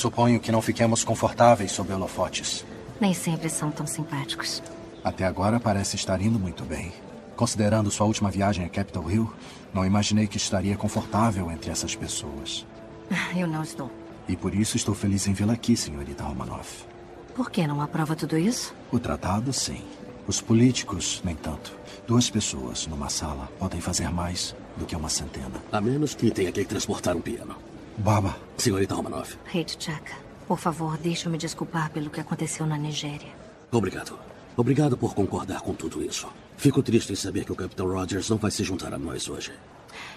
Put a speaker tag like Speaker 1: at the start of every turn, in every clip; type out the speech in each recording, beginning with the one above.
Speaker 1: Suponho que não fiquemos confortáveis sob holofotes.
Speaker 2: Nem sempre são tão simpáticos.
Speaker 1: Até agora parece estar indo muito bem. Considerando sua última viagem a Capitol Hill, não imaginei que estaria confortável entre essas pessoas.
Speaker 2: Eu não estou.
Speaker 1: E por isso estou feliz em vê-la aqui, senhorita Romanoff.
Speaker 2: Por que não aprova tudo isso?
Speaker 1: O tratado, sim. Os políticos, nem tanto. Duas pessoas numa sala podem fazer mais do que uma centena.
Speaker 3: A menos que tenha que transportar um piano.
Speaker 1: Baba.
Speaker 3: Senhorita Romanoff.
Speaker 2: Rei Chaka, por favor, deixe-me desculpar pelo que aconteceu na Nigéria.
Speaker 3: Obrigado. Obrigado por concordar com tudo isso. Fico triste em saber que o Capitão Rogers não vai se juntar a nós hoje.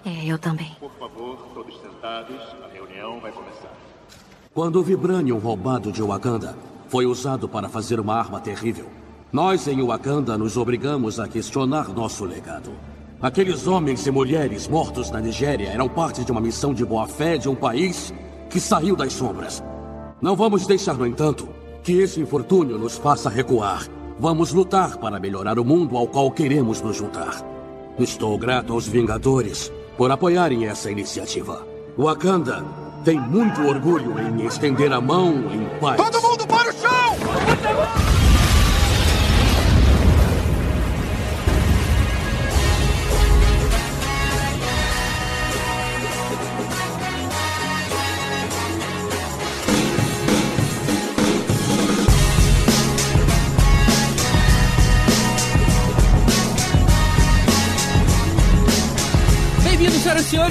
Speaker 2: É, eu também.
Speaker 4: Por favor, todos sentados. A reunião vai começar.
Speaker 3: Quando o Vibranium roubado de Wakanda foi usado para fazer uma arma terrível, nós em Wakanda nos obrigamos a questionar nosso legado. Aqueles homens e mulheres mortos na Nigéria eram parte de uma missão de boa-fé de um país que saiu das sombras. Não vamos deixar, no entanto, que esse infortúnio nos faça recuar. Vamos lutar para melhorar o mundo ao qual queremos nos juntar. Estou grato aos Vingadores por apoiarem essa iniciativa. Wakanda tem muito orgulho em estender a mão em paz.
Speaker 5: Todo mundo para o chão!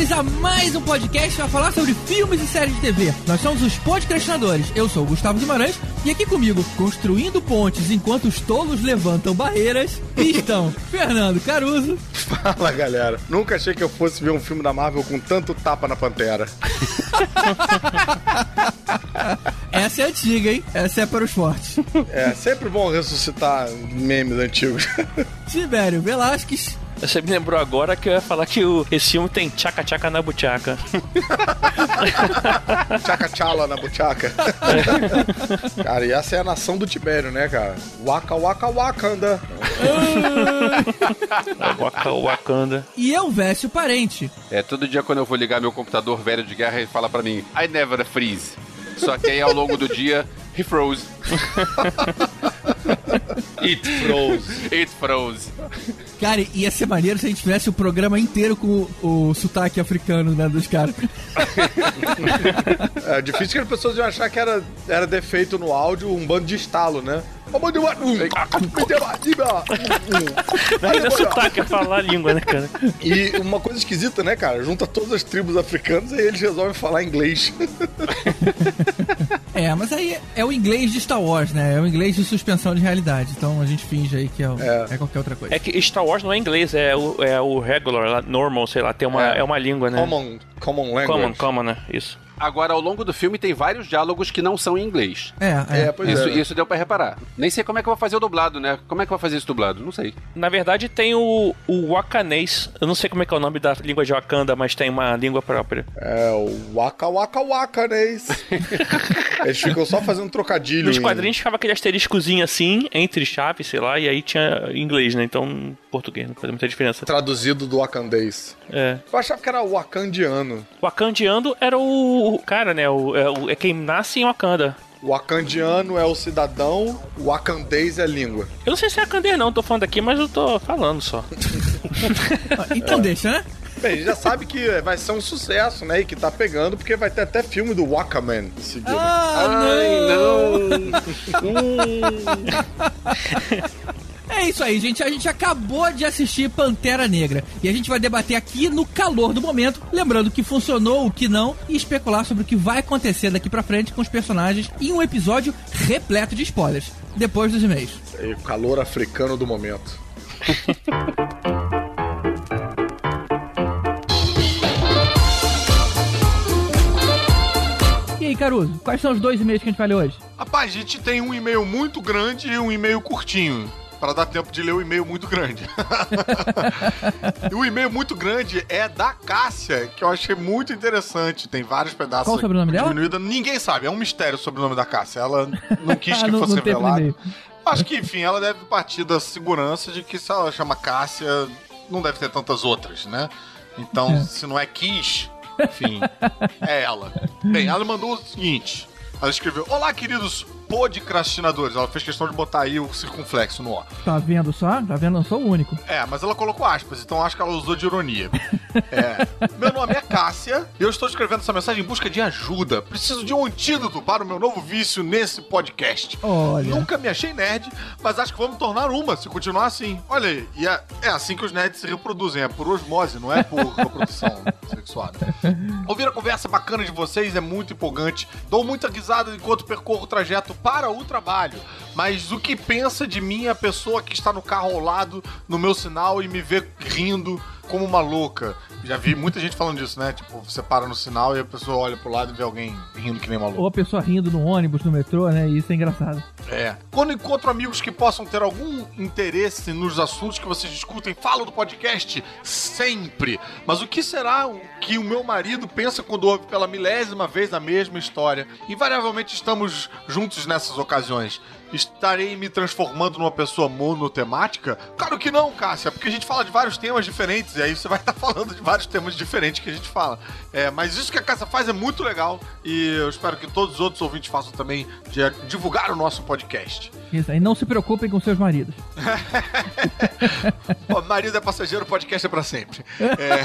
Speaker 6: Senhores, a mais um podcast para falar sobre filmes e séries de TV. Nós somos os podcastinadores. Eu sou o Gustavo Guimarães e aqui comigo, construindo pontes enquanto os tolos levantam barreiras, estão Fernando Caruso.
Speaker 7: Fala galera, nunca achei que eu fosse ver um filme da Marvel com tanto tapa na pantera.
Speaker 6: Essa é antiga, hein? Essa é para os fortes.
Speaker 7: É sempre bom ressuscitar memes antigos.
Speaker 6: Tibério Velasquez.
Speaker 8: Você me lembrou agora que eu ia falar que o, esse filme tem tchaca tchaca na buchaca.
Speaker 7: Tchaca tchala na buchaca. cara, e essa é a nação do Tibério, né, cara? Waka waka wakanda.
Speaker 8: Waka Wakanda.
Speaker 6: E eu, Vécio Parente.
Speaker 9: É, todo dia quando eu vou ligar meu computador velho de guerra, ele fala pra mim, I never freeze. Só que aí ao longo do dia, he froze.
Speaker 7: It froze.
Speaker 9: It froze.
Speaker 6: Cara, ia ser maneiro se a gente tivesse o programa inteiro com o, o sotaque africano né, dos caras.
Speaker 7: É difícil que as pessoas iam achar que era, era defeito no áudio, um bando de estalo, né?
Speaker 8: Ainda sotaque falar a língua, né, cara?
Speaker 7: E uma coisa esquisita, né, cara? Junta todas as tribos africanas e eles resolvem falar inglês.
Speaker 6: É, mas aí é o inglês de Star Wars, né? É o inglês de suspensão de realidade. Então a gente finge aí que é, o-
Speaker 7: É.
Speaker 6: é qualquer outra coisa.
Speaker 8: É que Star Wars não é inglês, é o, é o regular, normal, sei lá, tem uma,
Speaker 7: É.
Speaker 8: é. uma língua, né?
Speaker 7: Common, common language.
Speaker 8: common, common, né? Isso.
Speaker 9: Agora, ao longo do filme, tem vários diálogos que não são em inglês.
Speaker 6: É, é.
Speaker 7: É, pois
Speaker 9: Isso,
Speaker 7: é.
Speaker 9: isso deu pra reparar. Nem sei como é que eu vou fazer o dublado, né? Como é que eu vou fazer isso dublado? Não sei.
Speaker 8: Na verdade, tem o, o wakanês. Eu não sei como é que é o nome da língua de Wakanda, mas tem uma língua própria.
Speaker 7: É o waka waka waka, isso? Eles ficam só fazendo trocadilho.
Speaker 8: Nos quadrinhos ficava aquele asteriscozinho assim, entre chaves, sei lá, e aí tinha inglês, né? Então, português, não fazia muita diferença.
Speaker 7: Traduzido do wakandês.
Speaker 8: É.
Speaker 7: Eu achava que era wakandiano.
Speaker 8: Wakandiano era o, o cara, né? O, é, o- é quem nasce em Wakanda.
Speaker 7: Wakandiano é o cidadão, wakandês é a língua.
Speaker 8: Eu não sei se é Wakandês não, tô falando aqui, mas eu tô falando só.
Speaker 6: Então deixa, né?
Speaker 7: Bem, a gente já sabe que vai ser um sucesso, né? E que tá pegando, porque vai ter até filme do Wakaman em seguida.
Speaker 6: Ah,
Speaker 9: Ai,
Speaker 6: É isso aí, gente. A gente acabou de assistir Pantera Negra. E a gente vai debater aqui no calor do momento, lembrando o que funcionou, o que não, e especular sobre o que vai acontecer daqui pra frente com os personagens em um episódio repleto de spoilers. Depois dos e-mails.
Speaker 7: É o calor africano do momento.
Speaker 6: E aí, Caruso, quais são os dois e-mails que a gente vai ler hoje?
Speaker 5: Rapaz, a gente tem um e-mail muito grande e um e-mail curtinho. Pra dar tempo de ler o e-mail muito grande. e o e-mail muito grande é da Cássia, que eu achei muito interessante. Tem vários pedaços.
Speaker 6: Qual o sobrenome dela?
Speaker 5: diminuído. Ninguém sabe, é um mistério sobre o nome da Cássia. Ela não quis que
Speaker 6: Ah, não-
Speaker 5: fosse
Speaker 6: não no
Speaker 5: revelado. Acho que, enfim, ela deve partir da segurança de que se ela chama Cássia, não deve ter tantas outras, né? Então, se não é Kiss, enfim, é ela. Bem, ela mandou o seguinte: Ela escreveu: Olá, queridos podcrastinadores. Ela fez questão de botar aí o circunflexo no ó.
Speaker 6: Tá vendo só? Tá vendo? Eu não sou o único.
Speaker 5: É, mas ela colocou aspas, então acho que ela usou de ironia. É. Meu nome é Cássia e eu estou escrevendo essa mensagem em busca de ajuda. Preciso de um antídoto para o meu novo vício nesse podcast.
Speaker 6: Olha.
Speaker 5: Nunca me achei nerd, mas acho que vamos tornar uma se continuar assim. Olha aí, e é, é assim que os nerds se reproduzem, é por osmose, não é por reprodução sexual. Ouvir a conversa bacana de vocês é muito empolgante. Dou muita risada enquanto percorro o trajeto para o trabalho. Mas o que pensa de mim a pessoa que está no carro ao lado, no meu sinal e me vê rindo como uma louca? Já vi muita gente falando disso, né? Tipo, você para no sinal e a pessoa olha pro lado e vê alguém rindo que nem maluco.
Speaker 6: Ou a pessoa rindo no ônibus, no metrô, né? E isso é engraçado.
Speaker 5: É. Quando encontro amigos que possam ter algum interesse nos assuntos que vocês discutem, falo do podcast sempre. Mas o que será que o meu marido pensa quando ouve pela milésima vez a mesma história? Invariavelmente estamos juntos nessas ocasiões. Estarei me transformando numa pessoa monotemática? Claro que não, Cássia, porque a gente fala de vários temas diferentes, e aí você vai estar falando de vários temas diferentes que a gente fala. É, mas isso que a Cássia faz é muito legal, e eu espero que todos os outros ouvintes façam também de divulgar o nosso podcast.
Speaker 6: Isso, e não se preocupem com seus maridos.
Speaker 5: Pô, marido é passageiro, podcast é pra sempre. É...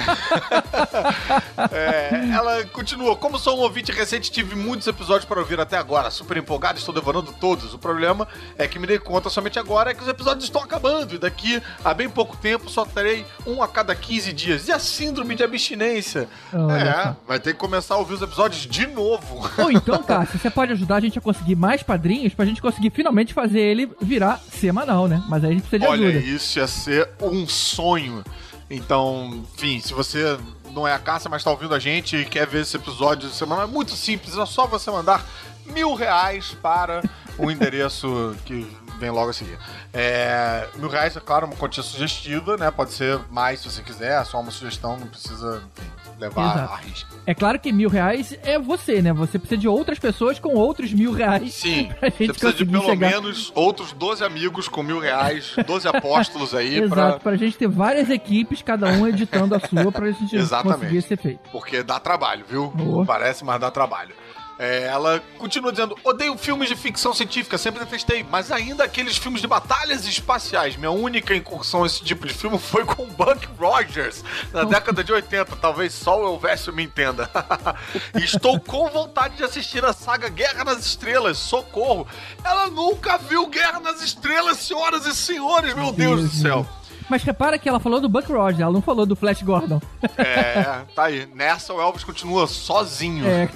Speaker 5: é, ela continua. Como sou um ouvinte recente, tive muitos episódios para ouvir até agora. Super empolgado, estou devorando todos. O problema é que me dei conta somente agora é que os episódios estão acabando. E daqui a bem pouco tempo só terei um a cada 15 dias. E a síndrome de abstinência?
Speaker 6: Olha
Speaker 5: é,
Speaker 6: só.
Speaker 5: vai ter que começar a ouvir os episódios de novo.
Speaker 6: Ou então, Cássio, você pode ajudar a gente a conseguir mais padrinhos pra gente conseguir finalmente fazer ele virar semanal, né? Mas aí a gente precisa de
Speaker 5: Olha,
Speaker 6: ajuda.
Speaker 5: isso ia ser um sonho. Então, enfim, se você não é a caça, mas tá ouvindo a gente e quer ver esse episódio semanal, é muito simples, é só você mandar mil reais para o endereço que vem logo a seguir. É, mil reais, é claro, uma quantia sugestiva, né? Pode ser mais se você quiser, é só uma sugestão, não precisa enfim, levar
Speaker 6: Exato.
Speaker 5: a risca.
Speaker 6: É claro que mil reais é você, né? Você precisa de outras pessoas com outros mil reais.
Speaker 5: Sim, você precisa de pelo
Speaker 6: chegar.
Speaker 5: menos outros 12 amigos com mil reais, 12 apóstolos aí
Speaker 6: Exato,
Speaker 5: pra.
Speaker 6: pra gente ter várias equipes, cada um editando a sua, pra gente
Speaker 5: Exatamente.
Speaker 6: conseguir esse efeito.
Speaker 5: Porque dá trabalho, viu?
Speaker 6: Oh.
Speaker 5: Parece, mas dá trabalho. É, ela continua dizendo: odeio filmes de ficção científica, sempre detestei, mas ainda aqueles filmes de batalhas espaciais. Minha única incursão nesse tipo de filme foi com Buck Rogers, na década de 80. Talvez só o Elvésio me entenda. Estou com vontade de assistir a saga Guerra nas Estrelas, socorro. Ela nunca viu Guerra nas Estrelas, senhoras e senhores, meu Deus do céu.
Speaker 6: Mas repara que ela falou do Buck Rogers, ela não falou do Flash Gordon.
Speaker 5: É, tá aí. Nessa o Elvis continua sozinho.
Speaker 6: É.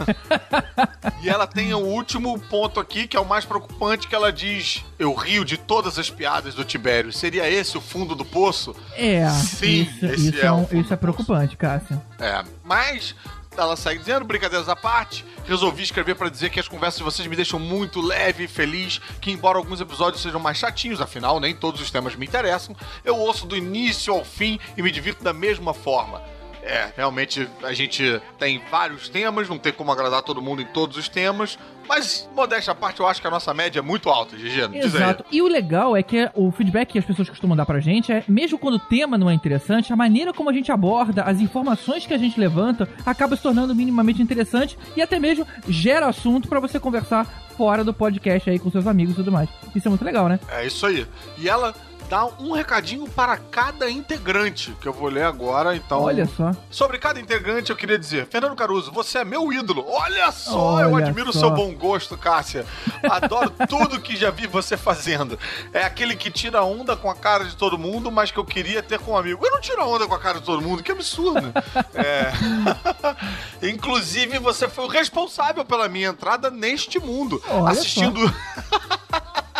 Speaker 5: E ela tem o último ponto aqui, que é o mais preocupante, que ela diz: Eu rio de todas as piadas do Tibério. Seria esse o fundo do poço?
Speaker 6: É,
Speaker 5: Sim,
Speaker 6: isso,
Speaker 5: esse
Speaker 6: isso
Speaker 5: é
Speaker 6: é, um- isso é preocupante, Cássio.
Speaker 5: É. Mas ela segue dizendo, brincadeiras à parte, resolvi escrever pra dizer que as conversas de vocês me deixam muito leve e feliz, que embora alguns episódios sejam mais chatinhos, afinal nem todos os temas me interessam, eu ouço do início ao fim e me divirto da mesma forma. É, realmente a gente tem vários temas, não tem como agradar todo mundo em todos os temas, mas modéstia à parte, eu acho que a nossa média é muito alta, aí.
Speaker 6: Exato. E o legal é que o feedback que as pessoas costumam dar pra gente é, mesmo quando o tema não é interessante, a maneira como a gente aborda, as informações que a gente levanta, acaba se tornando minimamente interessante e até mesmo gera assunto pra você conversar fora do podcast aí com seus amigos e tudo mais. Isso é muito legal, né?
Speaker 5: É isso aí. E ela dá um recadinho para cada integrante, que eu vou ler agora, então.
Speaker 6: Olha só.
Speaker 5: Sobre cada integrante, eu queria dizer: Fernando Caruso, você é meu ídolo. Olha só,
Speaker 6: Olha
Speaker 5: eu admiro o seu bom gosto, Cássia. Adoro tudo que já vi você fazendo. É aquele que tira onda com a cara de todo mundo, mas que eu queria ter com um amigo. Eu não tiro onda com a cara de todo mundo, que absurdo. É. Inclusive, você foi o responsável pela minha entrada neste mundo.
Speaker 6: Olha
Speaker 5: assistindo.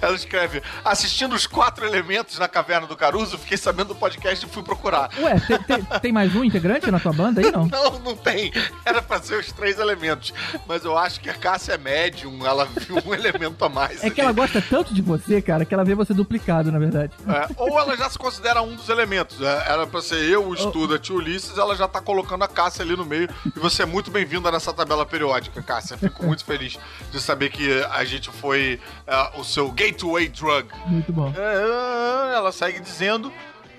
Speaker 5: Ela escreve: assistindo os quatro elementos na caverna do Caruso, fiquei sabendo do podcast e fui procurar.
Speaker 6: Ué, tem, tem- tem mais um integrante na tua banda aí, não?
Speaker 5: Não, não tem. Era pra ser os três elementos. Mas eu acho que a Cássia é médium, ela viu um elemento a mais.
Speaker 6: É que ela
Speaker 5: ali.
Speaker 6: gosta tanto de você, cara, que ela vê você duplicado, na verdade.
Speaker 5: É, ou ela já se considera um dos elementos. É, Era pra ser eu, o Estuda, tio Ulisses, ela já tá colocando a Cássia ali no meio. E você é muito bem-vinda nessa tabela periódica, Cássia. Fico muito feliz de saber que a gente foi é, o seu gateway drug.
Speaker 6: Muito bom.
Speaker 5: É, ela segue dizendo.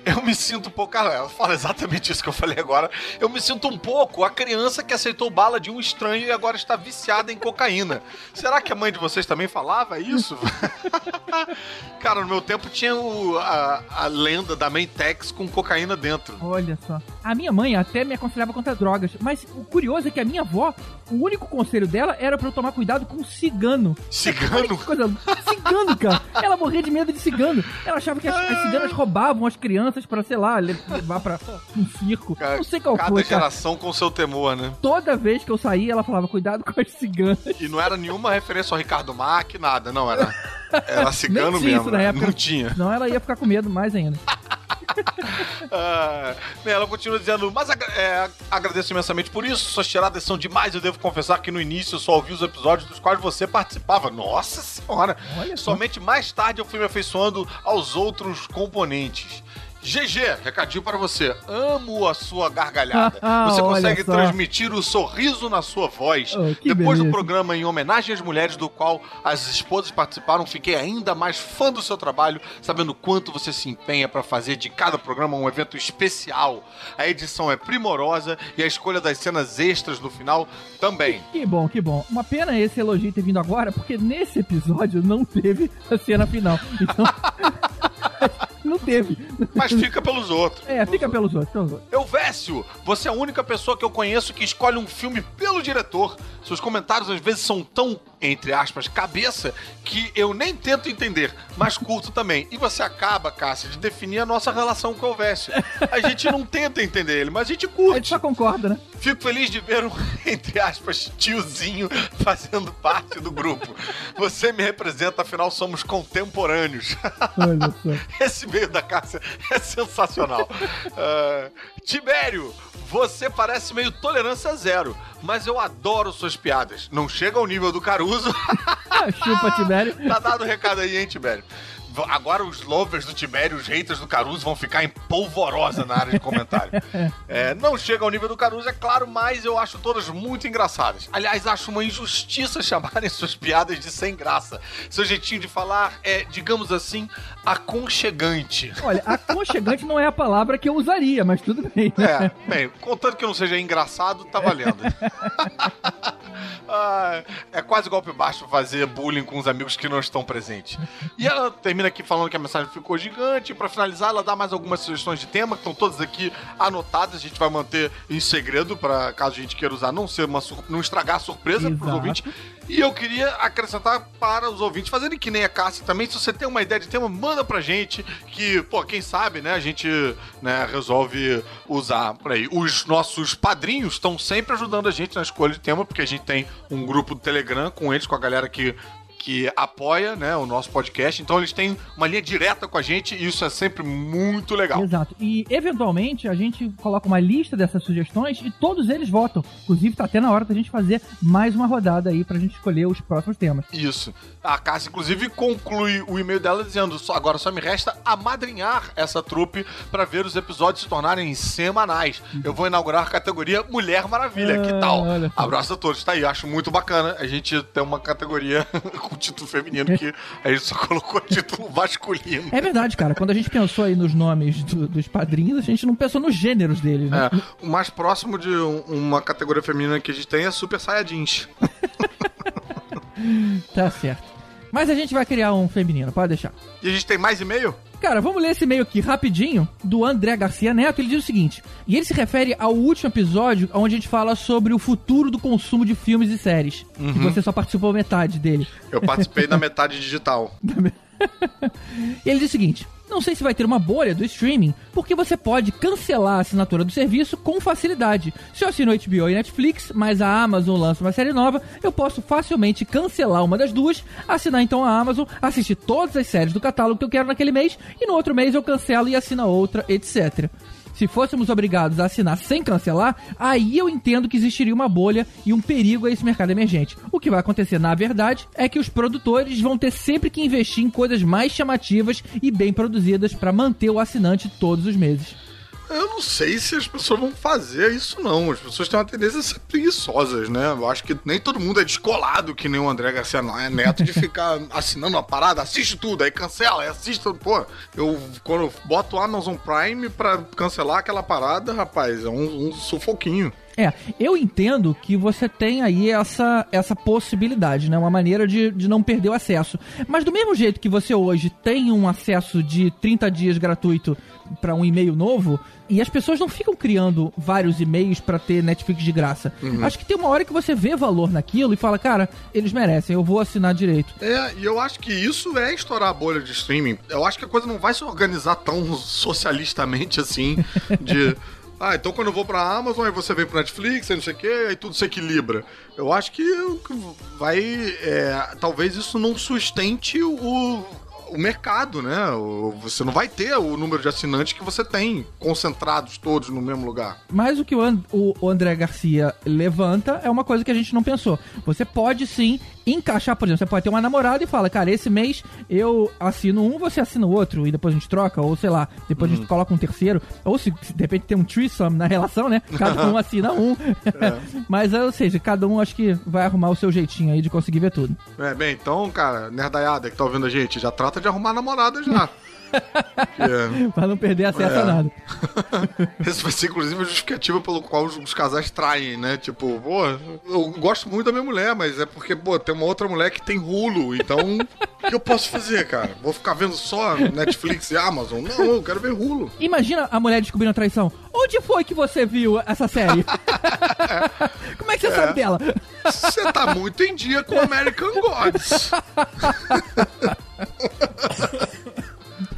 Speaker 5: Eu me sinto um pouco. Cara, ela fala exatamente isso que eu falei agora. Eu me sinto um pouco a criança que aceitou bala de um estranho e agora está viciada em cocaína. Será que a mãe de vocês também falava isso? Cara, no meu tempo tinha o- a, a lenda da Mentex com cocaína dentro.
Speaker 6: Olha só. A minha mãe até me aconselhava contra drogas, mas o curioso é que a minha avó, o único conselho dela era pra eu tomar cuidado com cigano.
Speaker 5: Cigano?
Speaker 6: coisa. Cigano, cara. Ela morria de medo de cigano. Ela achava que as, as ciganas roubavam as crianças pra, sei lá, le- levar pra um circo. Não sei qual
Speaker 5: Cada
Speaker 6: foi, cara.
Speaker 5: geração com seu temor, né?
Speaker 6: Toda vez que eu saía, ela falava, cuidado com as ciganas.
Speaker 5: E não era nenhuma referência ao Ricardo Mack, nada, não. Era, era cigano mesmo.
Speaker 6: isso na
Speaker 5: né?
Speaker 6: época.
Speaker 5: Não tinha.
Speaker 6: Senão ela ia ficar com medo mais ainda.
Speaker 5: Ah, ela continua dizendo, mas agra- é, agradeço imensamente por isso. Suas tiradas são demais. Eu devo confessar que no início eu só ouvi os episódios dos quais você participava. Nossa senhora!
Speaker 6: Olha só.
Speaker 5: Somente mais tarde eu fui me afeiçoando aos outros componentes. GG, recadinho para você. Amo a sua gargalhada. Você
Speaker 6: Olha
Speaker 5: consegue
Speaker 6: só.
Speaker 5: transmitir o sorriso na sua voz.
Speaker 6: Oh,
Speaker 5: Depois do
Speaker 6: beleza.
Speaker 5: programa em homenagem às mulheres, do qual as esposas participaram, fiquei ainda mais fã do seu trabalho, sabendo quanto você se empenha para fazer de cada programa um evento especial. A edição é primorosa e a escolha das cenas extras no final também.
Speaker 6: Que bom, que bom. Uma pena esse elogio ter vindo agora, porque nesse episódio não teve a cena final. Então. não teve.
Speaker 5: Mas fica pelos outros.
Speaker 6: É, fica pelos outros, pelos outros.
Speaker 5: Elvésio, você é a única pessoa que eu conheço que escolhe um filme pelo diretor. Seus comentários às vezes são tão, entre aspas, cabeça, que eu nem tento entender, mas curto também. E você acaba, Cássia, de definir a nossa relação com o Elvésio. A gente não tenta entender ele, mas a gente
Speaker 6: A gente
Speaker 5: curte.
Speaker 6: só concorda, né?
Speaker 5: Fico feliz de ver um, entre aspas, tiozinho fazendo parte do grupo. Você me representa, afinal somos contemporâneos.
Speaker 6: Olha só.
Speaker 5: Esse meio da Cássia é sensacional. Ah, Tibério, você parece meio tolerância zero, mas eu adoro suas piadas. Não chega ao nível do Caruso.
Speaker 6: Ah, Chupa, Tibério.
Speaker 5: tá dado o recado aí, hein, Tibério? Agora os lovers do Tibério, os haters do Caruso vão ficar em polvorosa na área de comentário. É, não chega ao nível do Caruso, é claro, mas eu acho todas muito engraçadas. Aliás, acho uma injustiça chamarem suas piadas de sem graça. Seu jeitinho de falar é, digamos assim, aconchegante.
Speaker 6: Olha, aconchegante não é a palavra que eu usaria, mas tudo bem.
Speaker 5: É, bem, contando que não seja engraçado, tá valendo. Ah, é quase golpe baixo fazer bullying com os amigos que não estão presentes. E ela termina aqui falando que a mensagem ficou gigante. Pra finalizar, ela dá mais algumas sugestões de tema, que estão todas aqui anotadas. A gente vai manter em segredo, para caso a gente queira usar, não ser uma não estragar a surpresa pros
Speaker 6: Exato.
Speaker 5: ouvintes. E eu queria acrescentar para os ouvintes, fazendo que nem a Cássia também, se você tem uma ideia de tema, manda pra gente, que, pô, quem sabe, né, a gente né, resolve usar por aí. Os nossos padrinhos estão sempre ajudando a gente na escolha de tema, porque a gente tem um grupo do Telegram com eles, com a galera que que apoia né, o nosso podcast, então eles têm uma linha direta com a gente e isso é sempre muito legal.
Speaker 6: Exato. E eventualmente a gente coloca uma lista dessas sugestões e todos eles votam. Inclusive, tá até na hora da gente fazer mais uma rodada aí pra gente escolher os próximos temas.
Speaker 5: Isso. A Cássia, inclusive, conclui o e-mail dela dizendo: "Só- agora só me resta amadrinhar essa trupe para ver os episódios se tornarem semanais. Eu vou inaugurar a categoria Mulher Maravilha. que
Speaker 6: Ah,
Speaker 5: tal?
Speaker 6: olha só.
Speaker 5: Abraço a todos. Tá aí, acho muito bacana a gente ter uma categoria com título feminino que a gente só colocou título masculino.
Speaker 6: É verdade, cara. Quando a gente pensou aí nos nomes do- dos padrinhos, a gente não pensou nos gêneros deles, né?
Speaker 5: É, o mais próximo de um- uma categoria feminina que a gente tem é Super Saiyajins.
Speaker 6: Tá certo. Mas a gente vai criar um feminino, pode deixar.
Speaker 5: E a gente tem mais e-mail?
Speaker 6: Cara, vamos ler esse e-mail aqui rapidinho do André Garcia Neto. Ele diz o seguinte: e ele se refere ao último episódio onde a gente fala sobre o futuro do consumo de filmes e séries.
Speaker 5: Uhum.
Speaker 6: Que você só participou metade dele.
Speaker 5: Eu participei da metade digital.
Speaker 6: E ele diz o seguinte: não sei se vai ter uma bolha do streaming, porque você pode cancelar a assinatura do serviço com facilidade. Se eu assino HBO e Netflix, mas a Amazon lança uma série nova, eu posso facilmente cancelar uma das duas, assinar então a Amazon, assistir todas as séries do catálogo que eu quero naquele mês, e no outro mês eu cancelo e assino outra, etc. Se fôssemos obrigados a assinar sem cancelar, aí eu entendo que existiria uma bolha e um perigo a esse mercado emergente. O que vai acontecer, na verdade, é que os produtores vão ter sempre que investir em coisas mais chamativas e bem produzidas para manter o assinante todos os meses.
Speaker 5: Eu não sei se as pessoas vão fazer isso, não. As pessoas têm uma tendência a ser preguiçosas, né? Eu acho que nem todo mundo é descolado que nem o André Garcia Neto de ficar assinando uma parada, assiste tudo, aí cancela, aí assiste tudo. Pô, eu quando eu boto o Amazon Prime pra cancelar aquela parada, rapaz, é um, um sufoquinho.
Speaker 6: É, eu entendo que você tem aí essa, essa possibilidade, né? Uma maneira de, de não perder o acesso. Mas do mesmo jeito que você hoje tem um acesso de 30 dias gratuito para um e-mail novo, e as pessoas não ficam criando vários e-mails para ter Netflix de graça.
Speaker 5: Uhum.
Speaker 6: Acho que tem uma hora que você vê valor naquilo e fala, cara, eles merecem, eu vou assinar direito.
Speaker 5: É, e eu acho que isso é estourar a bolha de streaming. Eu acho que a coisa não vai se organizar tão socialistamente assim, de. Ah, então quando eu vou pra Amazon, aí você vem pro Netflix, aí não sei o quê, aí tudo se equilibra. Eu acho que vai. é, talvez isso não sustente o, o mercado, né? Você não vai ter o número de assinantes que você tem, concentrados todos no mesmo lugar.
Speaker 6: Mas o que o, And- o André Garcia levanta é uma coisa que a gente não pensou. Você pode sim encaixar, por exemplo, você pode ter uma namorada e fala, cara, esse mês eu assino um, você assina o outro, e depois a gente troca, ou sei lá, depois a gente coloca um terceiro, ou se de repente tem um threesome na relação, né? Cada um assina um. Mas, ou seja, cada um acho que vai arrumar o seu jeitinho aí de conseguir ver tudo.
Speaker 5: É, bem, então, cara, nerdaiada que tá ouvindo a gente, já trata de arrumar namorada já. Porque-
Speaker 6: pra não perder acesso
Speaker 5: É.
Speaker 6: a nada.
Speaker 5: Esse vai ser, inclusive, a justificativa pelo qual os, os casais traem, né? Tipo, pô, eu gosto muito da minha mulher, mas é porque, pô, tem uma outra mulher que tem rulo, então o que eu posso fazer, cara? Vou ficar vendo só Netflix e Amazon? Não, eu quero ver rulo.
Speaker 6: Imagina a mulher descobrindo a traição. Onde foi que você viu essa série? Como é que você sabe dela?
Speaker 5: Você tá muito em dia com American Gods.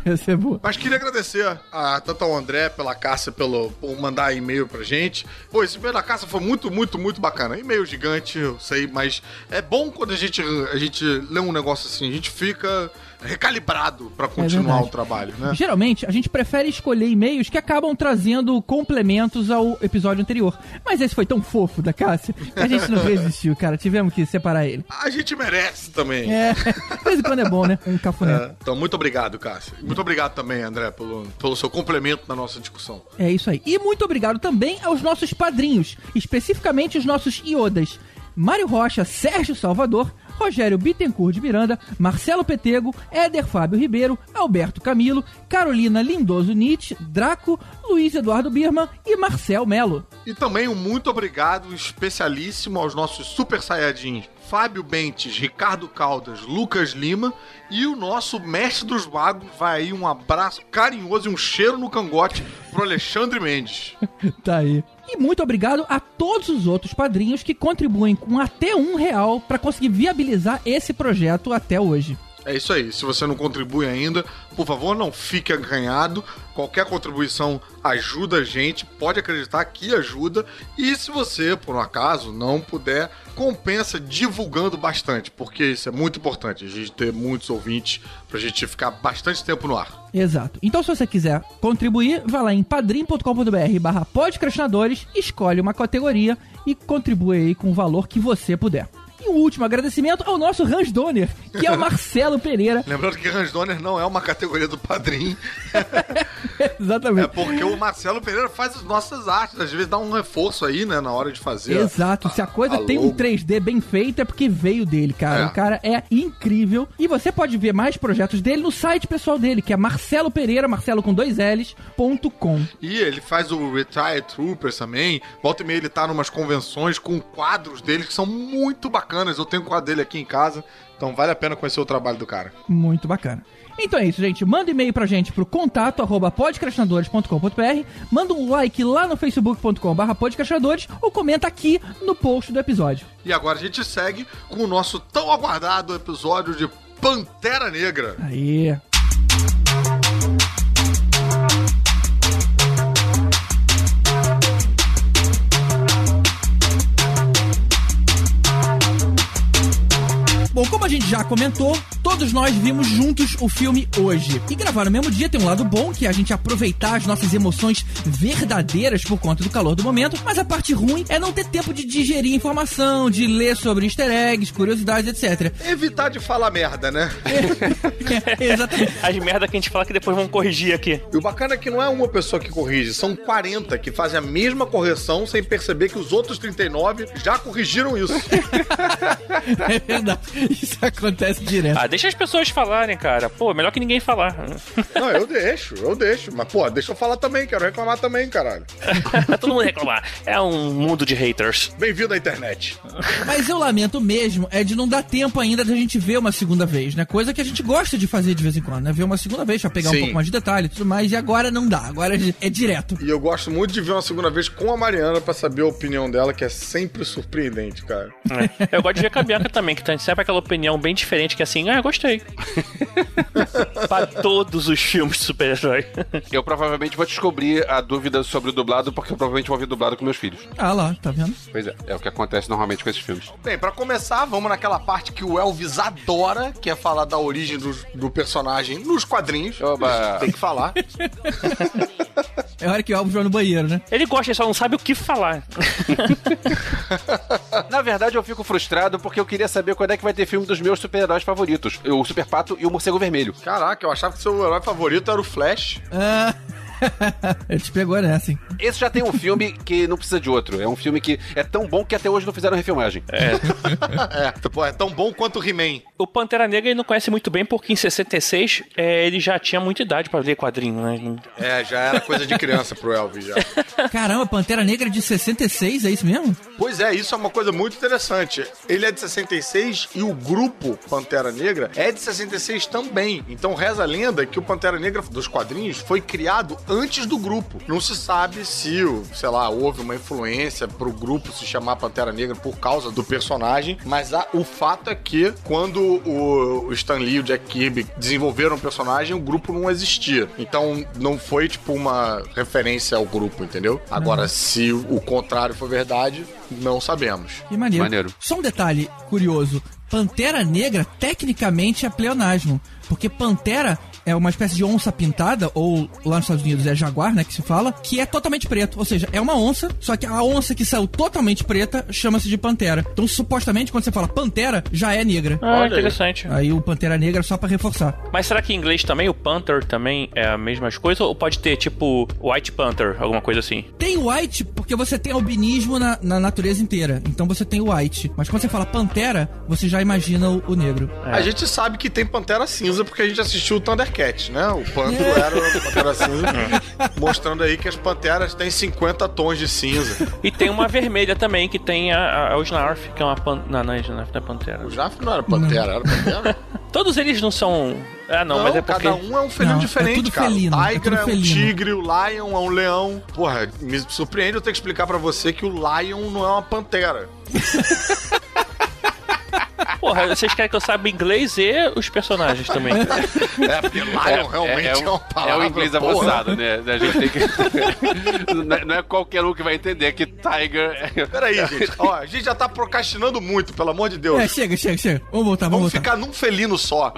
Speaker 6: Essa é boa.
Speaker 5: Mas queria agradecer a, tanto ao André pela Cássia pelo, por mandar e-mail pra gente. Pô, esse e-mail da Cássia foi muito, muito, muito bacana. E-mail gigante, eu sei, mas é bom quando a gente, a gente lê um negócio assim, a gente fica recalibrado pra continuar
Speaker 6: verdade.
Speaker 5: o trabalho, né?
Speaker 6: Geralmente, a gente prefere escolher e-mails que acabam trazendo complementos ao episódio anterior. Mas esse foi tão fofo da Cássia que a gente não resistiu, cara. Tivemos que separar ele.
Speaker 5: A gente merece também.
Speaker 6: É, de vez em quando é bom, né? Um cafuné.
Speaker 5: É, Então, muito obrigado, Cássia. Muito obrigado também, André, pelo, pelo seu complemento na nossa discussão.
Speaker 6: É isso aí. E muito obrigado também aos nossos padrinhos, especificamente os nossos iodas. Mário Rocha, Sérgio Salvador, Rogério Bittencourt de Miranda, Marcelo Petego, Éder Fábio Ribeiro, Alberto Camilo, Carolina Lindoso Nietzsche, Draco, Luiz Eduardo Birman e Marcel Melo.
Speaker 5: E também um muito obrigado especialíssimo aos nossos super saiyajins Fábio Bentes, Ricardo Caldas, Lucas Lima e o nosso mestre dos magos vai aí um abraço carinhoso e um cheiro no cangote pro Alexandre Mendes.
Speaker 6: Tá aí. E muito obrigado a todos os outros padrinhos que contribuem com até um real para conseguir viabilizar esse projeto até hoje.
Speaker 5: É isso aí. Se você não contribui ainda, por favor, não fique acanhado. Qualquer contribuição ajuda a gente, pode acreditar que ajuda. E se você, por um acaso, não puder, compensa divulgando bastante, porque isso é muito importante. A gente ter muitos ouvintes pra gente ficar bastante tempo no ar.
Speaker 6: Exato. Então, se você quiser contribuir, vá lá em padrim.com.br barra escolhe uma categoria e contribui aí com o valor que você puder. E um último agradecimento ao nosso Hans Donner, que é o Marcelo Pereira.
Speaker 5: Lembrando que Hans Donner não é uma categoria do padrinho,
Speaker 6: Exatamente.
Speaker 5: é porque o Marcelo Pereira faz as nossas artes. Às vezes dá um reforço aí, né, na hora de fazer.
Speaker 6: Exato, se a coisa tem um
Speaker 5: logo.
Speaker 6: 3D bem feito é porque veio dele, cara.
Speaker 5: É.
Speaker 6: O cara é incrível. E você pode ver mais projetos dele no site pessoal dele, que é Marcelo Pereira, Marcelo com dois L's, ponto com.
Speaker 5: E ele faz o Retire Troopers também. Volta e meia ele tá numas convenções com quadros dele que são muito bacanas. Eu tenho um quadro dele aqui em casa. Então vale a pena conhecer o trabalho do cara.
Speaker 6: Muito bacana. Então é isso, gente. Manda e-mail pra gente pro contato arroba podcastinadores.com.br, manda um like lá no facebook.com barra podcastinadores ou comenta aqui no post do episódio.
Speaker 5: E agora a gente segue com o nosso tão aguardado episódio de Pantera Negra.
Speaker 6: Aí. Gente já comentou, todos nós vimos juntos o filme hoje. E gravar no mesmo dia tem um lado bom, que é a gente aproveitar as nossas emoções verdadeiras por conta do calor do momento, mas a parte ruim é não ter tempo de digerir informação, de ler sobre easter eggs, curiosidades, etc.
Speaker 7: Evitar de falar merda, né?
Speaker 6: Exatamente.
Speaker 8: As merda que a gente fala que depois vão corrigir aqui.
Speaker 7: E o bacana é que não é uma pessoa que corrige, são 40 que fazem a mesma correção sem perceber que os outros 39 já corrigiram isso.
Speaker 6: É verdade. Isso acontece direto.
Speaker 8: Ah, deixa as pessoas falarem, cara. Pô, melhor que ninguém falar.
Speaker 7: Não, eu deixo, eu deixo. Mas, pô, deixa eu falar também, quero reclamar também, caralho.
Speaker 8: Todo mundo reclamar. É um mundo de haters.
Speaker 7: Bem-vindo à internet.
Speaker 6: Mas eu lamento mesmo é de não dar tempo ainda da gente ver uma segunda vez, né? Coisa que a gente gosta de fazer de vez em quando, né? Ver uma segunda vez pra pegar um
Speaker 7: Sim.
Speaker 6: pouco mais de detalhe e tudo mais. E agora não dá, agora é direto.
Speaker 7: E eu gosto muito de ver uma segunda vez com a Mariana pra saber a opinião dela, que é sempre surpreendente, cara.
Speaker 8: É. Eu gosto de ver com a Bianca também, que tem sempre aquela opinião bem diferente, que é assim, ah, eu gostei. pra todos os filmes de super-herói.
Speaker 9: Eu provavelmente vou descobrir a dúvida sobre o dublado, porque eu provavelmente vou ver dublado com meus filhos.
Speaker 6: Ah lá, tá vendo?
Speaker 9: Pois é, é o que acontece normalmente com esses filmes.
Speaker 5: Bem, pra começar, vamos naquela parte que o Elvis adora, que é falar da origem do, do personagem nos quadrinhos.
Speaker 9: Oba.
Speaker 5: Tem que falar.
Speaker 6: É hora que o Alves vai no banheiro, né?
Speaker 8: Ele gosta, ele só não sabe o que falar.
Speaker 9: Na verdade, eu fico frustrado porque eu queria saber quando é que vai ter filme dos meus super-heróis favoritos. O Super Pato e o Morcego Vermelho.
Speaker 5: Caraca, eu achava que seu herói favorito era o Flash.
Speaker 6: Ah. Ele te pegou nessa, hein?
Speaker 9: Esse já tem um filme que não precisa de outro. É um filme que é tão bom que até hoje não fizeram refilmagem.
Speaker 5: é, pô, é tão bom quanto o He-Man.
Speaker 8: O Pantera Negra ele não conhece muito bem porque em 66 é, ele já tinha muita idade pra ler quadrinho, né?
Speaker 5: É, já era coisa de criança pro Elvis já.
Speaker 6: Caramba, Pantera Negra de 66, é isso mesmo?
Speaker 5: Pois é, isso é uma coisa muito interessante. Ele é de 66 e o grupo Pantera Negra é de 66 também. Então reza a lenda que o Pantera Negra dos quadrinhos foi criado antes do grupo. Não se sabe se, sei lá, houve uma influência pro grupo se chamar Pantera Negra por causa do personagem, mas a- o fato é que quando o, o Stan Lee e o Jack Kirby desenvolveram o personagem, o grupo não existia. Então não foi tipo uma referência ao grupo, entendeu? Agora, se o contrário for verdade, não sabemos.
Speaker 6: Que maneiro.
Speaker 9: Maneiro.
Speaker 6: Só um detalhe curioso. Pantera Negra, tecnicamente, é pleonasmo. Porque Pantera é uma espécie de onça pintada, ou lá nos Estados Unidos é jaguar, né, que se fala, que é totalmente preto. Ou seja, é uma onça, só que a onça que saiu totalmente preta chama-se de Pantera. Então, supostamente, quando você fala Pantera, já é negra.
Speaker 8: Ah,
Speaker 5: Olha aí.
Speaker 8: interessante.
Speaker 6: Aí o Pantera Negra é só pra reforçar.
Speaker 8: Mas será que em inglês também o Panther também é a mesma coisa? Ou pode ter tipo White Panther, alguma coisa assim?
Speaker 6: Tem white porque você tem albinismo na, na natureza inteira. Então você tem white. Mas quando você fala pantera, você já imagina o, o negro.
Speaker 5: A gente sabe que tem Pantera Cinza porque a gente assistiu o Thundercat, né? O Pantro era o Pantera Cinza, mostrando aí que as panteras têm 50 tons de cinza.
Speaker 8: E tem uma vermelha também, que tem a, a, o Snarf, que é uma pan... Não, não, Snarf não é Pantera.
Speaker 5: O Jaf não era Pantera, era Pantera.
Speaker 8: Todos eles não são... Ah, não, mas é porque...
Speaker 5: cada um é um felino
Speaker 6: Não, é
Speaker 5: diferente,
Speaker 6: tudo
Speaker 5: cara.
Speaker 6: felino,
Speaker 5: o
Speaker 6: é
Speaker 5: Tiger
Speaker 6: tudo
Speaker 5: é, um
Speaker 6: felino.
Speaker 5: tigre, o Lion é um leão. Porra, me surpreende eu ter que explicar pra você que o Lion não é uma pantera.
Speaker 8: Porra, vocês querem que eu saiba inglês e os personagens também.
Speaker 5: É, porque Lion realmente é,
Speaker 9: um-
Speaker 5: uma palavra.
Speaker 9: é o inglês
Speaker 5: porra.
Speaker 9: avançado, né? A gente tem que. não, é, não é qualquer um que vai entender que Tiger. é-
Speaker 5: Peraí, gente. Ó, a gente já tá procrastinando muito, pelo amor de Deus.
Speaker 6: É, chega, chega, chega. Vamos voltar, vamos,
Speaker 5: Vamos
Speaker 6: voltar.
Speaker 5: ficar num felino só.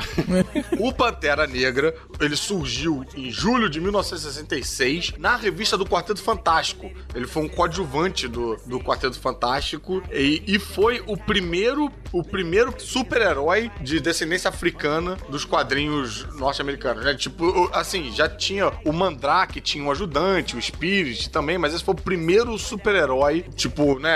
Speaker 5: o Pantera Negra, ele surgiu em julho de 1966 na revista do Quarteto Fantástico. Ele foi um coadjuvante do, do Quarteto Fantástico e, e foi o primeiro, o primeiro super-herói de descendência africana dos quadrinhos norte-americanos, né? Tipo, o- assim, já tinha o Mandrake, tinha um ajudante, o Spirit também, mas esse foi o primeiro super-herói, tipo, né?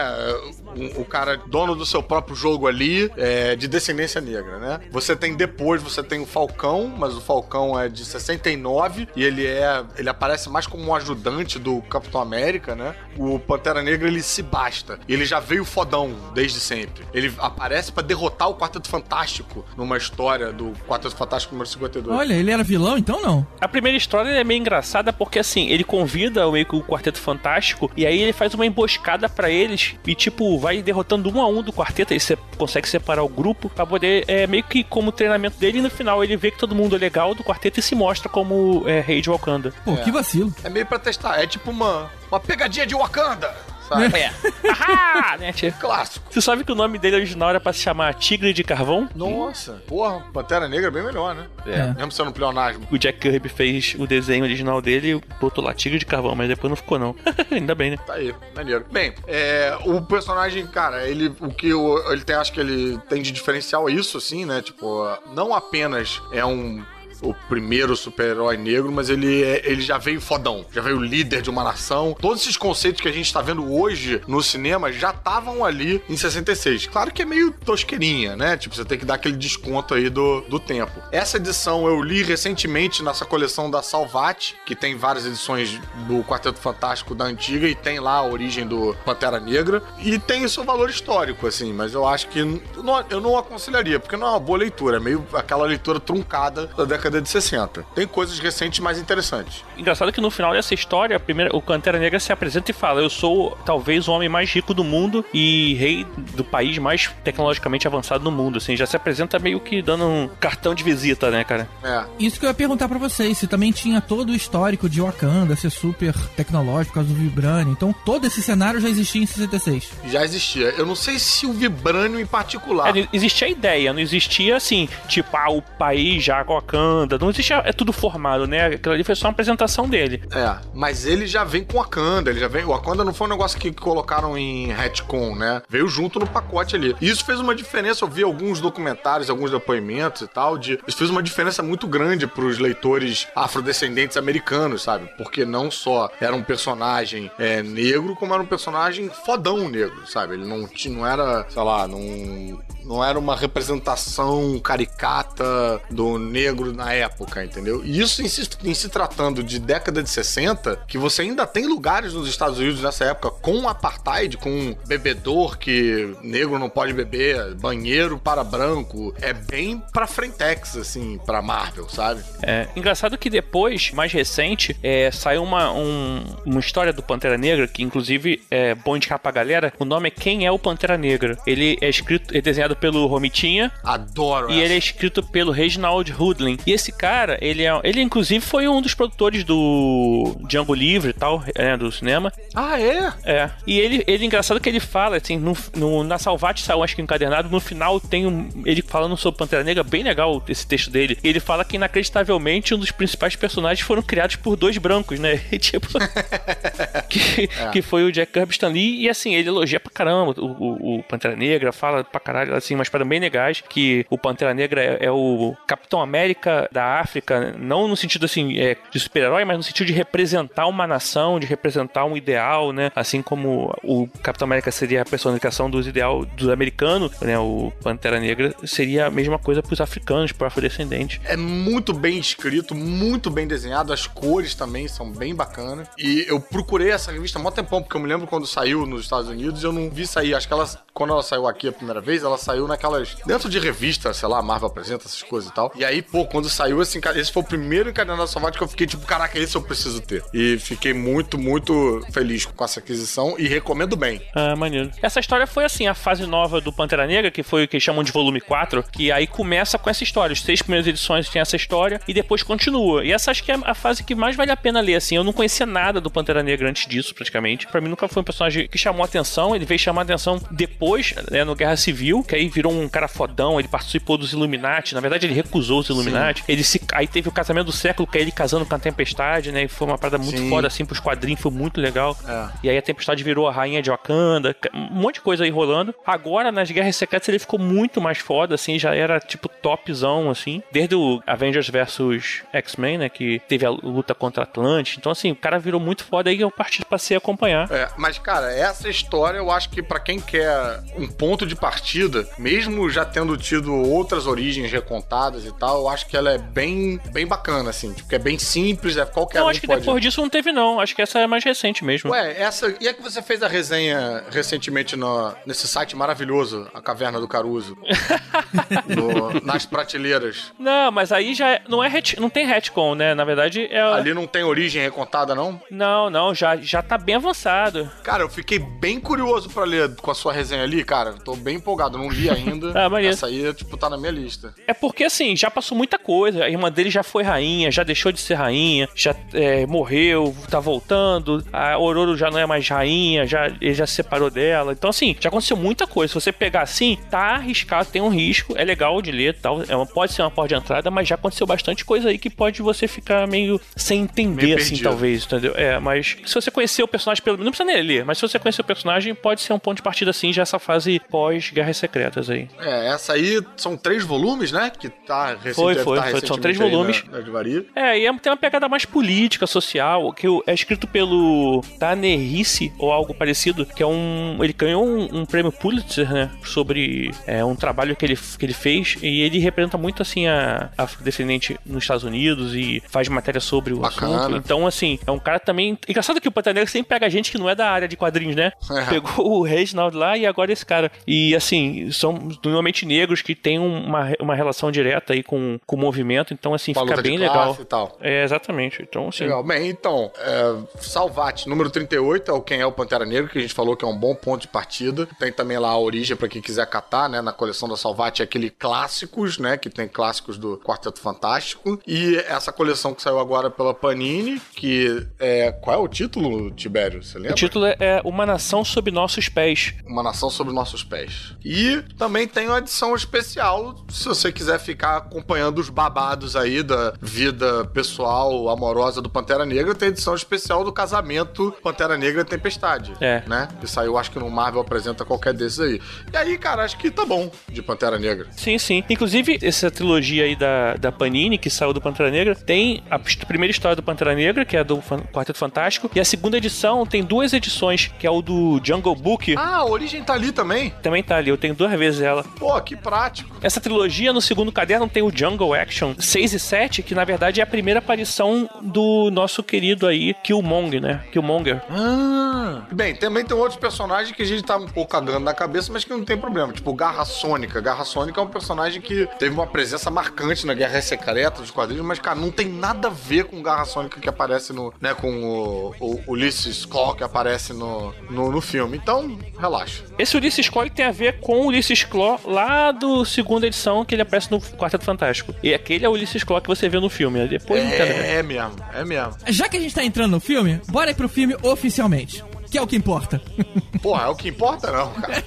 Speaker 5: Um- o cara dono do seu próprio jogo ali, é, de descendência negra, né? Você tem depois, você tem o Falcão, mas o Falcão é de 69 e ele é, ele aparece mais como um ajudante do Capitão América, né? O Pantera Negra ele se basta. E ele já veio fodão desde sempre. Ele aparece pra derrotar o Quarteto Fantástico numa história do Quarteto Fantástico número 52.
Speaker 6: Olha, ele era vilão então não?
Speaker 8: A primeira história é meio engraçada porque, assim, ele convida meio que o Quarteto Fantástico e aí ele faz uma emboscada pra eles e, tipo, vai derrotando um a um do quarteto. Aí você consegue separar o grupo pra poder, é, meio que como treinamento dele. E no final ele vê que todo mundo é legal do quarteto e se mostra como é, rei de Wakanda.
Speaker 6: Pô, que vacilo.
Speaker 5: É meio pra testar. É tipo uma, uma pegadinha de Wakanda. Sabe?
Speaker 8: É. Né, tia?
Speaker 5: Clássico.
Speaker 8: Você sabe que o nome dele original era pra se chamar Tigre de Carvão?
Speaker 5: Nossa, porra, Pantera Negra é bem melhor, né?
Speaker 6: É.
Speaker 5: Mesmo sendo um pleonasmo.
Speaker 8: O Jack Kirby fez o desenho original dele e botou lá Tigre de Carvão, mas depois não ficou, não. Ainda bem, né?
Speaker 5: Tá aí, maneiro. Bem, é, o personagem, cara, ele, o que eu, ele tem, acho que ele tem de diferencial é isso, assim, né? Tipo, não apenas é um o primeiro super-herói negro, mas ele, é- ele já veio fodão, já veio líder de uma nação. Todos esses conceitos que a gente tá vendo hoje no cinema já estavam ali em 66. Claro que é meio tosqueirinha, né? Tipo, você tem que dar aquele desconto aí do, do tempo. Essa edição eu li recentemente nessa coleção da Salvati, que tem várias edições do Quarteto Fantástico da antiga e tem lá a origem do Pantera Negra. E tem o seu valor histórico, assim, mas eu acho que não- eu não aconselharia, porque não é uma boa leitura, é meio aquela leitura truncada da década de 60. Tem coisas recentes mais interessantes.
Speaker 8: Engraçado que no final dessa história, a primeira, o Pantera Negra se apresenta e fala: Eu sou talvez o homem mais rico do mundo e rei do país mais tecnologicamente avançado no mundo. Assim, já se apresenta meio que dando um cartão de visita, né, cara?
Speaker 5: É.
Speaker 6: Isso que eu ia perguntar pra vocês, se também tinha todo o histórico de Wakanda ser super tecnológico por causa do Vibranium. Então, todo esse cenário já existia em 66.
Speaker 5: Já existia. Eu não sei se o Vibranium em particular.
Speaker 8: É, existia a ideia, não existia assim, tipo, ah, o país já Wakanda. Não existia, é tudo formado, né? Aquilo ali foi só uma apresentação dele.
Speaker 5: É, mas ele já vem com Wakanda, ele já vem. O Wakanda não foi um negócio que colocaram em retcon, né? Veio junto no pacote ali. E isso fez uma diferença. Eu vi alguns documentários, alguns depoimentos e tal. De, isso fez uma diferença muito grande pros leitores afrodescendentes americanos, sabe? Porque não só era um personagem é, negro, como era um personagem fodão negro, sabe? Ele não, tinha, não era, sei lá, não. Não era uma representação caricata do negro na época, entendeu? E isso em se, em se tratando de década de 60, que você ainda tem lugares nos Estados Unidos nessa época com apartheid, com bebedor que negro não pode beber, banheiro para branco, é bem pra frentex, assim, pra Marvel, sabe?
Speaker 8: É, engraçado que depois, mais recente, é, saiu uma, um- uma história do Pantera Negra, que inclusive é bom indicar pra galera. O nome é Quem é o Pantera Negra? Ele é escrito, é desenhado pelo Romitinha.
Speaker 5: Adoro
Speaker 8: E ele é escrito pelo Reginald Hudlin. E esse cara, ele é, ele inclusive foi um dos produtores do Django Livre e tal, né, do cinema.
Speaker 5: Ah, é?
Speaker 8: É. E ele, ele engraçado que ele fala, assim, no, no- na Salvati saiu, acho que encadernado, no final tem um, ele falando sobre Pantera Negra, bem legal esse texto dele. Ele fala que inacreditavelmente um dos principais personagens foram criados por dois brancos, né? E, tipo. que, que foi o Jack Kirby Stan Lee. E assim, ele elogia pra caramba o, o- o Pantera Negra, fala pra caralho, assim, umas paradas bem legais. Que o Pantera Negra é, é o Capitão América da África, não no sentido assim, é, de super-herói, mas no sentido de representar uma nação, de representar um ideal, né? Assim como o Capitão América seria a personificação dos ideal dos americanos, né? O Pantera Negra seria a mesma coisa pros africanos, pro afrodescendente.
Speaker 5: É muito bem escrito, muito bem desenhado, as cores também são bem bacanas. E eu procurei essa revista há mó tempão, porque eu me lembro quando saiu nos Estados Unidos, eu não vi sair. Acho que ela, quando ela saiu aqui a primeira vez, ela saiu naquelas. dentro de revista, sei lá, Marvel apresenta essas coisas e tal. E aí, pô, quando saiu esse, esse foi o primeiro encadernado Salvati que eu fiquei tipo, caraca, esse eu preciso ter. E fiquei muito, muito feliz com essa aquisição e recomendo bem.
Speaker 8: Ah, maneiro. Essa história foi assim, a fase nova do Pantera Negra, que foi o que chamam de volume 4, que aí começa com essa história. As seis primeiras edições tem essa história e depois continua. E essa acho que é a fase que mais vale a pena ler, assim. Eu não conhecia nada do Pantera Negra antes disso, praticamente. Pra mim nunca foi um personagem que chamou atenção. Ele veio chamar atenção depois, né, no Guerra Civil, que aí virou um cara fodão. Ele participou dos Illuminati. Na verdade, ele recusou os Illuminati. Ele se... Aí teve o casamento do século, que é ele casando com a Tempestade, né? E foi uma parada muito
Speaker 5: Sim.
Speaker 8: foda, assim, pros quadrinhos. Foi muito legal.
Speaker 5: É.
Speaker 8: E aí a Tempestade virou a rainha de Wakanda, um monte de coisa aí rolando. Agora, nas Guerras Secretas, ele ficou muito mais foda, assim, já era tipo topzão, assim. Desde o Avengers vs X-Men, né, que teve a luta contra Atlante. Então, assim, o cara virou muito foda aí eu parti passei a acompanhar.
Speaker 5: É, mas, cara, essa história eu acho que pra quem quer um ponto de partida, mesmo já tendo tido outras origens recontadas e tal, eu acho que ela é bem, bem bacana, assim. Tipo, que é bem simples, é qualquer
Speaker 8: Não,
Speaker 5: um
Speaker 8: acho que
Speaker 5: pode...
Speaker 8: depois disso não teve, não. Acho que essa é mais recente mesmo.
Speaker 5: Ué, essa. E é que você fez a resenha recentemente no, nesse site maravilhoso, a Caverna do Caruso. no- nas prateleiras.
Speaker 8: Não, mas aí já é- não é ret- não tem retcon, né? Na verdade é
Speaker 5: Ali não tem origem recontada, não?
Speaker 8: Não, não, já já tá bem avançado.
Speaker 5: Cara, eu fiquei bem curioso pra ler com a sua resenha ali, cara, tô bem empolgado, não li ainda.
Speaker 8: Ah, maneiro.
Speaker 5: Essa aí, tipo, tá na minha lista.
Speaker 8: É porque, assim, já passou muita coisa. A irmã dele já foi rainha, já deixou de ser rainha, já é, morreu, tá voltando. A Ororo já não é mais rainha, já, ele já se separou dela. Então, assim, já aconteceu muita coisa. Se você pegar assim, tá arriscado, tem um risco. É legal de ler tal. É uma, pode ser uma porta de entrada, mas já aconteceu bastante coisa aí que pode você ficar meio sem entender,
Speaker 5: Meio
Speaker 8: assim, talvez, entendeu? É, mas se você conhecer o personagem, pelo não precisa nem ler, mas se você conhecer o personagem, pode ser um ponto de partida, assim, já essa fase pós-Guerras Secretas aí.
Speaker 5: É, essa aí são três volumes, né? Que tá recente,
Speaker 8: Foi, foi,
Speaker 5: tá
Speaker 8: foi. São três volumes.
Speaker 5: Na, na.
Speaker 8: É, e é- tem uma pegada mais política, social, que é escrito pelo Tanehisi, ou algo parecido, que é um... Ele ganhou um, um prêmio Pulitzer, né? Sobre é, um trabalho que ele, que ele fez, e ele representa muito, assim, a afrodescendente nos Estados Unidos e faz matéria sobre o
Speaker 5: Bacana.
Speaker 8: assunto. Então, assim, é um cara também... Engraçado que o Pantera Negra sempre pega gente que não é da área de quadrinhos, né?
Speaker 5: É.
Speaker 8: Pegou o Reginald lá e agora esse cara. E, assim, são normalmente negros que têm uma, uma relação direta aí com, com o movimento, então, assim, fica bem legal. É, exatamente. Então, assim.
Speaker 5: Legal. Bem, então, é, Salvate, número 38, é o Quem é o Pantera Negra, que a gente falou que é um bom ponto de partida. Tem também lá a origem pra quem quiser catar, né? Na coleção da Salvate é aquele clássicos, né? Que tem clássicos do Quarteto Fantástico. E essa coleção que saiu agora pela Panini, que é. Qual é o título, Tibério? Você lembra?
Speaker 8: O título é Uma Nação Sob Nossos Pés.
Speaker 5: Uma Nação Sob Nossos Pés. E também tem uma edição especial, se você quiser ficar acompanhando os babados aí da vida pessoal, amorosa do Pantera Negra, tem edição especial do casamento Pantera Negra e Tempestade.
Speaker 8: É.
Speaker 5: Né? Que saiu, acho que no Marvel apresenta qualquer desses aí. E aí, cara, acho que tá bom de Pantera Negra.
Speaker 8: Sim, sim. Inclusive, essa trilogia aí da, da Panini, que saiu do Pantera Negra, tem a primeira história do Pantera Negra, que é do Quarteto Fantástico, e a segunda edição tem duas edições, que é o do Jungle Book.
Speaker 5: Ah, a Origem tá ali também.
Speaker 8: Também tá ali, eu tenho duas vezes ela.
Speaker 5: Pô, que prático.
Speaker 8: Essa trilogia, no segundo caderno, tem o Jungle Action 6 e 7, que na verdade é a primeira aparição do nosso querido aí, Killmonger, né? Killmonger.
Speaker 5: Ah. Bem, também tem outros personagens que a gente tá um pouco cagando na cabeça, mas que não tem problema. Tipo, Garra Sônica. Garra Sônica é um personagem que teve uma presença marcante na Guerra Secreta dos quadrinhos, mas, cara, não tem nada a ver com Garra Sônica que aparece no. né, com o, o Ulysses Claw que aparece no, no, no filme. Então, relaxa.
Speaker 8: Esse Ulysses Claw ele tem a ver com o Ulysses Claw lá do segunda edição, que ele aparece no Quarteto Fantástico. E aquele é o Ulysses Claw que você vê no filme. né? Depois.
Speaker 5: É, é mesmo, é mesmo.
Speaker 6: Já que a gente tá entrando no filme, bora ir pro filme oficialmente. Que é o que importa.
Speaker 5: Porra, é o que importa, não, cara.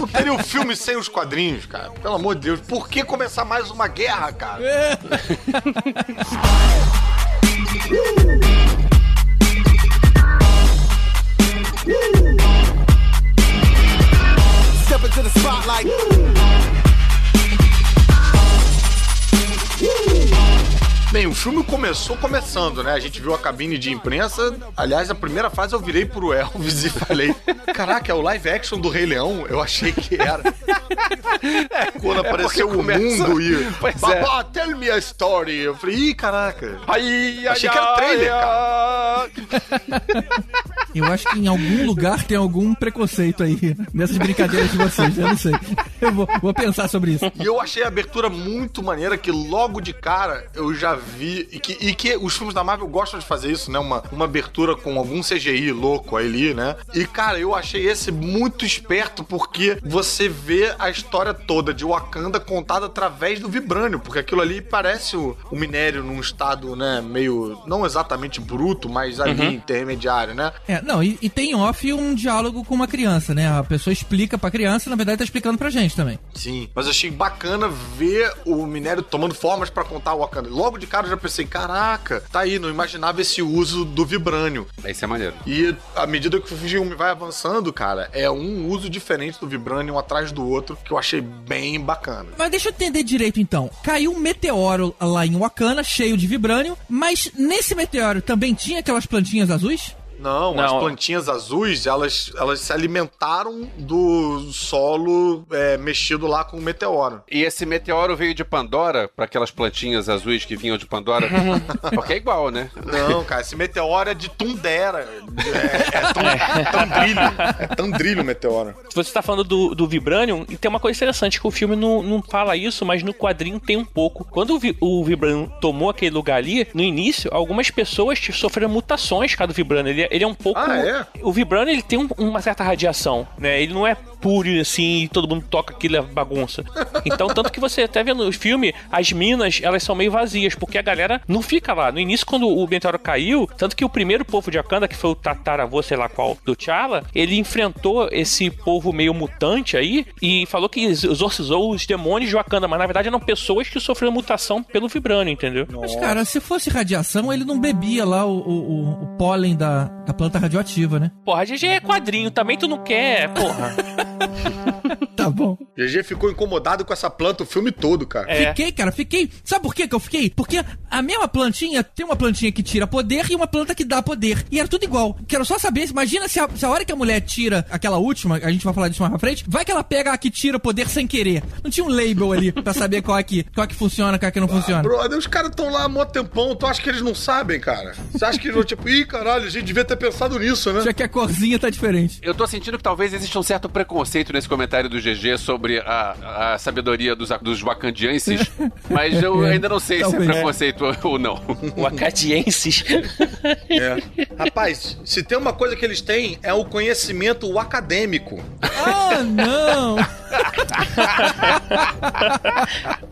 Speaker 5: Não teria um filme sem os quadrinhos, cara. Pelo amor de Deus. Por que começar mais uma guerra, cara?
Speaker 10: Step into the spotlight.
Speaker 5: Bem, o filme começou começando, né? A gente viu a cabine de imprensa. Aliás, a primeira frase eu virei pro Elvis e falei: Caraca, é o live action do Rei Leão? Eu achei que era. Quando apareceu o
Speaker 9: começa-
Speaker 5: mundo e.
Speaker 9: Pois é.
Speaker 5: Babá, tell me a story. Eu falei: Ih, caraca.
Speaker 9: Ai, ai,
Speaker 5: Achei que era trailer,
Speaker 9: cara.
Speaker 6: Eu acho que em algum lugar tem algum preconceito aí nessas brincadeiras de vocês. Eu não sei. Eu vou, vou pensar sobre isso.
Speaker 5: E eu achei a abertura muito maneira, que logo de cara eu já vi. E que, e que os filmes da Marvel gostam de fazer isso, né? Uma, uma abertura com algum CGI louco ali, né? E, cara, eu achei esse muito esperto, porque você vê a história toda de Wakanda contada através do Vibrânio, porque aquilo ali parece o, o minério num estado, né? Meio. não exatamente bruto, mas ali intermediário, né?
Speaker 6: É, não, e, e tem off um diálogo com uma criança, né? A pessoa explica pra criança e na verdade tá explicando pra gente também.
Speaker 5: Sim, mas eu achei bacana ver o minério tomando formas pra contar o Wakanda. Logo de cara eu já pensei, caraca, tá aí, não imaginava esse uso do vibrânio.
Speaker 9: Isso é maneiro.
Speaker 5: E à medida que o filme vai avançando, cara, é um uso diferente do vibrânio um atrás do outro, que eu achei bem bacana.
Speaker 6: Mas deixa eu entender direito então. Caiu um meteoro lá em Wakanda, cheio de vibrânio, mas nesse meteoro também tinha aquelas plantinhas azuis?
Speaker 5: Não,
Speaker 8: Não.
Speaker 5: as plantinhas azuis, elas, elas se alimentaram do solo é, mexido lá com o meteoro.
Speaker 9: E esse meteoro veio de Pandora, para aquelas plantinhas azuis que vinham de Pandora. Porque é igual, né?
Speaker 5: Não, cara, esse meteoro é de Tundera. É, é, tum- Tandrilho. É Tandrilho o meteoro.
Speaker 8: Você tá falando do, do Vibranium, e tem uma coisa interessante, que o filme não, não fala isso, mas no quadrinho tem um pouco. Quando o, Vi- o Vibranium tomou aquele lugar ali, no início, algumas pessoas sofreram mutações cada Vibranium. Ele, é, ele é um pouco.
Speaker 5: Ah, é?
Speaker 8: O Vibranium ele tem um- uma certa radiação, né? Ele não é puro assim e todo mundo toca aquilo é bagunça. Então, tanto que você até vendo no filme, as minas elas são meio vazias, porque a galera não fica lá. No início, quando o meteoro caiu, tanto que o primeiro povo de Wakanda, que foi o tataravô, sei lá qual, do T'Challa, ele enfrentou esse povo meio mutante aí e falou que exorcizou os demônios de Wakanda, mas na verdade eram pessoas que sofreram mutação pelo Vibranium, entendeu?
Speaker 6: Mas, cara, se fosse radiação, ele não bebia lá o, o, o- o pólen da, da planta radioativa, né?
Speaker 8: Porra, GG é quadrinho, também tu não quer, porra.
Speaker 6: Tá bom.
Speaker 5: GG ficou incomodado com essa planta o filme todo, cara.
Speaker 8: É.
Speaker 6: Fiquei, cara, fiquei. Sabe por que que eu fiquei? Porque a mesma plantinha tem uma plantinha que tira poder e uma planta que dá poder. E era tudo igual. Quero só saber, imagina se a, se a hora que a mulher tira aquela última, a gente vai falar disso mais pra frente, vai que ela pega a que tira poder sem querer. Não tinha um label ali pra saber qual é que, qual é que funciona, qual é que não funciona.
Speaker 5: Brother, os caras estão lá há mó tempão, tu acha que eles não sabem, cara? Você acha que eles vão, tipo, ih, caralho, a gente devia ter pensado nisso, né?
Speaker 6: Já que a corzinha tá diferente.
Speaker 9: Eu tô sentindo que talvez exista um certo preconceito nesse comentário do GG sobre a, a sabedoria dos, dos wakandienses, mas eu
Speaker 6: É,
Speaker 9: ainda não sei se é
Speaker 6: talvez.
Speaker 9: preconceito ou não.
Speaker 8: O Acadienses.
Speaker 5: É. Rapaz, se tem uma coisa que eles têm, é o conhecimento acadêmico.
Speaker 6: Ah, não!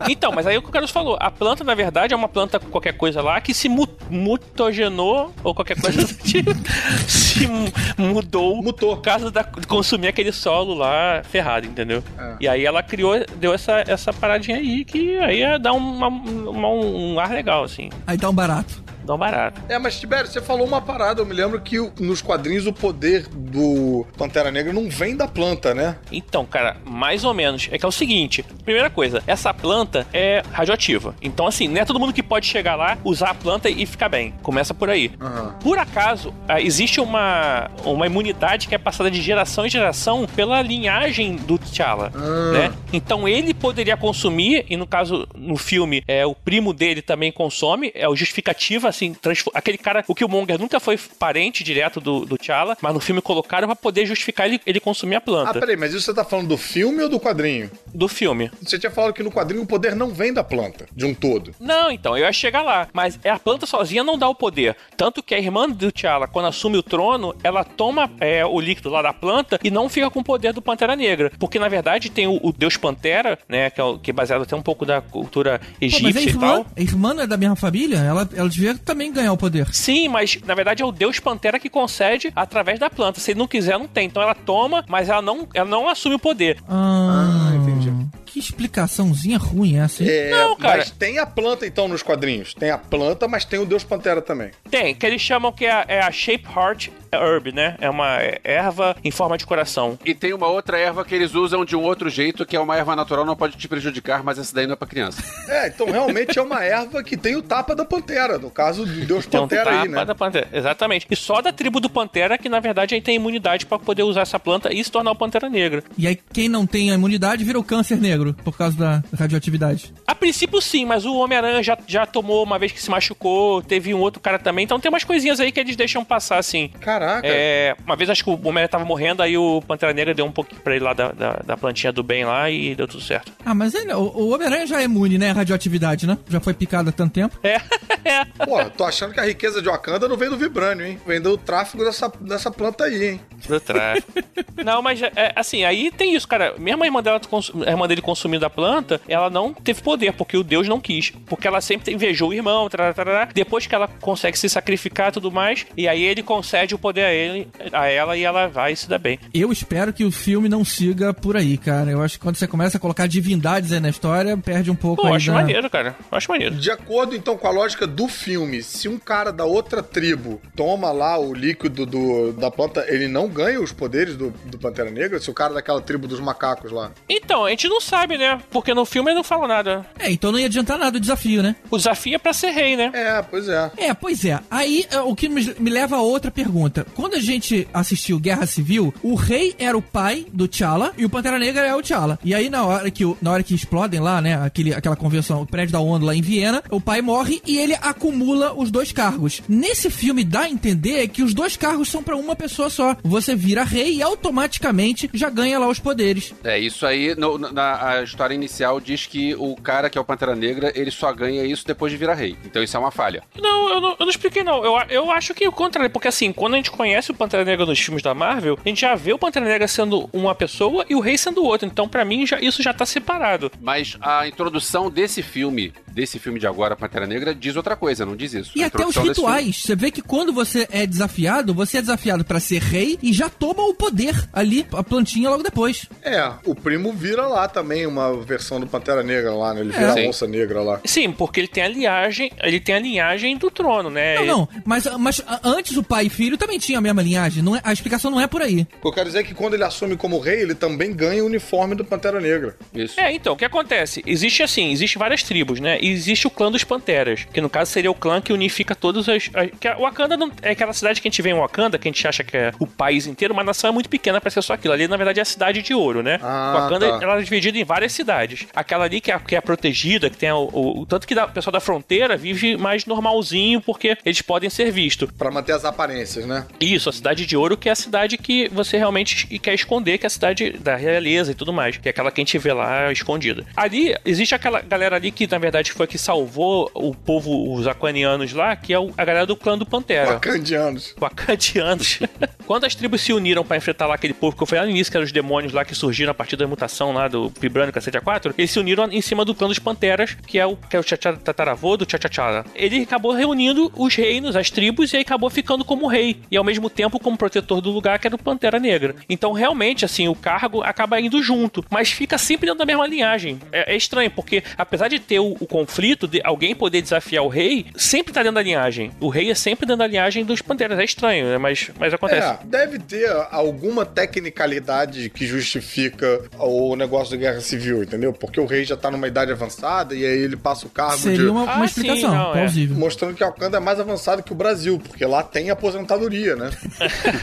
Speaker 8: Então, mas aí o que o Carlos falou, a planta, na verdade, é uma planta qualquer coisa lá que se mu mutagenou, ou qualquer coisa do tipo, se mu- mudou
Speaker 5: Mutou.
Speaker 8: por causa da, de consumir aquele solo lá ferrado, entendeu?
Speaker 5: É.
Speaker 8: E aí ela criou, deu essa, essa paradinha aí que aí ia dar uma- uma- um ar legal, assim,
Speaker 6: Aí dá um barato.
Speaker 8: Um barato.
Speaker 5: É, mas Tibério, você falou uma parada. Eu me lembro que nos quadrinhos o poder do Pantera Negra não vem da planta, né?
Speaker 8: Então, cara, mais ou menos. É que é o seguinte: primeira coisa, essa planta é radioativa. Então, assim, não é todo mundo que pode chegar lá, usar a planta e ficar bem. Começa por aí.
Speaker 5: Aham.
Speaker 8: Por acaso, ah, existe uma, uma imunidade que é passada de geração em geração pela linhagem do T'Challa, né? Então ele poderia consumir, e no caso, no filme, é o primo dele também consome, é o justificativa, assim, aquele cara, o Killmonger nunca foi parente direto do, do T'Challa, mas no filme colocaram pra poder justificar ele, ele consumir a
Speaker 5: Ah,
Speaker 8: planta.
Speaker 5: peraí, mas isso você tá falando do filme ou do quadrinho?
Speaker 8: do filme.
Speaker 5: Você tinha falado que no quadrinho o poder não vem da planta, de um todo.
Speaker 8: Não, então, eu ia chegar lá. Mas é a planta sozinha não dá o poder. Tanto que a irmã do T'Challa, quando assume o trono, ela toma é, o líquido lá da planta e não fica com o poder do Pantera Negra. Porque, na verdade, tem o, o Deus Pantera, né? Que é, o- que é baseado até um pouco da cultura
Speaker 6: Pô, mas a
Speaker 8: egípcia e
Speaker 6: irmã,
Speaker 8: tal.
Speaker 6: a irmã não é da mesma família? Ela, ela devia também ganhar o poder.
Speaker 8: Sim, mas na verdade é o Deus Pantera que concede através da planta. Se ele não quiser, não tem. Então ela toma, mas ela não, ela não assume o poder.
Speaker 6: Ah,
Speaker 5: entendi.
Speaker 6: Que explicaçãozinha ruim essa, hein?
Speaker 5: É,
Speaker 8: Não, cara.
Speaker 5: Mas tem a planta então nos quadrinhos. Tem a planta, mas tem o Deus Pantera também.
Speaker 8: Tem, que eles chamam que é a, é a Shape Heart Herb, né? É uma erva em forma de coração.
Speaker 9: E tem uma outra erva que eles usam de um outro jeito, que é uma erva natural, não pode te prejudicar, mas essa daí não é pra criança.
Speaker 5: É, então realmente é uma erva que tem o tapa da Pantera, no caso do Deus
Speaker 8: Tem um
Speaker 5: Pantera aí,
Speaker 8: tapa
Speaker 5: né?
Speaker 8: da Pantera. Exatamente. E só da tribo do Pantera que, na verdade, aí tem imunidade pra poder usar essa planta e se tornar o Pantera Negra.
Speaker 6: E aí, quem não tem a imunidade vira o câncer negro, por causa da radioatividade.
Speaker 8: A princípio, sim, mas o Homem-Aranha já, já tomou uma vez que se machucou, teve um outro cara também, então tem umas coisinhas aí que eles deixam passar, assim.
Speaker 5: Caraca.
Speaker 8: É, uma vez acho que o Homem-Aranha tava morrendo, aí o Pantera Negra deu um pouquinho pra ele lá da, da, da plantinha do bem lá e deu tudo certo.
Speaker 6: Ah, mas ele, o, o Homem-Aranha já é imune, né? à Radioatividade, né? Já foi picado há tanto tempo.
Speaker 8: É, é.
Speaker 5: Pô, tô achando que a riqueza de Wakanda não vem do Vibrânio, hein? Vem do tráfico dessa, dessa planta aí, hein?
Speaker 8: Do tráfico. Não, mas é, assim, aí tem isso, cara. Mesmo a irmã, dela, a irmã dele consumindo a planta, ela não teve poder, porque o Deus não quis. Porque ela sempre invejou o irmão, tarará, tarará. depois que ela consegue se sacrificar e tudo mais, e aí ele concede o poder a, ele, a ela e ela vai se dar bem.
Speaker 6: Eu espero que o filme não siga por aí, cara. Eu acho que quando você começa a colocar divindades aí na história, perde um pouco
Speaker 8: Pô,
Speaker 6: aí
Speaker 8: acho
Speaker 6: da...
Speaker 8: maneiro, cara. Acho maneiro.
Speaker 5: De acordo, então, com a lógica do filme, se um cara da outra tribo toma lá o líquido do, da planta, ele não ganha os poderes do, do Pantera Negra? Se o cara daquela tribo dos macacos lá.
Speaker 8: Então, a gente não sabe, né? Porque no filme ele não fala nada.
Speaker 6: É, então não ia adiantar nada o desafio, né?
Speaker 8: O desafio é pra ser rei, né?
Speaker 5: É, pois é.
Speaker 6: É, pois é. Aí é, o que me, leva a outra pergunta. Quando a gente assistiu Guerra Civil, o rei era o pai do T'Challa e o Pantera Negra é o T'Challa. E aí na hora que na hora que explodem lá, né, aquele, aquela convenção, o prédio da ONU lá em Viena, o pai morre e ele acumula os dois cargos. Nesse filme dá a entender que os dois cargos são pra uma pessoa só. você vira rei e automaticamente já ganha lá os poderes.
Speaker 9: É, isso aí, no- na a história inicial diz que o cara que é o Pantera Negra, ele só ganha isso depois de virar rei. Então isso é uma falha.
Speaker 8: Não, eu não, eu não expliquei, não. Eu, eu acho que o contrário, porque assim, quando a gente conhece o Pantera Negra nos filmes da Marvel, a gente já vê o Pantera Negra sendo uma pessoa e o rei sendo outra. Então, pra mim, já, isso já tá separado.
Speaker 9: Mas a introdução desse filme, desse filme de agora, Pantera Negra, diz outra coisa, não diz isso.
Speaker 6: E
Speaker 9: A
Speaker 6: até os rituais. Você vê que quando você é desafiado, você é desafiado pra ser rei e já toma o poder ali, a plantinha logo depois.
Speaker 5: É, o primo vira lá também uma versão do Pantera Negra lá, né? Ele
Speaker 6: É.
Speaker 5: vira
Speaker 9: Sim.
Speaker 5: a onça negra lá.
Speaker 8: Sim, porque ele tem a linhagem, ele tem a linhagem do trono, né?
Speaker 6: Não, não, mas, mas a- antes o pai e filho também tinham a mesma linhagem. Não é, a explicação não é por aí.
Speaker 5: O que eu quero dizer é que quando ele assume como rei, ele também ganha o uniforme do Pantera Negra.
Speaker 9: Isso.
Speaker 8: É, então, o que acontece? Existe assim, existe várias tribos, né? E existe o clã dos Panteras, que no caso seria o clã que unifica todas as. as que a Wakanda não, é aquela cidade que a gente vê em Wakanda, que a gente acha que é o país inteiro, uma nação é muito pequena pra ser só aquilo. Ali, na verdade, é a cidade de ouro, né?
Speaker 5: Ah,
Speaker 8: Wakanda
Speaker 5: tá.
Speaker 8: ela é dividida em várias cidades. Aquela ali que é, que é protegida, que tem o, o- o tanto que dá- o pessoal da fronteira vive mais normalzinho, porque eles podem ser vistos.
Speaker 5: Pra manter as aparências, né?
Speaker 8: Isso, a cidade de ouro, que é a cidade que você realmente quer esconder, que é a cidade da realeza e tudo mais, que é aquela que a gente vê lá escondida. Ali, existe aquela galera ali que, na verdade, foi a que salvou o povo, os aquanianos lá, que é a galera do clã do Pantera.
Speaker 5: Wakandianos.
Speaker 8: Wakandianos. Quando as tribos se uniram pra enfrentar lá aquele povo que eu falei lá no início, que eram os demônios lá que surgiram a partir da mutação lá do Vibranium Cacete A4, eles se uniram em cima do clã dos Panteras, que é o, que é o tataravô do Tchatchara. Ele acabou reunindo os reinos, as tribos, e acabou ficando como rei. E ao mesmo tempo como protetor do lugar, que era o Pantera Negra. Então, realmente, assim, o cargo acaba indo junto, mas fica sempre dentro da mesma linhagem. É, é estranho, porque apesar de ter o, o conflito de alguém poder desafiar o rei, sempre tá dentro da linhagem. O rei é sempre dentro da linhagem dos Panteras. É estranho, né? Mas, mas acontece.
Speaker 5: É, deve ter alguma tecnicalidade que justifica o negócio da guerra civil, entendeu? Porque o rei já tá numa idade avançada e aí ele passa o cargo de.
Speaker 6: Seria uma, uma
Speaker 8: Ah,
Speaker 6: explicação
Speaker 8: sim, não, é.
Speaker 6: plausível.
Speaker 5: Mostrando que a Wakanda é mais avançado que o Brasil, porque lá tem aposentadoria, né?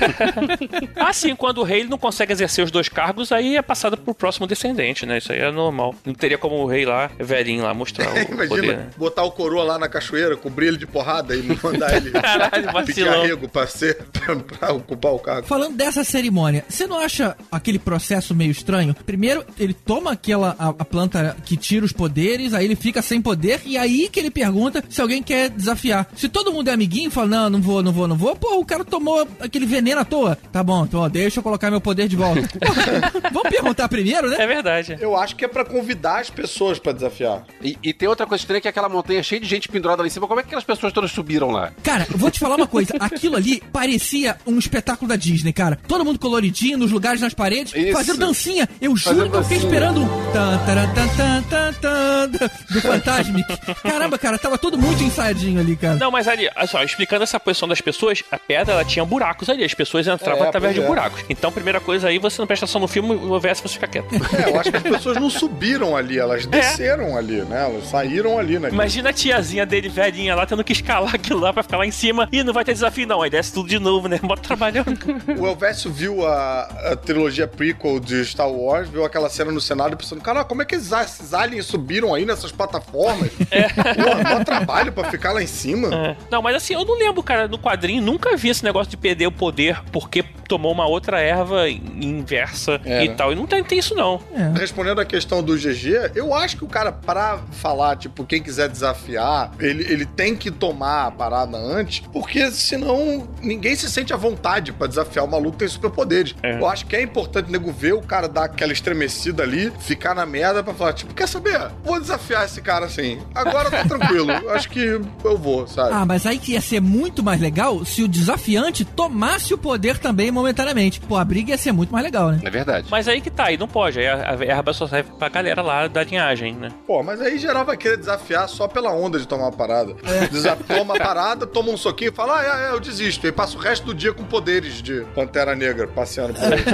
Speaker 8: Assim, quando o rei não consegue exercer os dois cargos, aí é passado pro próximo descendente, né? Isso aí é normal. Não teria como o rei lá, velhinho lá, mostrar o
Speaker 5: Imagina,
Speaker 8: poder, né?
Speaker 5: botar o coroa lá na cachoeira, cobrir ele de porrada e mandar ele
Speaker 8: Caralho,
Speaker 5: pedir
Speaker 8: vacilão.
Speaker 5: arrego pra, ser, pra, pra ocupar o cargo.
Speaker 6: Falando dessa cerimônia, você não acha aquele processo meio estranho? Primeiro, ele toma aquela a, a planta que tira os poderes, aí ele fica sem poder, e aí que ele pergunta se alguém quer desafiar. Se todo mundo é amiguinho, fala, não, não vou, não vou, não vou, pô, o cara tomou aquele veneno à toa. Tá bom, então ó, deixa eu colocar meu poder de volta. Vamos perguntar primeiro, né?
Speaker 8: É verdade.
Speaker 5: Eu acho que é pra convidar as pessoas pra desafiar.
Speaker 9: E, e tem outra coisa estranha que é aquela montanha cheia de gente pendurada lá em cima. Como é que aquelas pessoas todas subiram lá?
Speaker 6: Cara, eu vou te falar uma coisa. Aquilo ali parecia um espetáculo da Disney, cara. Todo mundo coloridinho, nos lugares, nas paredes,
Speaker 9: Isso.
Speaker 6: fazendo dancinha. Eu juro
Speaker 9: Fazendo
Speaker 6: que eu fiquei
Speaker 9: dancinha.
Speaker 6: esperando tan, taran, tan, tan, tan, tan, do Fantasmic. Caramba, cara, tava tudo muito ensaiadinho ali, cara.
Speaker 8: Não, mas ali, olha só, explicando essa posição das pessoas, a pedra ela tinha buracos ali, as pessoas entravam
Speaker 5: É,
Speaker 8: através de
Speaker 5: é.
Speaker 8: buracos. Então, primeira coisa aí, você não presta atenção no filme, o OVS você fica quieto.
Speaker 5: É, eu acho que as pessoas não subiram ali, elas desceram ali, né? Elas saíram ali, né?
Speaker 8: Imagina a tiazinha dele, velhinha, lá tendo que escalar aquilo lá pra ficar lá em cima. E não vai ter desafio, não. Aí desce tudo de novo, né? Bota trabalhando.
Speaker 5: O Elvésio viu a, a trilogia prequel de Star Wars, viu aquela cena no cenário pensando, cara, como é que esses, aliens subiram aí nessas plataformas? É. Porra, mó trabalho pra ficar lá em cima.
Speaker 8: É. Não, mas assim, eu não lembro, cara, no quadrinho, nunca vi esse negócio de perder o poder porque tomou uma outra erva inversa
Speaker 5: É,
Speaker 8: e tal. E não tem, tem isso, não.
Speaker 6: É.
Speaker 5: Respondendo a questão do GG, eu acho que o cara, pra falar, tipo, quem quiser desafiar, ele, ele tem que tomar a parada antes, porque senão ninguém se sente à vontade pra desafiar o maluco que tem superpoderes.
Speaker 8: É.
Speaker 5: Eu acho que é importante nego ver o cara dar aquela estremecida ali, ficar na merda pra falar, tipo, quer saber? Vou desafiar esse cara assim. Agora tá tranquilo. Acho que eu vou, sabe?
Speaker 6: Ah, mas aí que ia ser muito mais legal se o desafiante tomasse o poder também momentaneamente. Pô, a briga ia ser muito mais legal, né?
Speaker 9: É verdade.
Speaker 8: Mas aí que tá, aí não pode. Aí a, a erva só serve pra galera lá da linhagem, né?
Speaker 5: Pô, mas aí geral vai querer desafiar só pela onda de tomar uma parada. Desa- Toma a parada, toma um soquinho e fala, ah, é, é, eu desisto. E passa o resto do dia com poderes de Pantera Negra passeando por aí.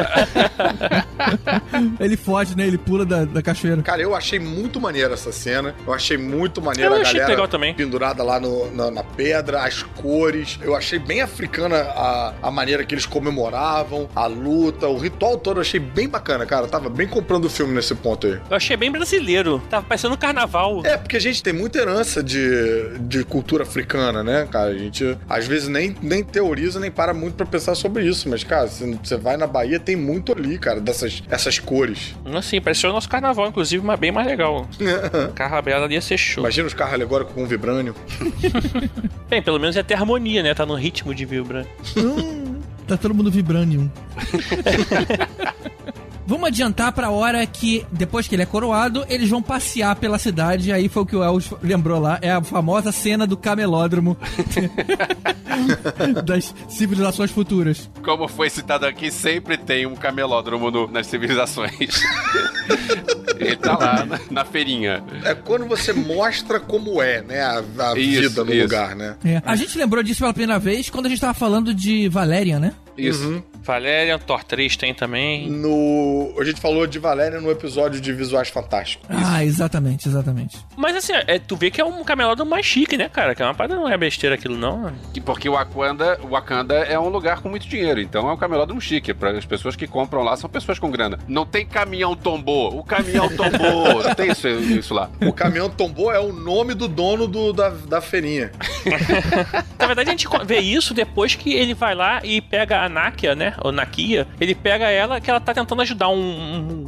Speaker 6: Ele foge, né? Ele pula da, da cachoeira.
Speaker 5: Cara, eu achei muito maneira essa cena. Eu achei muito maneira
Speaker 8: Eu
Speaker 5: a
Speaker 8: achei
Speaker 5: galera
Speaker 8: legal também.
Speaker 5: pendurada lá no- na, na pedra, as cores. Eu achei bem africana a, a maneira que eles comemoravam, a luta, o ritual todo. Eu achei bem bacana, cara. Tava bem comprando o filme nesse ponto aí.
Speaker 8: Eu achei bem brasileiro. Tava parecendo um carnaval.
Speaker 5: É, porque a gente tem muita herança de, de cultura africana, né, cara? A gente às vezes nem, nem teoriza, nem para muito pra pensar sobre isso. Mas, cara, você vai na Bahia, tem muito ali, cara, dessas essas cores.
Speaker 8: Assim, pareceu o nosso carnaval, inclusive, mas bem mais legal. Ali ia ser show.
Speaker 5: Imagina os carros alegóricos com vibrânio.
Speaker 8: Bem, pelo menos ia ter harmonia, né? Tá no ritmo de vibra.
Speaker 6: Tá todo mundo vibranium. Vamos adiantar pra hora que, depois que ele é coroado, eles vão passear pela cidade. Aí foi o que o Elvis lembrou lá. É a famosa cena do camelódromo das civilizações futuras.
Speaker 9: Como foi citado aqui, sempre tem um camelódromo no- nas civilizações. Ele tá lá na, na feirinha.
Speaker 5: É quando você mostra como é, né, a, a
Speaker 9: Isso,
Speaker 5: vida no
Speaker 9: isso.
Speaker 5: lugar, né?
Speaker 6: É. A gente lembrou disso pela primeira vez quando a gente tava falando de Valerian, né?
Speaker 9: Isso.
Speaker 8: Valerian, Thor 3 tem também.
Speaker 5: No, a gente falou de Valéria no episódio de Visuais Fantásticos.
Speaker 6: Ah, exatamente, exatamente.
Speaker 8: Mas assim, é, tu vê que é um camelódromo mais chique, né, cara? Que é uma parada, não é besteira aquilo, não.
Speaker 9: Que- Porque o Wakanda, o Wakanda é um lugar com muito dinheiro, então é um camelódromo chique. Para as pessoas que compram lá são pessoas com grana. Não tem caminhão tombou. O caminhão tombou. Não tem isso, isso lá.
Speaker 5: O caminhão tombou é o nome do dono do, da, da feirinha.
Speaker 8: Na verdade, a gente vê isso depois que ele vai lá e pega a Nakia, né? Ou Nakia. Ele pega ela que ela tá tentando ajudar um,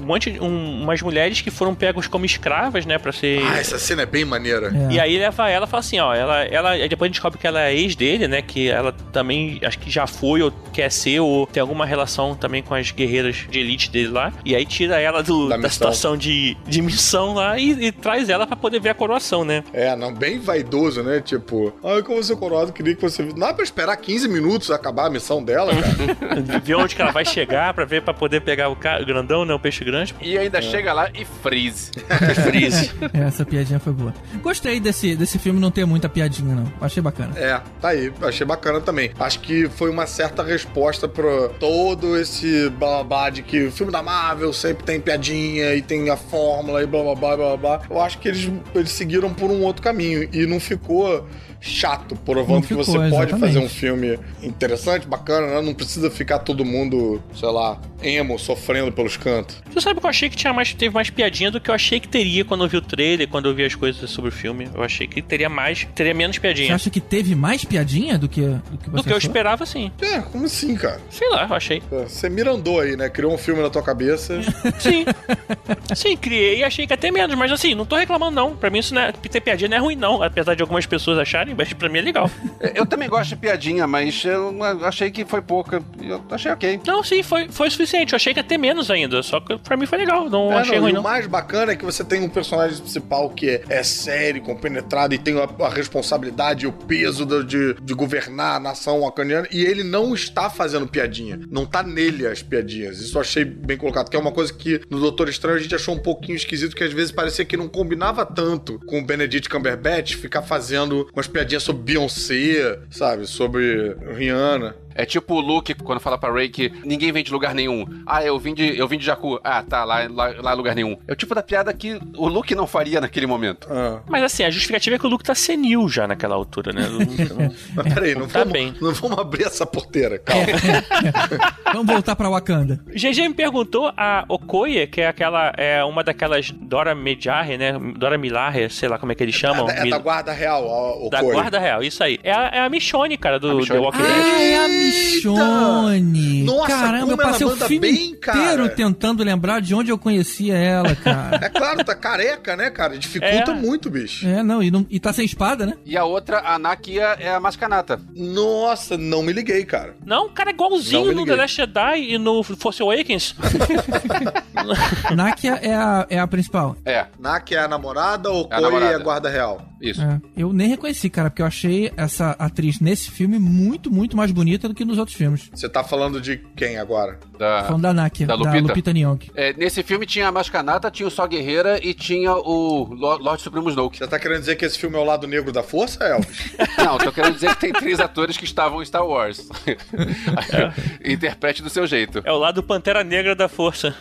Speaker 8: um monte de. um- umas mulheres que foram pegas como escravas, né? Pra ser.
Speaker 5: Ah, essa cena é bem maneira.
Speaker 6: É.
Speaker 8: E aí leva ela e fala assim, ó, ela, ela, aí depois a gente descobre que ela é ex dele, né? Que ela também, acho que já foi, ou quer ser, ou tem alguma relação também com as guerreiras de elite dele lá. E aí tira ela do-
Speaker 5: Da
Speaker 8: da, situação de, de missão lá e, e traz ela pra poder ver a coroação, né?
Speaker 5: É, não, bem vaidoso, né? Tipo, ai, como você coroado, queria que você. Não dá pra esperar 15 minutos acabar a missão dela, cara.
Speaker 8: ver onde que ela vai chegar pra ver, pra poder pegar o, ca- grandão, né? O peixe grande.
Speaker 9: E ainda chega lá e freeze.
Speaker 8: Freeze.
Speaker 6: É, Essa piadinha foi boa. Gostei desse, desse filme não ter muita piadinha, não. Achei bacana.
Speaker 5: É, tá aí. Achei bacana também. Acho que foi uma certa resposta pra todo esse blá blá blá de que o filme da Marvel sempre tem piadinha e tem a fórmula e blá blá blá blá blá. Eu acho que eles, eles seguiram por um outro caminho e não ficou chato, provando
Speaker 6: Não
Speaker 5: que
Speaker 6: ficou,
Speaker 5: você pode
Speaker 6: exatamente.
Speaker 5: fazer um filme interessante, bacana, né? Não precisa ficar todo mundo, sei lá, emo, sofrendo pelos cantos.
Speaker 8: Tu sabe que eu achei que tinha mais, teve mais piadinha do que eu achei que teria quando eu vi o trailer, quando eu vi as coisas sobre o filme. Eu achei que teria mais, teria menos
Speaker 6: Você
Speaker 8: piadinha.
Speaker 6: acha que teve mais piadinha do que, do que você
Speaker 8: Do que eu esperava, sim.
Speaker 5: É, como assim, cara?
Speaker 8: Sei lá, eu achei.
Speaker 5: Você mirandou aí, né? Criou um filme na tua cabeça.
Speaker 8: Sim. Sim, criei e achei que até menos, mas assim, não tô reclamando não. Pra mim isso não é, ter piadinha não é ruim não, apesar de algumas pessoas acharem, mas pra mim é legal.
Speaker 9: Eu também gosto de piadinha, mas eu achei que foi pouca. Eu achei ok.
Speaker 8: Não, sim, foi, foi suficiente. Eu achei que ia ter menos ainda, só que pra mim foi legal, não
Speaker 5: É,
Speaker 8: achei
Speaker 5: não,
Speaker 8: ruim
Speaker 5: e
Speaker 8: não.
Speaker 5: o mais bacana é que você tem um personagem principal que é, é sério, compenetrado e tem a, a responsabilidade e o peso do- de, de governar a nação wakaniana e ele não está fazendo piadinha. Não tá nele as piadinhas. Isso eu achei bem colocado, que é uma coisa que no Doutor Estranho a gente achou um pouquinho esquisito, que às vezes parecia que não combinava tanto com o Benedict Cumberbatch ficar fazendo umas piadinhas sobre Beyoncé, sabe? Sobre Rihanna.
Speaker 9: É tipo o Luke quando fala pra Ray que ninguém vem de lugar nenhum. Ah, eu vim de, eu vim de Jakku. Ah, tá, lá, lá, lá é lugar nenhum. É o tipo da piada que o Luke não faria naquele momento.
Speaker 5: Ah.
Speaker 8: Mas assim, a justificativa é que o Luke tá senil já naquela altura, né?
Speaker 5: Mas peraí, não,
Speaker 8: Tá
Speaker 5: vamos,
Speaker 8: bem.
Speaker 5: não vamos abrir essa porteira, calma.
Speaker 6: Vamos voltar pra Wakanda.
Speaker 8: GG me perguntou a Okoye, que é aquela, é uma daquelas Dora Milaje, né? Dora Milaje, sei lá como é que eles chamam.
Speaker 5: É, da- é da Guarda Real, ó, o
Speaker 8: da. Guarda Real, isso aí. É a, é a Michonne, cara, do
Speaker 9: Michonne.
Speaker 8: The Walking
Speaker 6: Ah,
Speaker 8: Dead.
Speaker 6: é a Michonne!
Speaker 5: Nossa,
Speaker 6: Caramba,
Speaker 5: como
Speaker 6: eu passei
Speaker 5: ela
Speaker 6: o filme
Speaker 5: bem, cara.
Speaker 6: inteiro tentando lembrar de onde eu conhecia ela, cara.
Speaker 5: É claro, tá careca, né, cara? Dificulta
Speaker 8: É.
Speaker 5: muito, bicho.
Speaker 6: é, não e, não, e tá sem espada, né?
Speaker 9: E a outra, a Nakia, é a Mascanata.
Speaker 5: Nossa, não me liguei, cara.
Speaker 8: Não, o cara é igualzinho no. The Last Jedi e no Force Awakens.
Speaker 6: Nakia é a, é a principal.
Speaker 9: É,
Speaker 5: Nak é a namorada ou
Speaker 9: É a
Speaker 5: é a Guarda Real?
Speaker 9: isso.
Speaker 6: É. Eu nem reconheci, cara, porque eu achei essa atriz nesse filme muito, muito mais bonita do que nos outros filmes.
Speaker 5: Você tá falando de quem agora?
Speaker 9: Da...
Speaker 6: Falando da Nakia,
Speaker 9: Da
Speaker 6: da
Speaker 9: Lupita?
Speaker 6: Lupita, Nyong'o.
Speaker 9: É, nesse filme tinha a Mascanata, tinha o Só Guerreira e tinha o Lo- Lorde Supremo Snoke.
Speaker 5: Você tá querendo dizer que esse filme é o lado negro da força, Elvis?
Speaker 9: Não, tô querendo dizer que tem três atores que estavam em Star Wars. Interprete do seu jeito.
Speaker 8: É o lado Pantera Negra da força.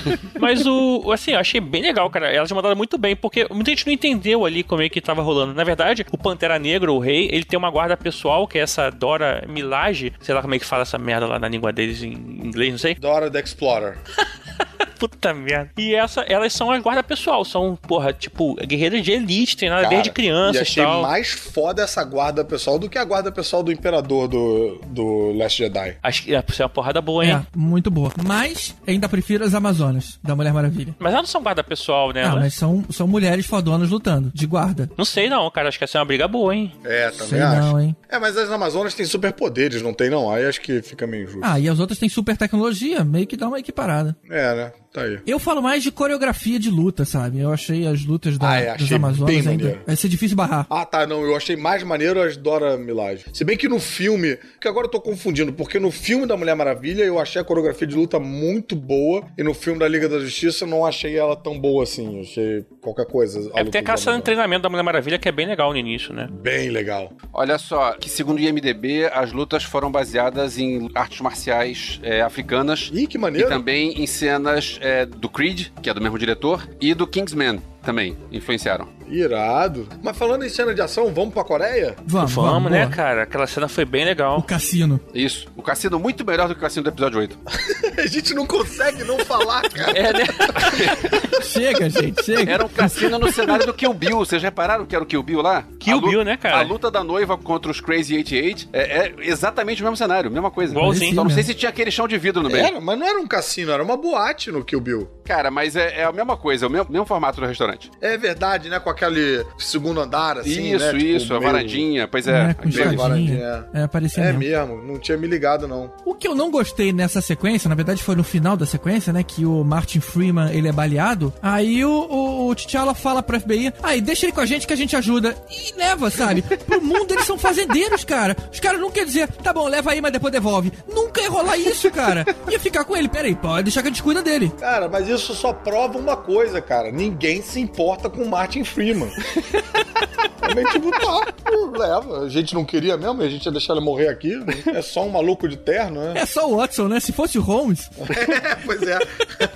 Speaker 8: Mas o, assim, eu achei bem legal, cara. Elas mandaram muito bem, porque muita gente não entendeu ali como é que tava rolando. Na verdade, o Pantera Negra, o rei, ele tem uma guarda pessoal, que é essa Dora Milaje. Sei lá como é que fala essa merda lá na língua deles em inglês, não sei.
Speaker 5: Dora the Explorer.
Speaker 8: Puta merda. E essa, elas são as guarda pessoal, são, porra, tipo, guerreiras de elite, treinadas desde
Speaker 5: Cara,
Speaker 8: crianças
Speaker 5: e achei
Speaker 8: tal.
Speaker 5: mais foda essa guarda pessoal do que a guarda pessoal do Imperador do, do Last Jedi.
Speaker 8: Acho que é uma porrada boa, hein?
Speaker 6: É, muito boa. Mas ainda prefiro as Amazonas, da Mulher Maravilha.
Speaker 8: Mas elas não são guarda pessoal, né?
Speaker 6: Ah,
Speaker 8: Elas-
Speaker 6: mas são, são mulheres fodonas lutando, de guarda.
Speaker 8: Não sei não, cara. Acho que essa é uma briga boa, hein?
Speaker 5: É, também
Speaker 6: Sei
Speaker 5: acho.
Speaker 6: não, hein?
Speaker 5: É, mas as Amazonas têm superpoderes, não tem não? Aí acho que fica meio injusto.
Speaker 6: Ah, e as outras têm super tecnologia, meio que dá uma equiparada.
Speaker 5: É, né? back. Tá aí.
Speaker 6: Eu falo mais de coreografia de luta, sabe? Eu achei as lutas da,
Speaker 5: Ah, é,
Speaker 6: das Amazonas ainda. Vai ser difícil barrar.
Speaker 5: Ah, tá, não. Eu achei mais maneiro as Dora Milaje. Se bem que no filme. Que agora eu tô confundindo, porque no filme da Mulher Maravilha eu achei a coreografia de luta muito boa. E no filme da Liga da Justiça eu não achei ela tão boa assim. Eu achei qualquer coisa. a
Speaker 8: É,
Speaker 5: luta
Speaker 8: tem aquela
Speaker 5: dos
Speaker 8: cena de treinamento da Mulher Maravilha que é bem legal no início, né?
Speaker 5: Bem legal.
Speaker 9: Olha só, que segundo o IMDB, as lutas foram baseadas em artes marciais é, africanas
Speaker 5: Ih, que
Speaker 9: e
Speaker 5: maneiro.
Speaker 9: também em cenas é, do Creed, que é do mesmo diretor, e do Kingsman também influenciaram.
Speaker 5: Irado. Mas falando em cena de ação, vamos pra Coreia?
Speaker 6: Vamos,
Speaker 8: Vamos, né,
Speaker 6: boa.
Speaker 8: cara? Aquela cena foi bem
Speaker 6: O
Speaker 8: legal.
Speaker 6: cassino.
Speaker 9: Isso. O cassino muito melhor do que o cassino do episódio 8.
Speaker 5: A gente não consegue não falar, cara.
Speaker 8: É, né?
Speaker 6: Chega, gente, chega.
Speaker 9: Era um cassino no cenário do Kill Bill. Vocês repararam que era o Kill Bill lá?
Speaker 8: Kill
Speaker 9: A lu-
Speaker 8: Bill, né, cara?
Speaker 9: A luta da noiva contra os Crazy 88 é, é exatamente o mesmo cenário, mesma coisa.
Speaker 8: Igualzinho.
Speaker 9: Só não sei
Speaker 6: mesmo.
Speaker 9: se tinha aquele chão de vidro no meio.
Speaker 5: Era, mas não era um cassino, era uma boate no Kill Bill.
Speaker 9: Cara, mas é, é a mesma coisa, é o mesmo, mesmo formato do restaurante.
Speaker 5: É verdade, né? Com aquele segundo andar, assim,
Speaker 9: isso,
Speaker 5: né? Tipo,
Speaker 9: isso, a
Speaker 5: meio-
Speaker 9: varandinha, pois
Speaker 6: É,
Speaker 9: é. aquele-
Speaker 5: escadinha.
Speaker 6: escadinha. É, parecia
Speaker 5: É
Speaker 6: mesmo.
Speaker 5: mesmo, não tinha me ligado, não.
Speaker 6: O que eu não gostei nessa sequência, na verdade foi no final da sequência, né? Que o Martin Freeman, ele é baleado. Aí o, o, o T'Challa fala pro FBI, aí deixa ele com a gente que a gente ajuda. E leva, sabe? Pro mundo eles são fazendeiros, cara. Os caras não querem dizer, tá bom, leva aí, mas depois devolve. Nunca ia rolar isso, cara. Ia ficar com ele, peraí, pode deixar que a gente cuida dele.
Speaker 5: Cara, mas isso só prova uma coisa, cara. Ninguém se importa com o Martin Freeman. Também, tipo, tá, leva. A gente não queria mesmo, a gente ia deixar ele morrer aqui. É só um maluco de terno, né?
Speaker 6: É só o Watson, né? Se fosse o Holmes,
Speaker 5: É, pois é.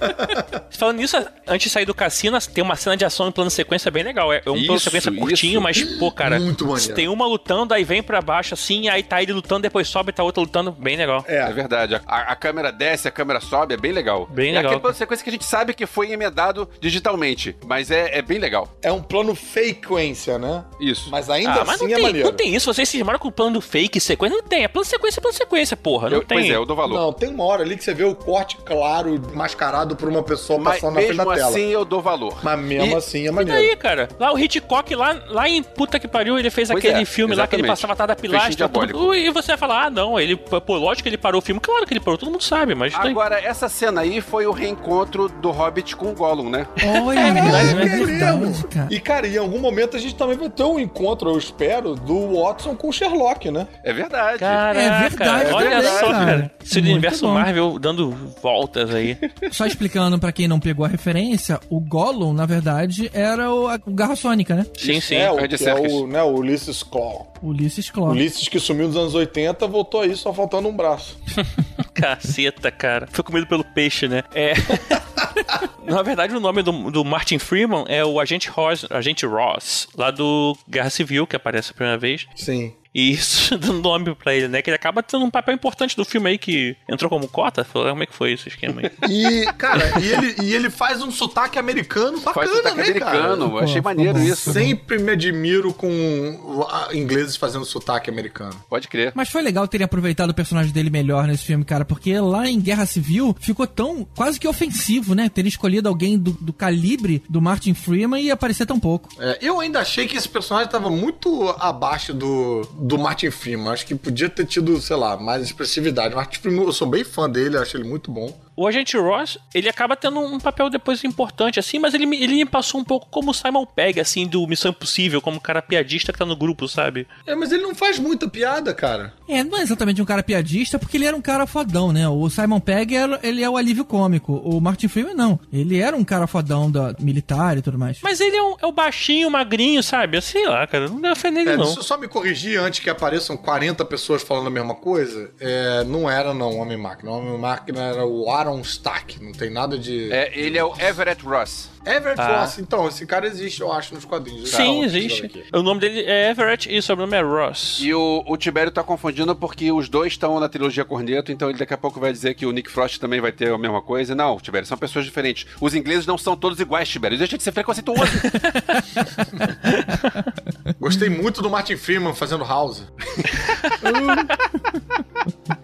Speaker 8: Falando nisso, antes de sair do cassino, tem uma cena de ação em plano sequência bem legal. É um plano
Speaker 9: Isso,
Speaker 8: sequência curtinho,
Speaker 9: isso.
Speaker 8: mas, pô, cara,
Speaker 5: Muito maneiro.
Speaker 8: tem uma lutando, aí vem pra baixo assim, aí tá ele lutando, depois sobe, tá outra lutando, bem legal.
Speaker 9: É
Speaker 5: É,
Speaker 9: verdade. A, a câmera desce, a câmera sobe, é bem legal.
Speaker 8: Bem
Speaker 9: é
Speaker 8: legal,
Speaker 9: aquele plano sequência que a gente sabe que foi emendado digitalmente, mas é, é bem legal.
Speaker 5: é um plano frequência, né?
Speaker 9: Isso.
Speaker 5: Mas ainda
Speaker 8: Ah, mas
Speaker 5: assim
Speaker 8: não
Speaker 5: é
Speaker 8: tem,
Speaker 5: maneiro.
Speaker 8: não tem isso. Vocês se esmaram com plano fake, sequência. Não tem. É plano sequência, plano sequência, porra. Não
Speaker 9: Eu-
Speaker 8: tem.
Speaker 9: pois é, eu dou valor.
Speaker 5: Não, tem uma hora ali que você vê o corte claro, mascarado por uma pessoa
Speaker 9: mas
Speaker 5: passando na frente
Speaker 9: mesmo
Speaker 5: da tela.
Speaker 9: assim eu dou valor.
Speaker 5: Mas mesmo
Speaker 9: E-
Speaker 5: assim é
Speaker 8: E
Speaker 5: maneiro.
Speaker 8: daí, cara? Lá o Hitchcock, lá, lá em puta que pariu, ele fez
Speaker 9: Pois
Speaker 8: aquele
Speaker 9: é,
Speaker 8: filme lá que ele
Speaker 9: exatamente.
Speaker 8: passava atrás da pilastra. tudo- e você vai falar, ah, não, ele, pô, lógico que ele parou o filme. Claro que ele parou, todo mundo sabe, mas.
Speaker 9: Agora, essa cena aí foi o reencontro do Hobbit com o Gollum, né?
Speaker 6: olha,
Speaker 8: É verdade,
Speaker 6: é verdade, cara.
Speaker 5: E, cara, em algum momento a gente também vai ter um encontro, eu espero, do Watson com o Sherlock, né?
Speaker 9: É verdade.
Speaker 8: Caraca,
Speaker 6: É verdade
Speaker 8: olha
Speaker 6: também,
Speaker 8: só,
Speaker 6: cara.
Speaker 8: cara. Esse
Speaker 6: Muito
Speaker 8: universo
Speaker 6: bom.
Speaker 8: Marvel dando voltas aí.
Speaker 6: Só explicando pra quem não pegou a referência, o Gollum, na verdade, era o, a- o Garra Sônica, né?
Speaker 8: sim, sim.
Speaker 5: é, o, é o, né, o Ulysses Claw.
Speaker 6: Ulisses Claw.
Speaker 5: Ulisses que sumiu nos anos 80, voltou aí só faltando um braço.
Speaker 8: Caceta, cara. Foi comido pelo peixe, né? É. Na verdade, o nome do, do Martin Freeman é o Agente Ross, Agente Ross, lá do Guerra Civil, que aparece a primeira vez.
Speaker 5: Sim.
Speaker 8: E isso dando nome pra ele, né? Que ele acaba tendo um papel importante do filme aí que entrou como cota. Falou, Como é que foi esse esquema aí?
Speaker 5: E, cara, e ele, e ele faz um sotaque americano bacana,
Speaker 9: Faz sotaque
Speaker 5: né,
Speaker 9: americano,
Speaker 5: cara?
Speaker 9: eu achei maneiro isso.
Speaker 5: Sempre me admiro com ah, ingleses fazendo sotaque americano.
Speaker 9: Pode crer.
Speaker 6: Mas foi legal terem aproveitado o personagem dele melhor nesse filme, cara, porque lá em Guerra Civil ficou tão quase que ofensivo, né? Terem escolhido alguém do, do calibre do Martin Freeman e aparecer tão pouco.
Speaker 5: É, eu ainda achei que esse personagem tava muito abaixo do, do Martin Freeman. Acho que podia ter tido, sei lá, mais expressividade. Martin Freeman, eu sou bem fã dele, acho ele muito bom.
Speaker 8: O Agente Ross, ele acaba tendo um papel depois importante, assim, mas ele, me- ele me passou um pouco como o Simon Pegg, assim, do Missão Impossível, como cara piadista que tá no grupo, sabe?
Speaker 5: É, mas ele não faz muita piada, cara.
Speaker 6: É, não é exatamente um cara piadista, porque ele era um cara fodão, né? O Simon Pegg, era- ele é o alívio cômico. O Martin Freeman, não. Ele era um cara fodão da militar e tudo mais.
Speaker 8: Mas ele é, um, é o baixinho, magrinho, sabe? Sei lá, cara, não deu fé nele,
Speaker 5: É,
Speaker 8: não.
Speaker 5: deixa eu só me corrigir antes que apareçam 40 pessoas falando a mesma coisa. É, não era, não, o Homem-Máquina. O Homem-Máquina era o Aaron Stark. Não tem nada de.
Speaker 9: É, ele é o Everett Ross.
Speaker 5: Everett
Speaker 8: Ah.
Speaker 5: Ross, então, esse cara existe, eu acho, nos quadrinhos.
Speaker 8: Sim, existe. O nome dele é Everett e o sobrenome é Ross.
Speaker 9: E o, o Tibério tá confundindo porque os dois estão na trilogia Corneto, então ele daqui a pouco vai dizer que o Nick Frost também vai ter a mesma coisa. Não, Tibério, são pessoas diferentes. Os ingleses não são todos iguais, Tibério. Deixa de ser preconceituoso.
Speaker 5: Gostei muito do Martin Freeman fazendo House.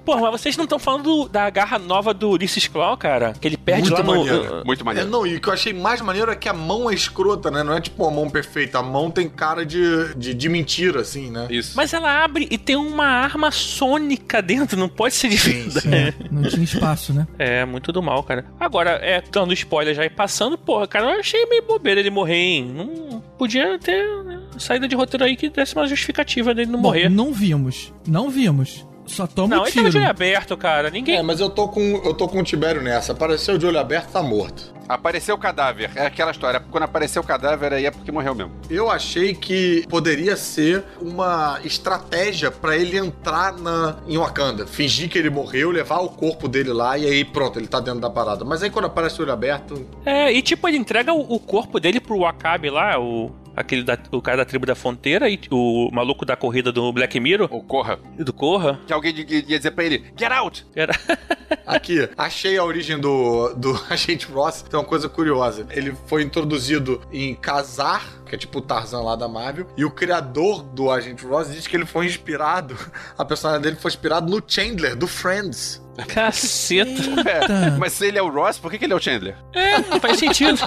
Speaker 8: Pô, mas vocês não estão falando do- da garra nova do Ulysses Claw, cara? Que ele perde
Speaker 5: Muito
Speaker 8: lá no.
Speaker 5: maneiro.
Speaker 9: Muito
Speaker 5: É,
Speaker 9: maneiro.
Speaker 5: não, e o que eu achei mais maneiro é que a mão é escrota, né? Não é tipo uma mão perfeita. A mão tem cara de, de, de mentira, assim, né?
Speaker 9: Isso.
Speaker 8: Mas ela abre e tem uma arma sônica dentro, não pode ser difícil.
Speaker 6: É, não tinha espaço, né?
Speaker 8: É, muito do mal, cara. Agora, é, dando spoiler já e passando, porra, cara, eu achei meio bobeira ele morrer, hein? Não podia ter né, saída de roteiro aí que desse uma justificativa dele não
Speaker 6: Bom,
Speaker 8: morrer.
Speaker 6: não vimos. Não vimos. Só toma
Speaker 8: Não,
Speaker 6: o
Speaker 8: ele tava
Speaker 6: tiro.
Speaker 8: de olho aberto, cara. Ninguém.
Speaker 5: É, mas eu tô com eu tô com o Tibério nessa. Apareceu de olho aberto, tá morto.
Speaker 9: Apareceu o cadáver. É aquela história. Quando apareceu o cadáver, aí é porque morreu mesmo.
Speaker 5: Eu achei que poderia ser uma estratégia pra ele entrar na, em Wakanda. Fingir que ele morreu, levar o corpo dele lá e aí pronto, ele tá dentro da parada. Mas aí quando aparece o olho aberto,
Speaker 8: É, e tipo, ele entrega o, o corpo dele pro Wakabi lá, o. Aquele da, o cara da tribo da fronteira e o maluco da corrida do Black Mirror,
Speaker 9: Ou corra.
Speaker 8: do Corra.
Speaker 9: Que alguém ia ia dizer pra ele, get out!
Speaker 8: Era...
Speaker 5: Aqui, achei a origem do, do agente Ross. Tem uma coisa curiosa. Ele foi introduzido em Casar, que é tipo o Tarzan lá da Marvel. E o criador do agente Ross diz que ele foi inspirado. A personagem dele foi inspirado no Chandler, do Friends.
Speaker 8: Caceta.
Speaker 9: É, mas se ele é o Ross, por que, que ele é o Chandler?
Speaker 8: É, não faz sentido.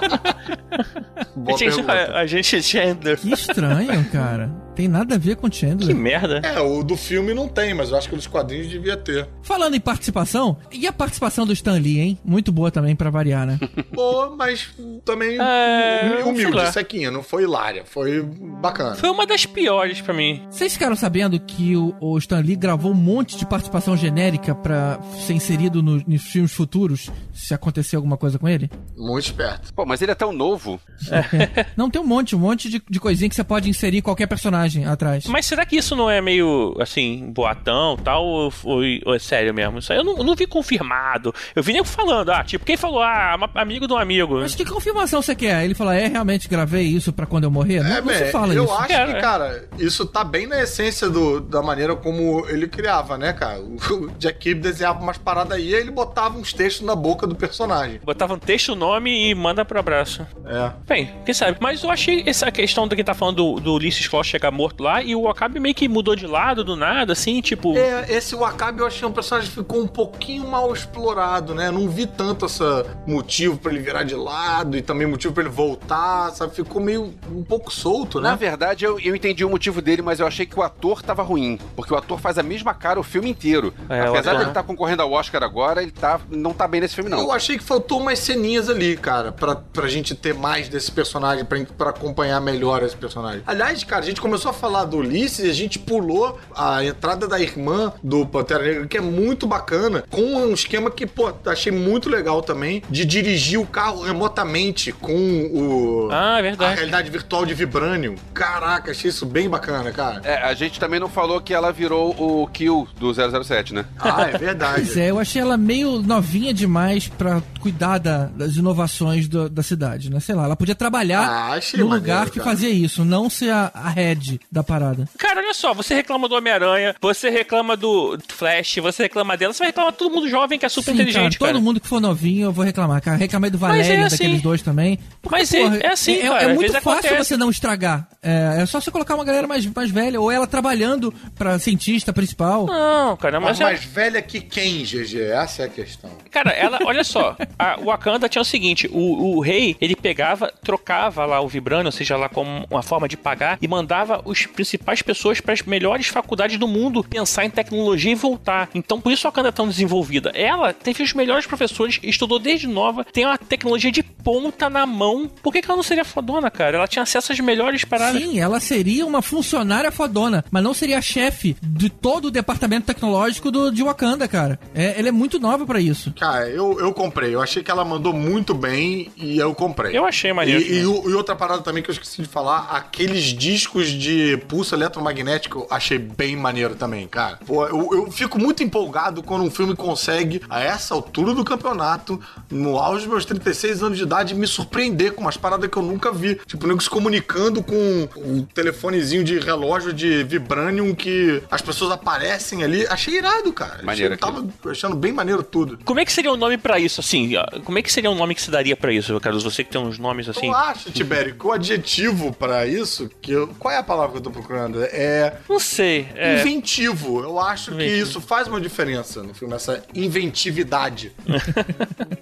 Speaker 5: Boa
Speaker 8: Gente, a, a gente é Chandler.
Speaker 6: Que estranho, cara. Tem nada a ver com
Speaker 8: Que
Speaker 6: Chandler.
Speaker 8: merda.
Speaker 5: É, o do filme não tem, mas eu acho que o dos quadrinhos devia ter.
Speaker 6: Falando em participação, e a participação do Stan Lee, hein? Muito boa também pra variar, né?
Speaker 5: Boa, mas também
Speaker 8: É,
Speaker 5: humilde, sequinha. Não foi hilária, foi bacana.
Speaker 8: Foi uma das piores pra mim.
Speaker 6: Vocês ficaram sabendo que o, o Stan Lee gravou um monte de participação genérica pra ser inserido no- nos filmes futuros, se acontecer alguma coisa com ele?
Speaker 5: Muito esperto.
Speaker 9: Pô, mas ele é tão novo.
Speaker 6: Não, tem um monte, um monte de, de coisinha que você pode inserir qualquer personagem atrás.
Speaker 8: Mas será que isso não é meio, assim, boatão tal? Ou, ou- ou é sério mesmo? Isso aí eu não, eu não vi confirmado. Eu vi nem falando, ah, tipo, quem falou, ah, amigo de um amigo.
Speaker 6: Mas que confirmação você quer? Ele fala, é, realmente gravei isso pra quando eu morrer? Não,
Speaker 5: É,
Speaker 6: não se
Speaker 5: bem,
Speaker 6: fala
Speaker 5: eu
Speaker 6: isso.
Speaker 5: acho
Speaker 8: Cara,
Speaker 5: que,
Speaker 8: é.
Speaker 5: cara, isso tá bem na essência do, da maneira como ele criava, né, cara? O Jack Kirby desenhava umas paradas aí e ele botava uns textos na boca do personagem.
Speaker 8: Botava um texto, nome e manda pro abraço.
Speaker 5: É.
Speaker 8: Bem, quem sabe? Mas eu achei essa questão do que tá falando do, do Ulysses Claw chegar morto lá e o Wakabi meio que mudou de lado do nada, assim, tipo.
Speaker 5: É, esse Wakabi eu achei um personagem que ficou um pouquinho mal explorado, né? Não vi tanto essa motivo pra ele virar de lado e também motivo pra ele voltar, sabe? Ficou meio um pouco solto,
Speaker 9: Na
Speaker 5: né?
Speaker 9: verdade, eu, eu entendi o motivo dele, mas eu achei que o ator tava ruim. Porque o ator faz a mesma cara o filme inteiro.
Speaker 8: É,
Speaker 9: Apesar
Speaker 8: ator-
Speaker 9: de ele estar concorrendo ao Oscar agora, ele tá, não tá bem nesse filme, não.
Speaker 5: Eu achei que faltou umas ceninhas ali, cara, pra, pra gente ter mais desse personagem, pra, pra acompanhar melhor esse personagem. Aliás, cara, a gente começou a falar do Ulisses e a gente pulou a entrada da irmã do Pantera Negra, que é muito bacana, com um esquema que, pô, achei muito legal também, de dirigir o carro remotamente com o...
Speaker 8: Ah, é
Speaker 5: A
Speaker 8: verdade.
Speaker 5: realidade virtual de Vibranium. Caraca, achei isso bem bacana, cara.
Speaker 9: É, a gente também não falou que ela virou o Kill do 007, né?
Speaker 5: Ah, é verdade.
Speaker 6: Pois é, eu achei ela meio novinha demais pra cuidar da- das inovações do- da cidade, né? Sei lá, ela podia trabalhar
Speaker 5: Ah,
Speaker 6: no
Speaker 5: maneiro,
Speaker 6: lugar que
Speaker 5: cara.
Speaker 6: fazia isso, não ser a, a head da parada.
Speaker 8: Cara, olha só, você reclama do Homem-Aranha, você reclama do Flash, você reclama dela, você vai reclamar de todo mundo jovem que é super
Speaker 6: Sim,
Speaker 8: inteligente,
Speaker 6: cara,
Speaker 8: cara.
Speaker 6: todo mundo que for novinho eu vou reclamar, cara. Reclamei do
Speaker 8: Mas
Speaker 6: Valério,
Speaker 8: é assim.
Speaker 6: daqueles dois também.
Speaker 8: Mas é- é assim,
Speaker 6: é,
Speaker 8: cara,
Speaker 6: é
Speaker 8: às
Speaker 6: muito fácil
Speaker 8: acontece.
Speaker 6: você não estragar. É, é só você colocar uma galera mais, mais velha, ou ela trabalhando pra cientista principal.
Speaker 8: Não, cara,
Speaker 5: Mas
Speaker 8: mas é...
Speaker 5: mais velha que quem, GG? Essa é a questão.
Speaker 8: Cara, ela, olha só, a Wakanda tinha o seguinte: o, o rei, ele pegava, trocava lá o Vibranium, ou seja, lá como uma forma de pagar, e mandava os principais pessoas para as melhores faculdades do mundo pensar em tecnologia e voltar. Então, por isso a Wakanda é tão desenvolvida. Ela teve os melhores professores, estudou desde nova, tem uma tecnologia de ponta na mão. Por que, que ela não seria fodona, cara? Ela tinha acesso às melhores paradas.
Speaker 6: Sim, ela seria uma funcionária fodona, mas não seria a chefe de todo o departamento tecnológico do, de Wakanda, cara. É, ela é muito nova pra isso.
Speaker 5: Cara, eu, eu comprei. Eu achei que ela mandou muito bem e eu comprei.
Speaker 8: Eu achei maneiro.
Speaker 5: E, e, e outra parada também que eu esqueci de falar, aqueles discos de pulso eletromagnético, eu achei bem maneiro também, cara. Pô, eu, eu fico muito empolgado quando um filme consegue, a essa altura do campeonato, no auge dos meus 36 anos de idade, me surpreender com umas paradas que eu nunca vi. Tipo, o nego se comunicando com um telefonezinho de relógio de Vibranium que as pessoas aparecem ali. Achei irado, cara.
Speaker 9: Maneiro
Speaker 5: achei, tava achando bem maneiro tudo.
Speaker 8: Como é que seria o nome pra isso, assim? Como é que seria um nome que se daria pra isso, Carlos? Você que tem uns nomes assim.
Speaker 5: Eu acho, Tibério, que o adjetivo pra isso, que eu- qual é a palavra que eu tô procurando? É
Speaker 8: Não sei. É...
Speaker 5: inventivo. Eu acho que
Speaker 8: Inventivo.
Speaker 5: isso faz uma diferença no filme, essa inventividade.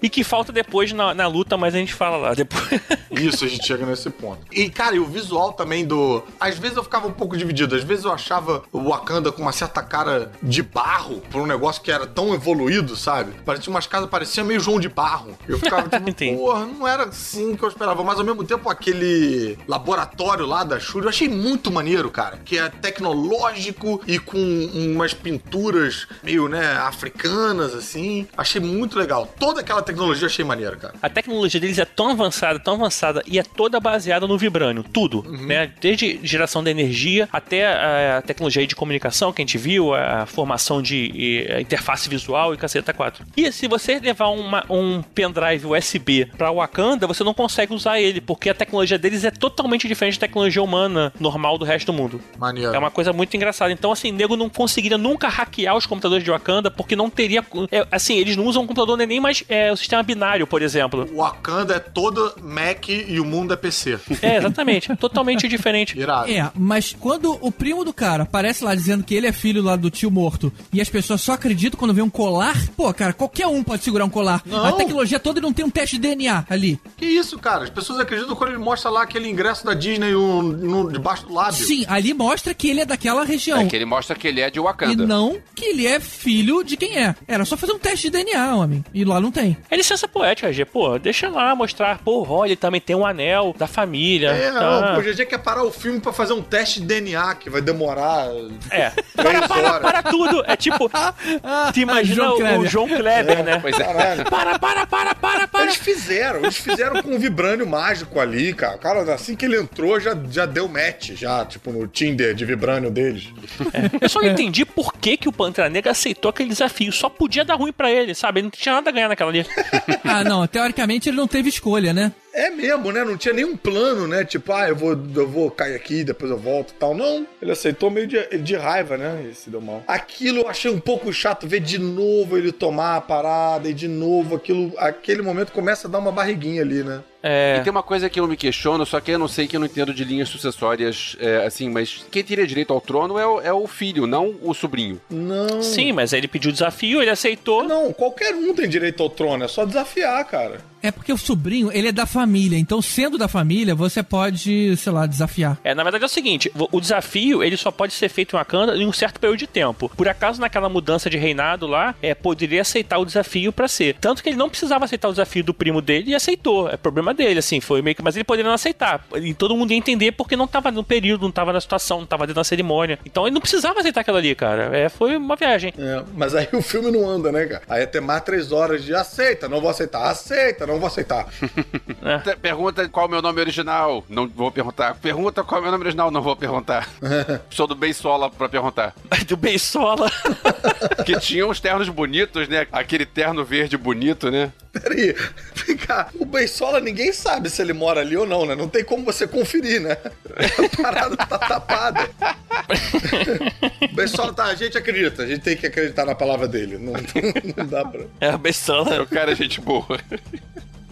Speaker 8: E que falta depois na, na luta, mas a gente fala lá depois.
Speaker 5: Isso, a gente chega nesse ponto. E, cara, e o visual também do. Às vezes eu ficava um pouco dividido. Às vezes eu achava o Wakanda com uma certa cara de barro por um negócio que era tão evoluído, sabe? Parecia umas casas, parecia meio João de Barro. Eu ficava tipo, porra, não era assim que eu esperava. Mas ao mesmo tempo, aquele laboratório lá da Shuri, eu achei muito maneiro, cara. Que é tecnológico e com umas pinturas meio, né, africanas, assim. Achei muito legal. Toda aquela tecnologia eu achei maneiro, cara.
Speaker 8: A tecnologia deles é tão avançada, tão avançada, e é toda baseada no vibrânio. Tudo,
Speaker 5: Uhum.
Speaker 8: né? Desde geração de energia até a, tecnologia de comunicação que a gente viu, a formação de interface visual e caceta 4. E se você levar uma- um pendrive USB pra Wakanda, você não consegue usar ele, porque a tecnologia deles é totalmente diferente da tecnologia humana normal do resto do mundo.
Speaker 5: Maneiro.
Speaker 8: É uma coisa muito engraçada. Então, assim, nego não conseguiria nunca hackear os computadores de Wakanda, porque não teria. é, assim, eles não usam um computador nem mais é, o sistema binário, por exemplo.
Speaker 5: O Wakanda é todo Mac e o mundo é PC.
Speaker 8: É, exatamente. totalmente diferente.
Speaker 5: Irado.
Speaker 6: É, mas quando o primo do cara aparece lá dizendo que ele é filho lá do tio morto e as pessoas só acreditam quando vê um colar, pô, cara, qualquer um pode segurar um colar.
Speaker 5: Não.
Speaker 6: A tecnologia toda não tem um teste de DNA ali.
Speaker 5: Que isso, cara? As pessoas acreditam quando ele mostra lá aquele ingresso da Disney no, no- debaixo do lábio.
Speaker 6: Sim, ali mostra que ele é daquela região.
Speaker 9: É que ele mostra que ele é de
Speaker 6: E
Speaker 9: Wakanda.
Speaker 6: não que ele é filho de quem é. Era só fazer um teste de DNA, homem. E lá não tem.
Speaker 8: É licença poética, G. Pô, deixa lá mostrar. Pô, olha, ele também tem um anel da família.
Speaker 5: É,
Speaker 8: tá.
Speaker 5: não, o GG quer parar o filme pra fazer um teste de DNA que vai demorar
Speaker 8: É.
Speaker 5: três horas.
Speaker 8: Para tudo. É tipo. Te imagina
Speaker 6: João
Speaker 8: o, o João Kleber, né?
Speaker 9: Pois é.
Speaker 5: Caralho.
Speaker 8: Para, para, para, para, para.
Speaker 5: Eles fizeram, eles fizeram com um vibrânio mágico ali, cara. Cara, assim que ele entrou, já, já deu match, já, tipo, no Tinder de vibrânio deles.
Speaker 8: Eu só não entendi por que, que o Pantera Negra aceitou aquele desafio. Só podia dar ruim pra ele, sabe? Ele não tinha nada a ganhar naquela ali.
Speaker 6: Ah, não. Teoricamente ele não teve escolha, né?
Speaker 5: É mesmo, né? Não tinha nenhum plano, né? Tipo, ah, eu vou, eu vou cair aqui, depois eu volto e tal. Não, ele aceitou meio de, de raiva, né? E se deu mal. Aquilo eu achei um pouco chato, ver de novo ele tomar a parada e de novo aquilo. Aquele momento começa a dar uma barriguinha ali, né?
Speaker 8: É.
Speaker 9: E tem uma coisa que eu me questiono, só que eu não sei que eu não entendo de linhas sucessórias, é, assim, mas quem teria direito ao trono é o, é o filho, não o sobrinho.
Speaker 5: Não.
Speaker 8: Sim, mas ele pediu o desafio, ele aceitou.
Speaker 5: Não, qualquer um tem direito ao trono, é só desafiar, cara.
Speaker 6: É porque o sobrinho, ele é da família. Então, sendo da família, você pode, sei lá, desafiar.
Speaker 8: É, na verdade é o seguinte, o desafio ele só pode ser feito em Wakanda em um certo período de tempo. Por acaso naquela mudança de reinado lá, é, poderia aceitar o desafio pra ser. Tanto que ele não precisava aceitar o desafio do primo dele e aceitou. É problema dele, assim, foi meio que, mas ele poderia não aceitar. E todo mundo ia entender porque não tava no período, não tava na situação, não tava dentro da cerimônia. Então ele não precisava aceitar aquilo ali, cara. É, foi uma viagem.
Speaker 5: É, mas aí o filme não anda, né, cara? Aí até mais três horas de aceita, não vou aceitar, aceita, não vou aceitar.
Speaker 9: Te- Pergunta qual é o meu nome original, não vou perguntar. Pergunta qual é o meu nome original, não vou perguntar. Sou do Beisola pra perguntar.
Speaker 8: Do Beisola.
Speaker 9: Que tinha uns ternos bonitos, né? Aquele terno verde bonito, né?
Speaker 5: Peraí, vem cá, o Beisola ninguém sabe se ele mora ali ou não, né? Não tem como você conferir, né? A parada tá tapada. O Beisola tá, a gente acredita, a gente tem que acreditar na palavra dele. Não, não dá pra.
Speaker 8: É, o Beisola.
Speaker 9: O cara é gente boa.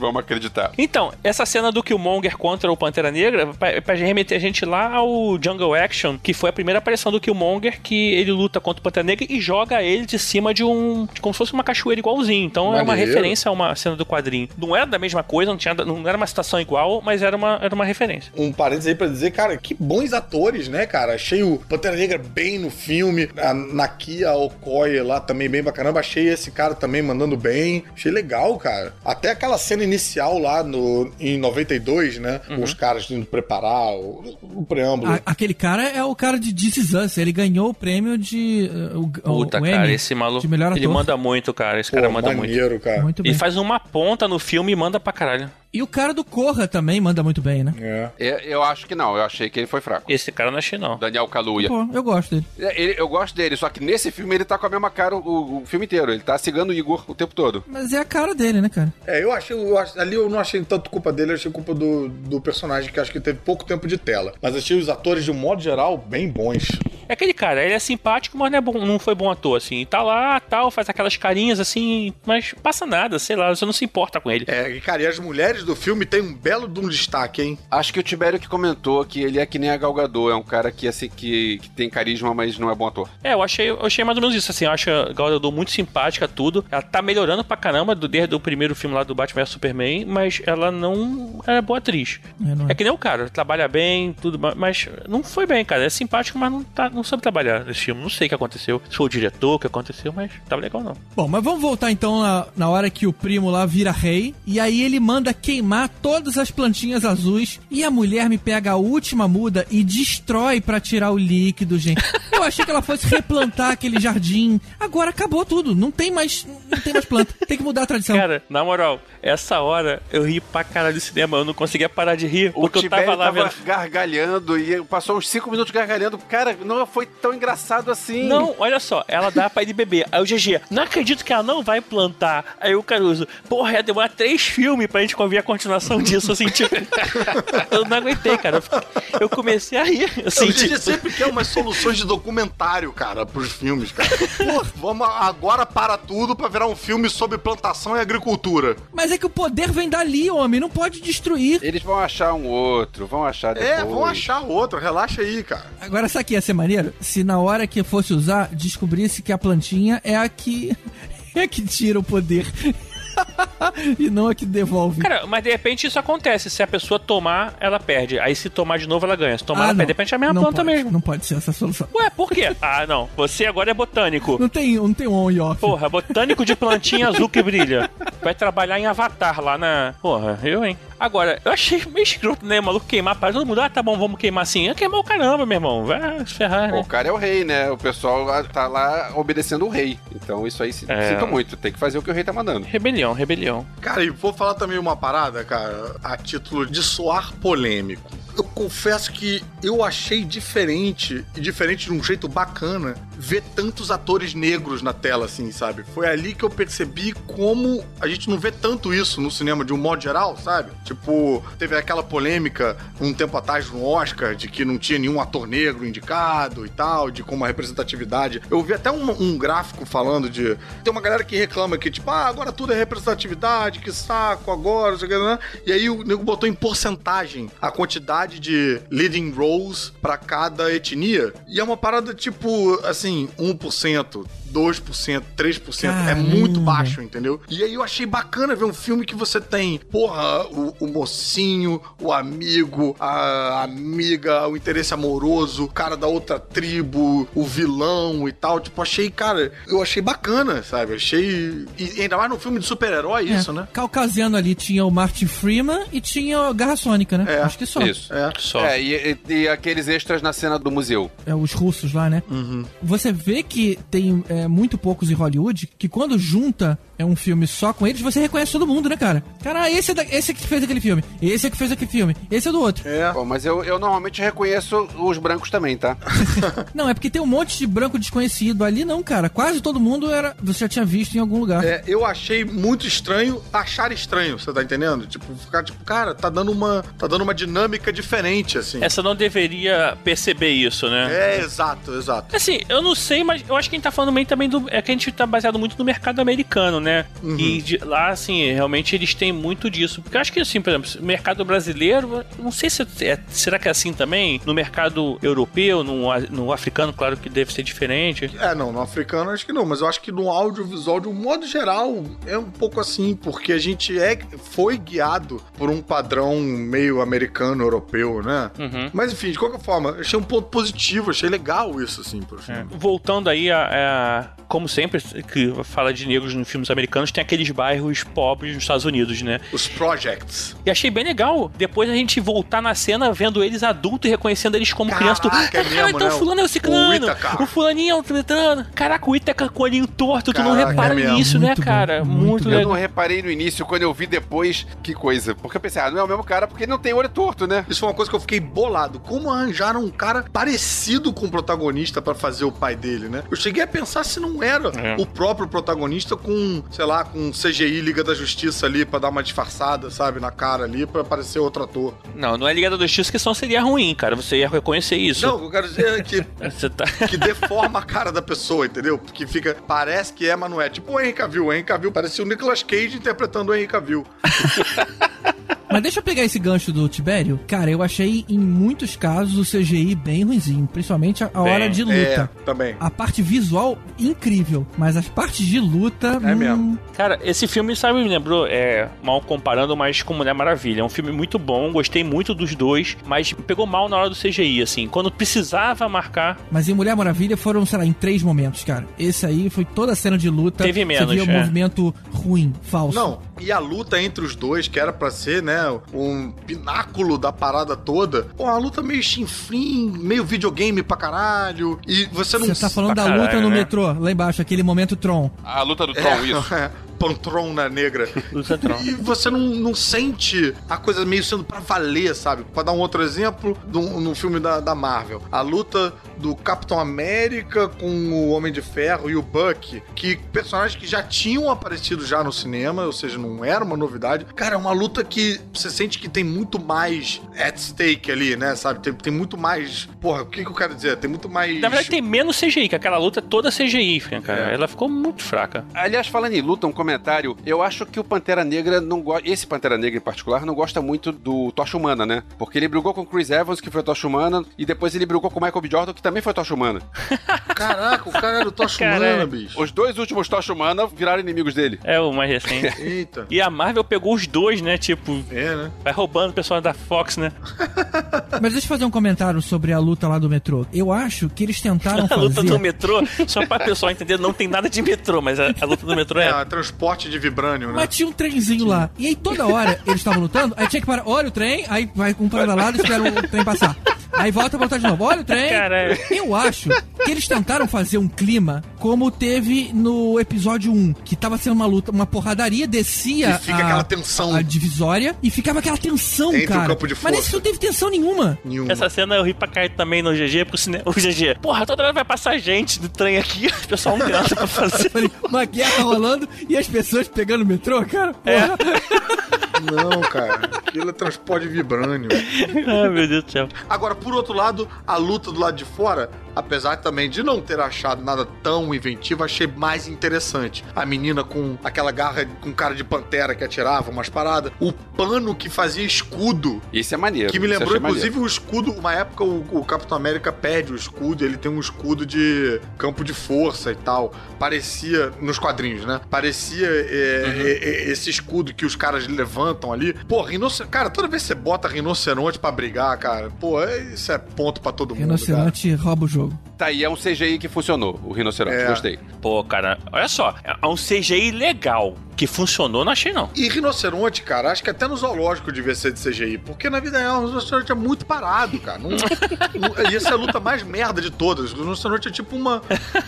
Speaker 9: Vamos acreditar.
Speaker 8: Então, essa cena do Killmonger contra o Pantera Negra, pra, pra remeter a gente lá ao Jungle Action, que foi a primeira aparição do Killmonger, que ele luta contra o Pantera Negra e joga ele de cima de um. de como se fosse uma cachoeira igualzinho. Então é uma
Speaker 5: Maneiro.
Speaker 8: referência a uma cena do quadrinho. Não era da mesma coisa, não, tinha, não era uma situação igual, mas era uma, era uma referência.
Speaker 5: Um parênteses aí pra dizer, cara, que bons atores, né, cara? Achei o Pantera Negra bem no filme, a Nakia Okoye lá também bem pra caramba. Achei esse cara também mandando bem. Achei legal, cara. Até aquela cena inicial lá no, em 92, né?
Speaker 8: Uhum.
Speaker 5: Com os caras indo preparar o, o preâmbulo.
Speaker 6: A- aquele cara é o cara de This Is Us. Ele ganhou o prêmio de. uh, o,
Speaker 8: Puta,
Speaker 6: o
Speaker 8: cara,
Speaker 6: Emmy
Speaker 8: esse maluco. Ele manda muito, cara. Esse
Speaker 5: Pô,
Speaker 8: cara manda muito.
Speaker 5: maneiro, cara.
Speaker 6: Muito bem.
Speaker 8: Ele faz uma ponta no filme e manda pra caralho.
Speaker 6: E o cara do Corra também manda muito bem, né?
Speaker 5: É.
Speaker 9: Eu, eu acho que não, eu achei que ele foi fraco.
Speaker 8: Esse cara eu não achei, não.
Speaker 9: Daniel Kaluuya.
Speaker 6: Pô, eu gosto dele.
Speaker 9: É, ele- eu gosto dele, só que nesse filme ele tá com a mesma cara o, o filme inteiro. Ele tá cigando o Igor o tempo todo.
Speaker 6: Mas é a cara dele, né, cara?
Speaker 5: É, eu achei, eu ach- ali eu não achei tanto culpa dele, eu achei culpa do, do personagem que acho que teve pouco tempo de tela. Mas achei os atores, de um modo geral, bem bons.
Speaker 8: É aquele cara, ele é simpático, mas não, é bom, não foi bom ator, assim. Tá lá, tal, faz aquelas carinhas assim, mas passa nada, sei lá, você não se importa com ele.
Speaker 5: É, e, cara, e as mulheres do filme têm um belo de um destaque, hein?
Speaker 9: Acho que o Tibério que comentou que ele é que nem a Gal Gadot, é um cara que, assim, que, que tem carisma, mas não é bom ator.
Speaker 8: É, eu achei, eu achei mais ou menos isso, assim, eu acho a Gal Gadot muito simpática, tudo. Ela tá melhorando pra caramba do, desde o primeiro filme lá do Batman vs Superman, mas ela não é boa atriz.
Speaker 6: É, não é.
Speaker 8: É que nem o cara, trabalha bem, tudo, ma- mas não foi bem, cara. É simpático, mas não, tá, não soube trabalhar nesse filme. Não sei o que aconteceu. Se foi o diretor, o que aconteceu, mas tava legal não.
Speaker 6: Bom, mas vamos voltar então na, na hora que o primo lá vira rei. E aí ele manda queimar todas as plantinhas azuis. E a mulher me pega a última muda e destrói pra tirar o líquido, gente. Eu achei que ela fosse replantar aquele jardim. Agora acabou tudo. Não tem mais, não tem mais planta. Tem que mudar a tradição.
Speaker 8: Cara, na moral, essa hora eu ri pra caralho do cinema. Eu não conseguia parar de rir,
Speaker 9: O
Speaker 8: porque eu tava lá
Speaker 9: tava
Speaker 8: vendo.
Speaker 9: gargalhando e passou uns 5 minutos gargalhando. Cara, não foi tão engraçado assim.
Speaker 8: Não, olha só, ela dá pra ele beber. Aí o GG, não acredito que ela não vai plantar. Aí o Caruso, porra, ia demorar três filmes pra gente ouvir a continuação disso, assim, tipo. eu não aguentei, cara. Eu fiquei- Eu comecei a rir. Assim,
Speaker 5: a gente
Speaker 8: tipo,
Speaker 5: sempre quer umas soluções de documentário, cara, pros filmes, cara. Pô, vamos agora para tudo pra virar um filme sobre plantação e agricultura.
Speaker 6: Mas é que o poder vem dali, homem. Não pode destruir.
Speaker 9: Eles vão achar um outro, vão achar depois.
Speaker 5: É, vão achar outro, relaxa aí, cara.
Speaker 6: Agora, sabe o que ia ser maneiro? Se na hora que fosse usar, descobrisse que a plantinha é a que. é a que tira o poder. e não a que devolve.
Speaker 8: Cara, mas de repente isso acontece. Se a pessoa tomar, ela perde. Aí se tomar de novo, ela ganha. Se tomar,
Speaker 6: Ah,
Speaker 8: ela
Speaker 6: não.
Speaker 8: perde. De repente é a mesma
Speaker 6: Não
Speaker 8: planta
Speaker 6: pode,
Speaker 8: mesmo.
Speaker 6: Não pode ser essa solução.
Speaker 8: Ué, por quê? Ah, não. Você agora é botânico.
Speaker 6: Não tem, não tem um on e off.
Speaker 8: Porra, botânico de plantinha azul que brilha. Vai trabalhar em Avatar lá na. Porra, eu, hein? Agora, eu achei meio escroto, né? Maluco queimar para todo mundo. Ah, tá bom, vamos queimar assim. É queimar o caramba, meu irmão. Vai se ferrar,
Speaker 9: O
Speaker 8: né?
Speaker 9: cara é o rei, né? O pessoal tá lá obedecendo o rei. Então isso aí se-
Speaker 8: É.
Speaker 9: sinto muito. Tem que fazer o que o rei tá mandando.
Speaker 8: Rebelião, rebelião.
Speaker 5: Cara, e vou falar também uma parada, cara, a título de soar polêmico. Eu confesso que eu achei diferente, e diferente de um jeito bacana, ver tantos atores negros na tela, assim, sabe? Foi ali que eu percebi como a gente não vê tanto isso no cinema de um modo geral, sabe? Tipo, teve aquela polêmica um tempo atrás no Oscar de que não tinha nenhum ator negro indicado e tal, de como a representatividade. Eu vi até um, um gráfico falando de. Tem uma galera que reclama que, tipo, ah, agora tudo é representatividade, que saco, agora, não sei o que, né? E aí o nego botou em porcentagem a quantidade de leading roles pra cada etnia. E é uma parada, tipo, assim, 1%. 2%, 3%, é
Speaker 6: Caramba.
Speaker 5: muito baixo, entendeu? E aí eu achei bacana ver um filme que você tem, porra, o, o mocinho, o amigo, a amiga, o interesse amoroso, o cara da outra tribo, o vilão e tal. Tipo, achei, cara, eu achei bacana, sabe? Achei. E ainda mais num filme de super-herói,
Speaker 6: É,
Speaker 5: isso, né?
Speaker 6: Caucasiano ali tinha o Martin Freeman e tinha a Garra Sônica, né?
Speaker 5: É.
Speaker 6: Acho que só.
Speaker 9: Isso.
Speaker 5: É.
Speaker 8: Só.
Speaker 9: É, e, e- e aqueles extras na cena do museu.
Speaker 6: É, os russos lá, né?
Speaker 5: Uhum.
Speaker 6: Você vê que tem é, muito poucos em Hollywood que quando junta é um filme só com eles, você reconhece todo mundo, né, cara? Cara, esse é, da, esse é que fez aquele filme, esse é que fez aquele filme, esse é do outro.
Speaker 5: É.
Speaker 9: Bom, mas eu, eu normalmente reconheço os brancos também, tá?
Speaker 6: Não, é porque tem um monte de branco desconhecido. Ali não, cara. Quase todo mundo era. Você já tinha visto em algum lugar.
Speaker 5: É, eu achei muito estranho achar estranho, você tá entendendo? Tipo, ficar tipo, cara, tá dando uma, tá dando uma dinâmica diferente, assim.
Speaker 8: Essa não deveria perceber isso, né?
Speaker 5: É, exato, exato.
Speaker 8: Assim, eu não sei, mas eu acho que a gente tá falando bem também do. É que a gente tá baseado muito no mercado americano, né?
Speaker 5: Uhum.
Speaker 8: E de- lá, assim, realmente eles têm muito disso. Porque eu acho que, assim, por exemplo, o mercado brasileiro, não sei se é. Será que é assim também? No mercado europeu, no, a- no africano, claro que deve ser diferente.
Speaker 5: É, não, no africano acho que não, mas eu acho que no audiovisual, de um modo geral, é um pouco assim, porque a gente é, foi guiado por um padrão meio americano, europeu, né?
Speaker 8: Uhum.
Speaker 5: Mas enfim, de qualquer forma, achei um ponto positivo, achei legal isso, assim, por
Speaker 8: É. Voltando aí a, é, como sempre, que fala de negros nos filmes americanos, tem aqueles bairros pobres nos Estados Unidos, né?
Speaker 5: Os projects.
Speaker 8: E achei bem legal depois a gente voltar na cena vendo eles adultos e reconhecendo eles como crianças. Tu,
Speaker 5: Caraca, é
Speaker 8: ah,
Speaker 5: mesmo,
Speaker 8: então
Speaker 5: né?
Speaker 8: o fulano é o
Speaker 5: O
Speaker 8: ciclano,
Speaker 5: Ítaca.
Speaker 8: o fulaninho é o tritano. Caraca, o Ítaca com o olhinho torto, tu não
Speaker 5: Caraca,
Speaker 8: repara
Speaker 5: é
Speaker 8: nisso, né,
Speaker 6: Muito bom,
Speaker 8: cara?
Speaker 6: muito
Speaker 8: Muito,
Speaker 6: bom.
Speaker 9: Eu
Speaker 8: legal.
Speaker 9: não reparei no início, quando eu vi depois, que coisa. Porque eu pensei, ah, não é o mesmo cara porque ele não tem olho torto, né?
Speaker 5: Isso foi uma coisa que eu fiquei bolado. Como arranjaram um cara parecido com o protagonista pra fazer o pai dele, né? Eu cheguei a pensar se não era
Speaker 8: É.
Speaker 5: o próprio protagonista com, sei lá, com CGI Liga da Justiça ali pra dar uma disfarçada, sabe, na cara ali pra parecer outro ator.
Speaker 8: Não, não é Liga da Justiça que senão seria ruim, cara. Você ia reconhecer isso.
Speaker 5: Não, o que eu quero dizer é que
Speaker 8: Você tá...
Speaker 5: que deforma a cara da pessoa, entendeu? Porque fica, parece que é, mas não é. Tipo o Henry Cavill. O Henry Cavill parecia o Nicolas Cage interpretando o Henry Cavill.
Speaker 6: Mas deixa eu pegar esse gancho do Tibério. Cara, eu achei em muitos casos o CGI bem ruimzinho, principalmente a, a
Speaker 8: Bem,
Speaker 6: hora de luta.
Speaker 5: É, também.
Speaker 6: A parte visual, incrível, mas as partes de luta.
Speaker 5: É
Speaker 6: hum,
Speaker 5: mesmo.
Speaker 8: Cara, esse filme, sabe, me lembrou, é, mal comparando, mas com Mulher Maravilha. É um filme muito bom, gostei muito dos dois, mas pegou mal na hora do CGI, assim. Quando precisava marcar,
Speaker 6: Mas em Mulher Maravilha foram, sei lá, em três momentos, cara. Esse aí foi toda a cena de luta.
Speaker 8: Teve menos,
Speaker 6: Você via um
Speaker 8: é.
Speaker 6: movimento ruim, falso.
Speaker 5: Não, e a luta entre os dois, que era pra ser, né, um pináculo da parada toda, pô, uma luta meio chinfrim, meio videogame pra caralho, e você não...
Speaker 6: Você tá falando da
Speaker 8: pra
Speaker 6: luta
Speaker 8: caralho,
Speaker 6: no
Speaker 8: né?
Speaker 6: metrô, lá embaixo, aquele momento Tron.
Speaker 9: A luta do Tron, isso.
Speaker 5: É, Pantrona negra. E você não, não sente a coisa meio sendo pra valer, sabe? Pra dar um outro exemplo, no, no filme da, da Marvel. A luta do Capitão América com o Homem de Ferro e o Buck, que personagens que já tinham aparecido já no cinema, ou seja, não era uma novidade. Cara, é uma luta que você sente que tem muito mais at stake ali, né? Sabe? Tem, tem muito mais. Porra, o que, que eu quero dizer? Tem muito mais.
Speaker 8: Na verdade, tem menos CGI, que aquela luta é toda CGI, cara.
Speaker 5: É.
Speaker 8: Ela ficou muito fraca.
Speaker 9: Aliás, falando em luta, um comentário. Eu acho que o Pantera Negra não gosta. Esse Pantera Negra em particular não gosta muito do Tocha Humana, né? Porque ele brigou com Chris Evans, que foi Tocha Humana, e depois ele brigou com Michael B. Jordan, que também foi Tocha Humana.
Speaker 5: Caraca, o cara era o Tocha Humana, bicho.
Speaker 9: Os dois últimos Tocha Humana viraram inimigos dele.
Speaker 8: É o mais recente.
Speaker 5: Eita.
Speaker 8: E a Marvel pegou os dois, né? Tipo,
Speaker 5: É, né?
Speaker 8: vai roubando o pessoal da Fox, né?
Speaker 6: Mas deixa eu fazer um comentário sobre a luta lá do metrô. Eu acho que eles tentaram
Speaker 8: A luta
Speaker 6: fazer.
Speaker 8: do metrô, só pra pessoal entender, não tem nada de metrô, mas a, a luta do metrô
Speaker 5: É,
Speaker 8: é.
Speaker 5: transporte de vibrânio, né?
Speaker 6: Mas tinha um trenzinho lá. E aí toda hora eles estavam lutando, aí tinha que parar. Olha o trem, aí vai um para cada lado e espera o trem passar. Aí volta pra lutar de novo. Olha o trem.
Speaker 8: Caralho.
Speaker 6: Eu acho que eles tentaram fazer um clima como teve no episódio 1, que tava sendo uma luta, uma porradaria, descia
Speaker 5: E fica
Speaker 6: a,
Speaker 5: aquela tensão.
Speaker 6: a divisória e ficava aquela tensão,
Speaker 5: Entre o
Speaker 6: cara.
Speaker 5: campo de
Speaker 6: Mas nesse
Speaker 5: força.
Speaker 6: não teve tensão nenhuma.
Speaker 5: Nenhuma.
Speaker 8: Essa cena eu ri pra cair também no GG, porque o, cine... o GG, porra, toda hora vai passar gente do trem aqui, o pessoal não tem nada pra fazer.
Speaker 6: Falei, uma guerra rolando e as pessoas pegando o metrô, cara. Porra.
Speaker 5: Não, cara. Aquilo é transporte de vibrânio.
Speaker 8: Ai, meu Deus do céu.
Speaker 5: Agora, por outro lado, a luta do lado de fora, apesar também de não ter achado nada tão inventivo, achei mais interessante. A menina com aquela garra com cara de pantera que atirava umas paradas, o pano que fazia escudo.
Speaker 9: Isso é maneiro.
Speaker 5: Que me lembrou,
Speaker 9: achei maneiro.
Speaker 5: inclusive, o escudo. Uma época, o, o Capitão América perde o escudo, ele tem um escudo de campo de força e tal. Parecia, nos quadrinhos, né? Parecia é,
Speaker 9: Uhum.
Speaker 5: é, é, esse escudo que os caras levantam ali. Pô, rinoceronte. Cara, toda vez que você bota rinoceronte pra brigar, cara, pô, é- isso é ponto pra todo mundo. Cara.
Speaker 6: Rinoceronte rouba o jogo.
Speaker 9: Tá aí, é um CGI que funcionou, o rinoceronte.
Speaker 5: É.
Speaker 9: Gostei.
Speaker 8: Pô, cara, olha só, é um CGI legal. Que funcionou, não achei não.
Speaker 5: E rinoceronte, cara, acho que até no zoológico devia ser de CGI, porque na vida real o rinoceronte é muito parado, cara. Não, não, e essa é a luta mais merda de todas. O rinoceronte é tipo uma.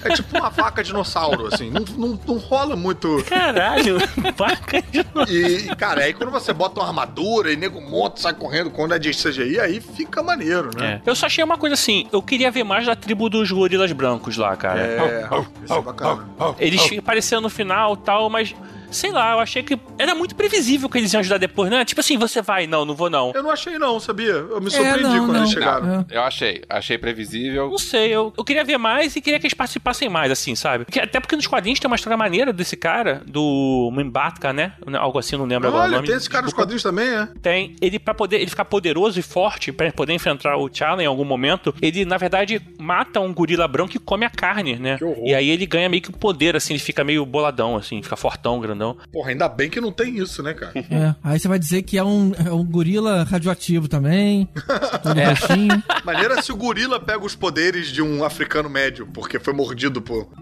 Speaker 5: É tipo uma vaca dinossauro, assim. Não, não, não rola muito.
Speaker 8: Caralho, vaca de
Speaker 5: E, e, cara, aí quando você bota uma armadura e nego monta, sai correndo quando é de CGI, aí fica maneiro, né?
Speaker 8: É. Eu só achei uma coisa assim, eu queria ver mais da tribo dos gorilas brancos lá, cara.
Speaker 5: É, isso é bacana.
Speaker 8: Eles apareceram no final e tal, mas. Sei lá, eu achei que era muito previsível que eles iam ajudar depois, né? Tipo assim, você vai, não, não vou não.
Speaker 5: Eu não achei não, sabia? Eu me surpreendi
Speaker 6: É, não,
Speaker 5: quando
Speaker 6: não.
Speaker 5: eles chegaram.
Speaker 6: É.
Speaker 9: Eu achei. Achei previsível.
Speaker 8: Não sei, eu, eu queria ver mais e queria que eles participassem mais, assim, sabe? Porque- até porque nos quadrinhos tem uma história maneira desse cara, do Mbatka, né? Algo assim, não lembro agora o
Speaker 5: Olha,
Speaker 8: nome.
Speaker 5: tem esse cara nos quadrinhos também, é?
Speaker 8: Tem. Ele, pra poder ele ficar poderoso e forte, pra poder enfrentar o T'Challa em algum momento, ele, na verdade, mata um gorila branco e come a carne, né?
Speaker 5: Que horror.
Speaker 8: E aí ele ganha meio que o poder, assim, ele fica meio boladão, assim, fica fortão, grandão. Grandão.
Speaker 5: Porra, ainda bem que não tem isso, né, cara?
Speaker 6: É, aí você vai dizer que é um, é um gorila radioativo também. Todo roxinho.
Speaker 5: Maneira se o gorila pega os poderes de um africano médio, porque foi mordido por.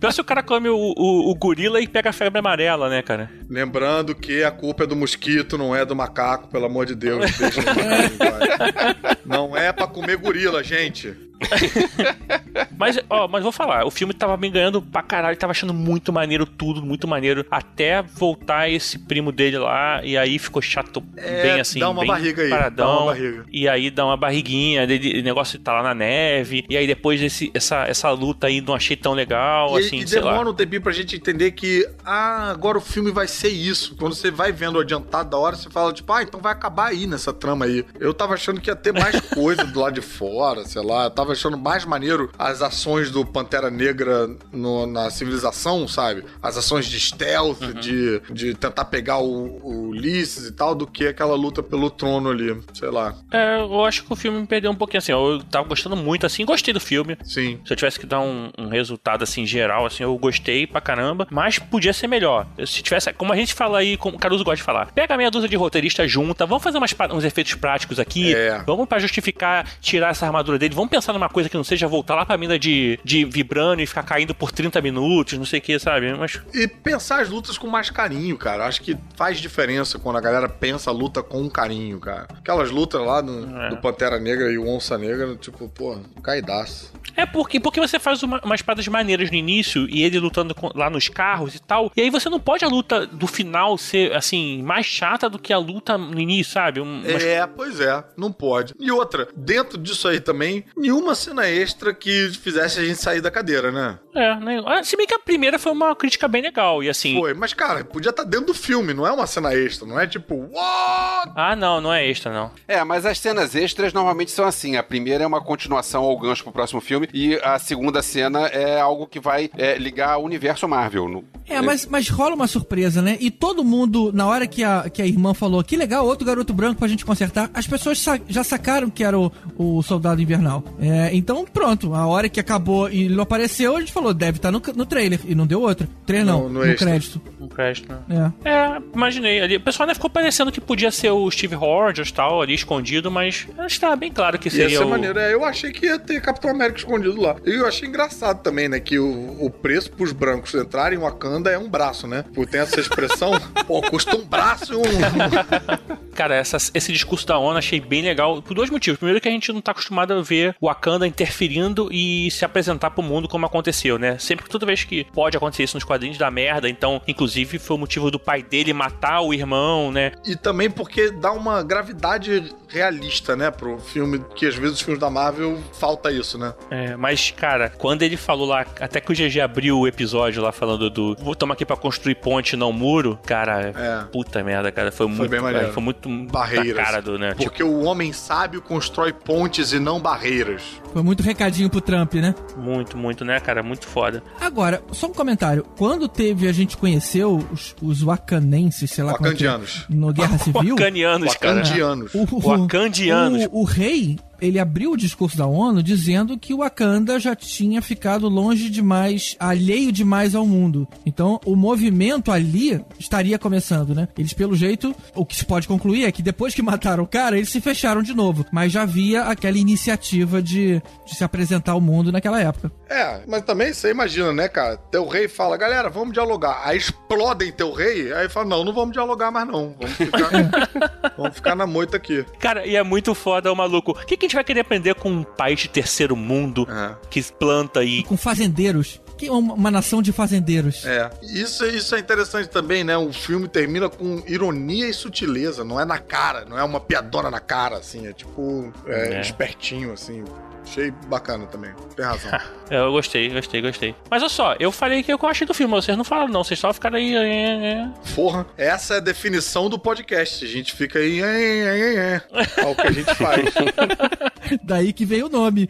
Speaker 8: Pior se o cara come o, o, o gorila e pega a febre amarela, né, cara?
Speaker 5: Lembrando que a culpa é do mosquito, não é do macaco, pelo amor de Deus. Deixa o macaco. Não é pra comer gorila, gente.
Speaker 8: Mas, ó, mas vou falar, o filme tava me ganhando pra caralho, tava achando muito maneiro tudo, muito maneiro, até voltar esse primo dele lá, e aí ficou chato,
Speaker 5: É,
Speaker 8: bem assim,
Speaker 5: dá uma
Speaker 8: bem
Speaker 5: barriga aí,
Speaker 8: paradão,
Speaker 5: dá uma barriga.
Speaker 8: e aí dá uma barriguinha, o negócio tá lá na neve, e aí depois esse, essa, essa luta aí não achei tão legal,
Speaker 5: E,
Speaker 8: assim,
Speaker 5: e
Speaker 8: sei lá.
Speaker 5: demora um tempinho pra gente entender que, ah, agora o filme vai ser isso. Quando você vai vendo o adiantado da hora, você fala, tipo, ah, então vai acabar aí nessa trama aí. Eu tava achando que ia ter mais coisa do lado de fora, sei lá. Eu tava achando mais maneiro as ações do Pantera Negra no- na civilização, sabe? As ações de stealth,
Speaker 8: Uhum.
Speaker 5: de, de tentar pegar o, o Ulysses e tal, do que aquela luta pelo trono ali, sei lá.
Speaker 8: É, eu acho que o filme me perdeu um pouquinho, assim, eu tava gostando muito, assim, gostei do filme.
Speaker 5: Sim.
Speaker 8: Se eu tivesse que dar um, um resultado, assim, geral, assim, eu gostei pra caramba, mas podia ser melhor. Se tivesse, como a gente fala aí, como o Caruso gosta de falar, pega meia dúzia de roteiristas junta, vamos fazer umas uns efeitos práticos aqui,
Speaker 5: É.
Speaker 8: vamos pra justificar tirar essa armadura dele, vamos pensar numa coisa que não seja voltar lá pra mina de, de vibrânio e ficar caindo por 30 minutos, não sei o que, sabe? Mas
Speaker 5: E pensar as lutas com mais carinho, cara. Acho que faz diferença quando a galera pensa a luta com carinho, cara. Aquelas lutas lá no-
Speaker 8: É.
Speaker 5: do Pantera Negra e o Onça Negra, tipo, pô, caidaço.
Speaker 8: É porque, porque você faz uma, umas paradas maneiras no início e ele lutando com- lá nos carros e tal. E aí você não pode a luta do final ser, assim, mais chata do que a luta no início, sabe? Um- umas-
Speaker 5: É, pois é, não pode. E outra, dentro disso aí também, nenhuma cena extra que fizesse a gente sair da cadeira, né?
Speaker 8: É, né? Ah, Se bem que a primeira foi uma crítica bem legal. E assim.
Speaker 5: Foi, mas cara, podia estar dentro do filme, não é uma cena extra, não é tipo, what?
Speaker 8: Ah, não, não é extra, não.
Speaker 9: É, mas as cenas extras normalmente são assim. A primeira é uma continuação ao gancho pro próximo filme e a segunda cena é algo que vai é, ligar ao universo Marvel. No-
Speaker 6: É, mas, mas rola uma surpresa, né? E todo mundo, na hora que a, que a irmã falou que legal, outro garoto branco pra gente consertar, as pessoas sa- já sacaram que era o, o soldado invernal. É, então, pronto, a hora que acabou e ele não apareceu, a gente falou, deve estar no, no trailer. E não deu outro. Trailer não,
Speaker 5: No- no
Speaker 6: no, crédito.
Speaker 8: Um crédito, né?
Speaker 6: É.
Speaker 8: É, imaginei ali. O pessoal ainda ficou parecendo que podia ser o Steve Rogers e tal, ali escondido, mas acho que tava bem claro que
Speaker 5: Ia
Speaker 8: seria
Speaker 5: ser
Speaker 8: o.
Speaker 5: maneiro. É, eu achei que ia ter Capitão América escondido lá. E eu achei engraçado também, né? Que o, o preço pros brancos entrarem em Wakanda é um braço, né? Pô, tem essa expressão, pô, custa um braço e um.
Speaker 8: Cara, essa- esse discurso da ONU achei bem legal por dois motivos. Primeiro que a gente não tá acostumado a ver o Wakanda interferindo e se apresentar pro mundo como aconteceu, né? Sempre, toda vez que pode acontecer isso nos quadrinhos da merda, então, inclusive, foi o motivo do pai dele matar o irmão, né?
Speaker 5: E também porque dá uma gravidade realista, né? Pro filme, que às vezes os filmes da Marvel falta isso, né?
Speaker 8: É, mas, cara, quando ele falou lá, até que o GG abriu o episódio lá falando do vou tomar aqui pra construir ponte, não muro, cara,
Speaker 5: É.
Speaker 8: puta merda, cara, foi, muito,
Speaker 5: bem maneiro.
Speaker 8: foi muito
Speaker 5: Barreiras.
Speaker 8: cara do, né? Tipo,
Speaker 5: Porque o homem sábio constrói pontes e não barreiras.
Speaker 6: Foi muito recadinho pro Trump, né?
Speaker 8: muito, muito, né, cara, muito foda.
Speaker 6: Agora, só um comentário. Quando teve, a gente conheceu os, os wakanenses, sei lá como é que é,
Speaker 5: Wakandianos.
Speaker 6: no Guerra Civil.
Speaker 8: Wakanianos, cara.
Speaker 5: Wakandianos.
Speaker 6: O,
Speaker 8: Wakandianos.
Speaker 6: O, o rei, ele abriu o discurso da ONU dizendo que o Wakanda já tinha ficado longe demais, alheio demais ao mundo. Então, o movimento ali estaria começando, né? Eles, pelo jeito, o que se pode concluir é que depois que mataram o cara, eles se fecharam de novo. Mas já havia aquela iniciativa de, de se apresentar ao mundo naquela época.
Speaker 5: É, mas também você imagina, né, cara? Teu rei fala, galera, vamos dialogar. Aí explodem teu rei, aí fala, não, não vamos dialogar mais não. Vamos ficar, vamos ficar na moita aqui.
Speaker 8: Cara, e é muito foda o maluco. O que, que a gente vai querer aprender com um país de terceiro mundo
Speaker 5: É.
Speaker 8: que planta
Speaker 6: e. com fazendeiros. Que é uma, uma nação de fazendeiros.
Speaker 5: É, isso, isso é interessante também, né? O filme termina com ironia e sutileza, não é na cara, não é uma piadona na cara, assim, é tipo, é,
Speaker 8: É.
Speaker 5: espertinho, assim. Achei bacana também, tem razão.
Speaker 8: É, eu gostei, gostei, gostei. Mas olha só, eu falei que eu achei do filme, vocês não falaram, não. Vocês só ficaram aí. é, é.
Speaker 5: Porra, essa é a definição do podcast, a gente fica aí, é, é, é, é, é o que a gente faz.
Speaker 6: Daí que veio o nome.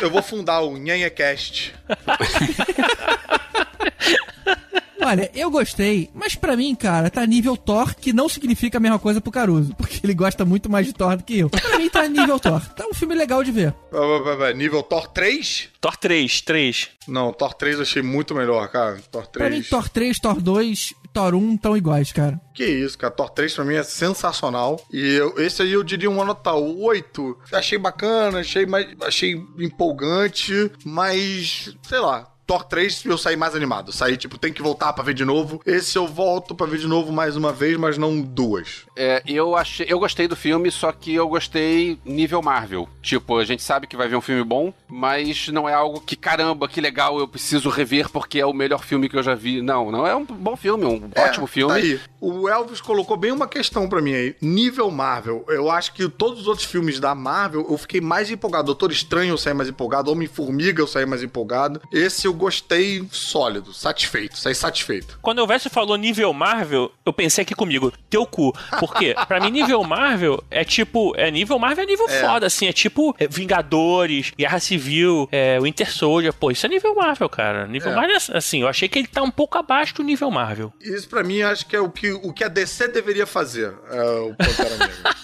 Speaker 5: Eu vou fundar o
Speaker 6: Olha, eu gostei, mas pra mim, cara, tá nível Thor, que não significa a mesma coisa pro Caruso, porque ele gosta muito mais de Thor do que eu. Pra mim tá nível Thor. Tá um filme legal de ver.
Speaker 5: Vai, vai, vai. Nível Thor 3?
Speaker 8: Thor 3, 3.
Speaker 5: Não, Thor 3 eu achei muito melhor, cara. Thor 3.
Speaker 6: Pra mim, Thor 3, Thor 2, Thor 1 estão iguais, cara.
Speaker 5: Que isso, cara. Thor 3 pra mim é sensacional. E eu- esse aí eu diria uma nota 8. Achei bacana, achei, mais, achei empolgante, mas sei lá. Thor 3 eu saí mais animado. Saí, tipo, tem que voltar pra ver de novo. Esse eu volto pra ver de novo mais uma vez, mas não duas.
Speaker 9: É, eu achei, eu gostei do filme, só que eu gostei nível Marvel. Tipo, a gente sabe que vai ver um filme bom, mas não é algo que caramba, que legal, eu preciso rever porque é o melhor filme que eu já vi. Não, não é um bom filme, um
Speaker 5: É,
Speaker 9: ótimo filme.
Speaker 5: tá aí. O Elvis colocou bem uma questão pra mim aí. Nível Marvel. Eu acho que todos os outros filmes da Marvel eu fiquei mais empolgado. Doutor Estranho eu saí mais empolgado. Homem-Formiga eu saí mais empolgado. Esse eu gostei sólido, satisfeito. Saí satisfeito.
Speaker 8: Quando o Verso falou nível Marvel, eu pensei aqui comigo, teu cu. Por quê? Pra mim, nível Marvel é tipo. É nível Marvel é nível foda, assim. É tipo é, Vingadores, Guerra Civil, é, Winter Soldier. Pô, isso é nível Marvel, cara. Nível
Speaker 5: É.
Speaker 8: Marvel, assim, eu achei que ele tá um pouco abaixo do nível Marvel.
Speaker 5: Isso pra mim acho que é o que, o que a DC deveria fazer. É o Pantera Negra.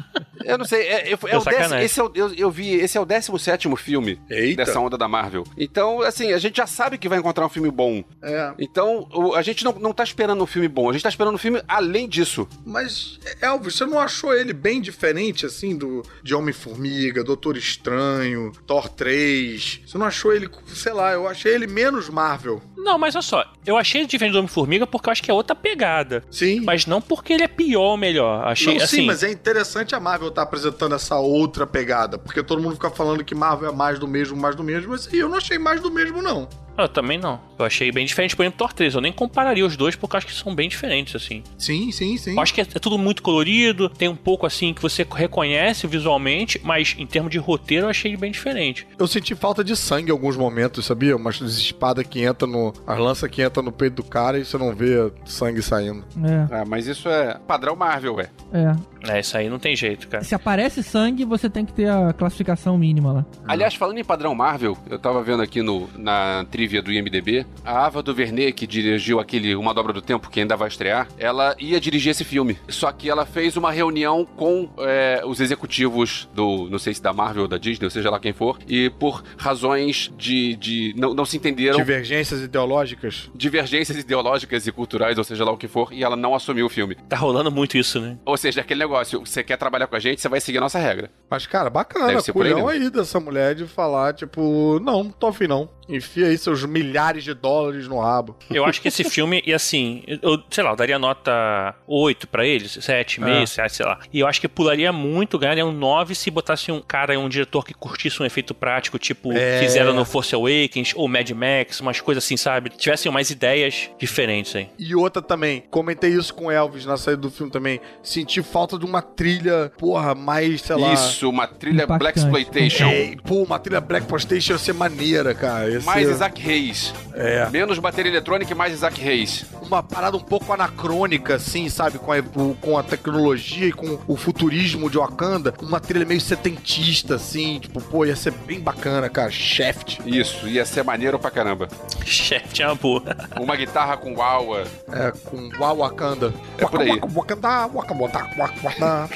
Speaker 9: Eu não sei, é, é- é
Speaker 8: É
Speaker 9: o décimo, esse é o, eu, eu vi, esse é o 17 filme
Speaker 5: Eita.
Speaker 9: dessa onda da Marvel. Então, assim, a gente já sabe que vai encontrar um filme bom.
Speaker 5: É.
Speaker 9: Então, o- a gente não, não tá esperando um filme bom, a gente tá esperando um filme além disso.
Speaker 5: Mas, Elvis, você não achou ele bem diferente, assim, do de Homem-Formiga, Doutor Estranho, Thor 3? Você não achou ele, sei lá, eu achei ele menos Marvel.
Speaker 8: Não, mas olha só, eu achei ele diferente do Homem-Formiga porque eu acho que é outra pegada.
Speaker 5: Sim.
Speaker 8: Mas não porque ele é pior ou melhor. Achei
Speaker 5: Não,
Speaker 8: assim.
Speaker 5: sim, mas é interessante a Marvel estar apresentando essa outra pegada, porque todo mundo fica falando que Marvel é mais do mesmo, mais do mesmo, mas eu não achei mais do mesmo, não.
Speaker 8: Eu também não. Eu achei bem diferente, por exemplo, Thor 3. Eu nem compararia os dois porque eu acho que são bem diferentes, assim.
Speaker 5: Sim, sim, sim.
Speaker 8: Eu acho que é, é tudo muito colorido, tem um pouco assim que você reconhece visualmente, mas em termos de roteiro eu achei bem diferente.
Speaker 5: Eu senti falta de sangue em alguns momentos, sabia? Umas espadas que entram no. As lanças que entram no peito do cara e você não vê sangue saindo.
Speaker 6: É,
Speaker 9: Ah, mas isso é padrão Marvel, ué.
Speaker 6: é.
Speaker 8: É, isso aí não tem jeito, cara.
Speaker 6: Se aparece sangue, você tem que ter a classificação mínima lá.
Speaker 9: Aliás, falando em padrão Marvel, eu tava vendo aqui no, na trivia do IMDB, a Ava DuVernay, que dirigiu aquele Uma Dobra do Tempo, que ainda vai estrear, ela ia dirigir esse filme. Só que ela fez uma reunião com é, os executivos do, não sei se da Marvel ou da Disney, ou seja lá quem for, e por razões de... de não, não se entenderam...
Speaker 5: Divergências ideológicas.
Speaker 9: Divergências ideológicas e culturais, ou seja lá o que for, e ela não assumiu o filme.
Speaker 8: Tá rolando muito isso, né?
Speaker 9: Ou seja, aquele negócio, você quer trabalhar com a gente, você vai seguir a nossa regra.
Speaker 5: Mas, cara, bacana.
Speaker 9: Aí
Speaker 5: Culhão
Speaker 9: mesmo.
Speaker 5: aí dessa mulher de falar, tipo, não, não tô afim não. Enfia aí seus milhares de dólares no rabo.
Speaker 8: Eu acho que esse filme, e assim, eu, sei lá, eu daria nota 8 pra eles, 7,5,
Speaker 5: É.
Speaker 8: 7, sei lá. E eu acho que pularia muito, ganharia um 9 se botasse um cara, um diretor que curtisse um efeito prático, tipo,
Speaker 5: É.
Speaker 8: fizeram no Force Awakens ou Mad Max, umas coisas assim, sabe? Tivessem umas ideias diferentes aí.
Speaker 5: E outra também, comentei isso com o Elvis na saída do filme também. Senti falta de uma trilha, porra, mais, sei lá.
Speaker 9: Isso, uma trilha Black. Exploitation.
Speaker 5: É, pô, uma trilha Black Postation ia ser maneira, cara.
Speaker 9: Mais Isaac Reis.
Speaker 5: É.
Speaker 9: Menos bateria eletrônica e mais Isaac Reis.
Speaker 5: uma parada um pouco anacrônica, assim, sabe? Com a, com a tecnologia e com o futurismo de Wakanda. Uma trilha meio setentista, assim. Tipo, pô, ia ser bem bacana, cara. Shaft.
Speaker 9: Isso, ia ser maneiro pra caramba.
Speaker 8: Chefe, tinha uma boa.
Speaker 9: Uma guitarra com Wawa.
Speaker 5: É, com Wa Wakanda.
Speaker 9: É por aí.
Speaker 5: Waka, Wakanda, Waka, Waka, Waka, Waka.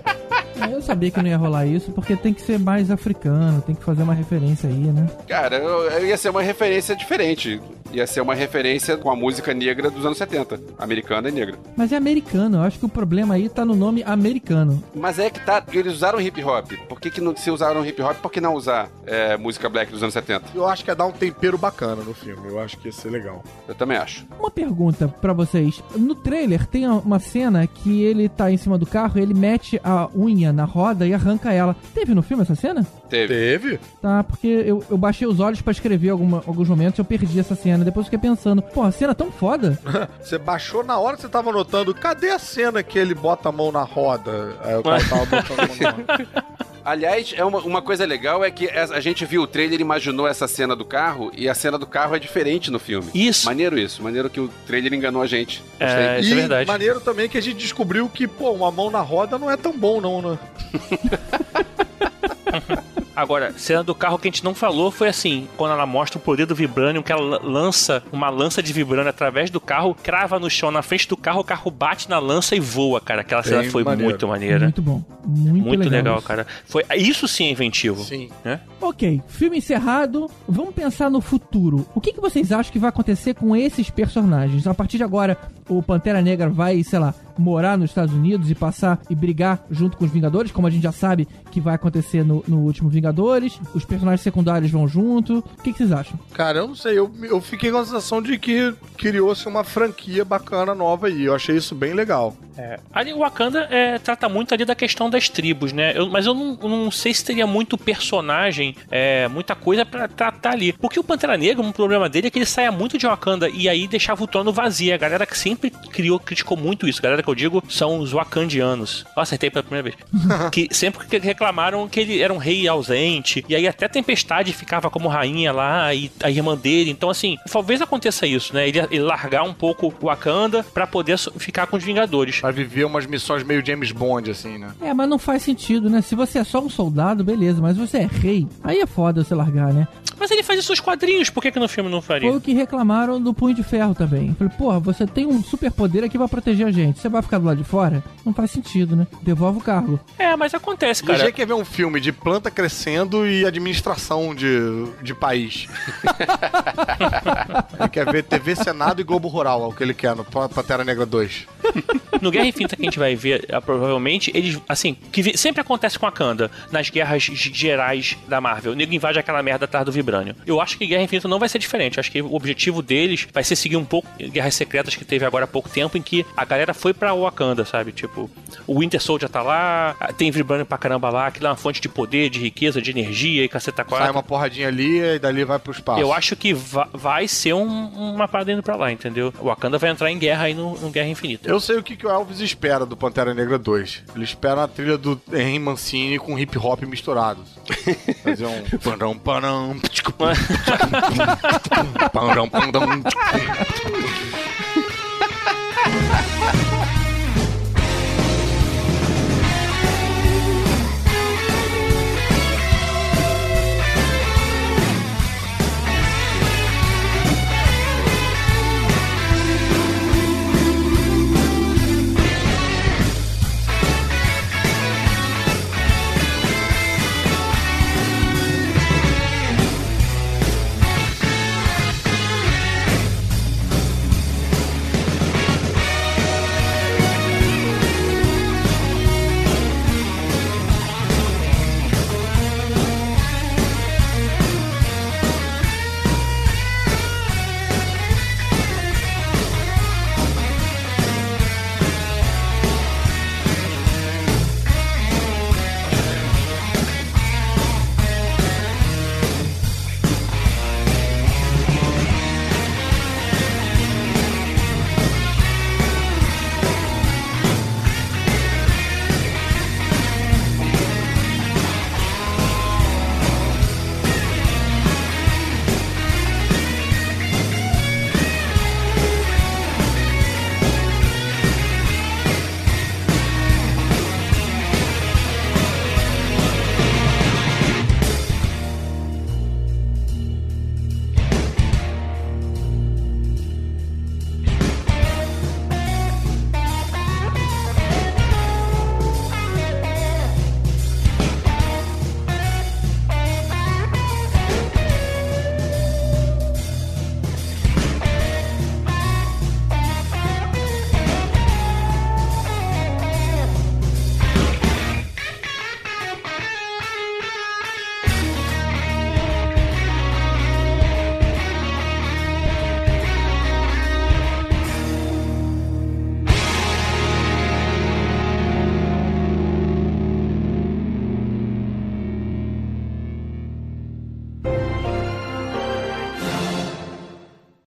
Speaker 6: Eu sabia que não ia rolar isso, porque tem que ser mais africano, tem que fazer uma referência aí, né?
Speaker 9: Cara, eu, eu ia ser uma referência diferente. Ia ser uma referência com a música negra dos anos 70. Americana e negra.
Speaker 6: Mas é americano, eu acho que o problema aí tá no nome americano.
Speaker 9: Mas é que tá. Eles usaram hip hop. Por que, que não, se usaram hip hop, por que não usar é, música black dos anos 70?
Speaker 5: Eu acho que ia dar um tempero bacana no filme. Eu acho que ia ser legal.
Speaker 9: Eu também acho.
Speaker 6: Uma pergunta pra vocês. No trailer tem uma cena que ele tá em cima do carro, ele mete a unha na roda e arranca ela. Teve no filme essa cena?
Speaker 9: Teve.
Speaker 5: Teve?
Speaker 6: Tá, porque eu, eu baixei os olhos pra escrever alguma, alguns momentos e eu perdi essa cena. Depois eu fiquei pensando, pô, a cena é tão foda.
Speaker 5: Você baixou na hora que você tava notando. Cadê a cena que ele bota a mão na roda? Aí o cara tava botando a mão na roda.
Speaker 9: Aliás, é uma, uma coisa legal é que a gente viu o trailer e imaginou essa cena do carro e a cena do carro é diferente no filme.
Speaker 8: Isso.
Speaker 9: Maneiro isso, maneiro que o trailer enganou a gente.
Speaker 8: É, isso
Speaker 5: e
Speaker 8: é verdade.
Speaker 5: maneiro também que a gente descobriu que, pô, uma mão na roda não é tão bom, não, né?
Speaker 8: Agora, cena do carro que a gente não falou foi assim, quando ela mostra o poder do Vibranium, que ela lança uma lança de Vibranium através do carro, crava no chão na frente do carro, o carro bate na lança e voa, cara. Aquela cena
Speaker 5: Bem
Speaker 8: foi
Speaker 5: maneiro.
Speaker 8: muito maneira.
Speaker 6: Muito bom. Muito,
Speaker 8: Muito legal,
Speaker 6: isso.
Speaker 8: cara. Foi, isso sim é inventivo.
Speaker 5: Sim.
Speaker 8: Né?
Speaker 6: Ok, filme encerrado. Vamos pensar no futuro. O que, que vocês acham que vai acontecer com esses personagens? A partir de agora, o Pantera Negra vai, sei lá, morar nos Estados Unidos e passar e brigar junto com os Vingadores, como a gente já sabe que vai acontecer no, no último Vingadores. Os personagens secundários vão junto. O que, que vocês acham?
Speaker 5: Cara, eu não sei, eu, eu fiquei com a sensação de que criou-se uma franquia bacana nova aí. Eu achei isso bem legal.
Speaker 8: É. Ali o Wakanda é, trata muito ali da questão das tribos, né? Eu- mas eu não, não sei se teria muito personagem, é, muita coisa pra tratar ali. Porque o Pantera Negra, um problema dele é que ele saia muito de Wakanda e aí deixava o trono vazio. A galera que sempre criou, criticou muito isso. A galera que eu digo são os wakandianos. Eu acertei pela primeira vez. que sempre que reclamaram que ele era um rei ausente. E aí até Tempestade ficava como rainha lá e a irmã dele. Então, assim, talvez aconteça isso, né? Ele, ele largar um pouco o Wakanda pra poder ficar com os Vingadores.
Speaker 5: Pra viver umas missões meio James Bond, assim, né?
Speaker 6: É, mas não faz sentido, né? Se você é só um soldado, beleza, mas você é rei, aí é foda você largar, né?
Speaker 8: Mas ele faz isso nos quadrinhos, por que, que no filme não faria?
Speaker 6: Foi o que reclamaram do Punho de Ferro também. Falei, porra, você tem um superpoder aqui pra proteger a gente. Você vai ficar do lado de fora? Não faz sentido, né? Devolve o cargo.
Speaker 8: É, mas acontece, cara.
Speaker 5: Quer ver um filme de planta crescendo e administração de, de país. ele quer ver TV Senado e Globo Rural, é o que ele quer no Pantera Negra 2.
Speaker 8: No Guerra Infinita que a gente vai ver, ah, provavelmente, eles, assim, que sempre acontece com a Kanda, nas guerras gerais da Marvel. O nego invade aquela merda atrás do Vibranium. Eu acho que Guerra Infinita não vai ser diferente. Eu acho que o objetivo deles vai ser seguir um pouco Guerras Secretas que teve agora há pouco tempo, em que a galera foi pra Wakanda, sabe? Tipo, o Winter Soldier tá lá, tem Vibranium pra caramba lá, que lá é uma fonte de poder, de riqueza, de energia e caceta
Speaker 5: Sai
Speaker 8: quatro.
Speaker 5: uma porradinha ali e dali vai pro espaço.
Speaker 8: Eu acho que va- vai ser um- uma parada indo pra lá, entendeu? O Wakanda vai entrar em guerra aí no, no Guerra Infinita.
Speaker 5: Eu sei o que, que o Elvis espera do Pantera Negra 2. Ele espera a trilha do Henry Mancini com hip hop misturados. Fazer um. Panam, panam, panam, panam.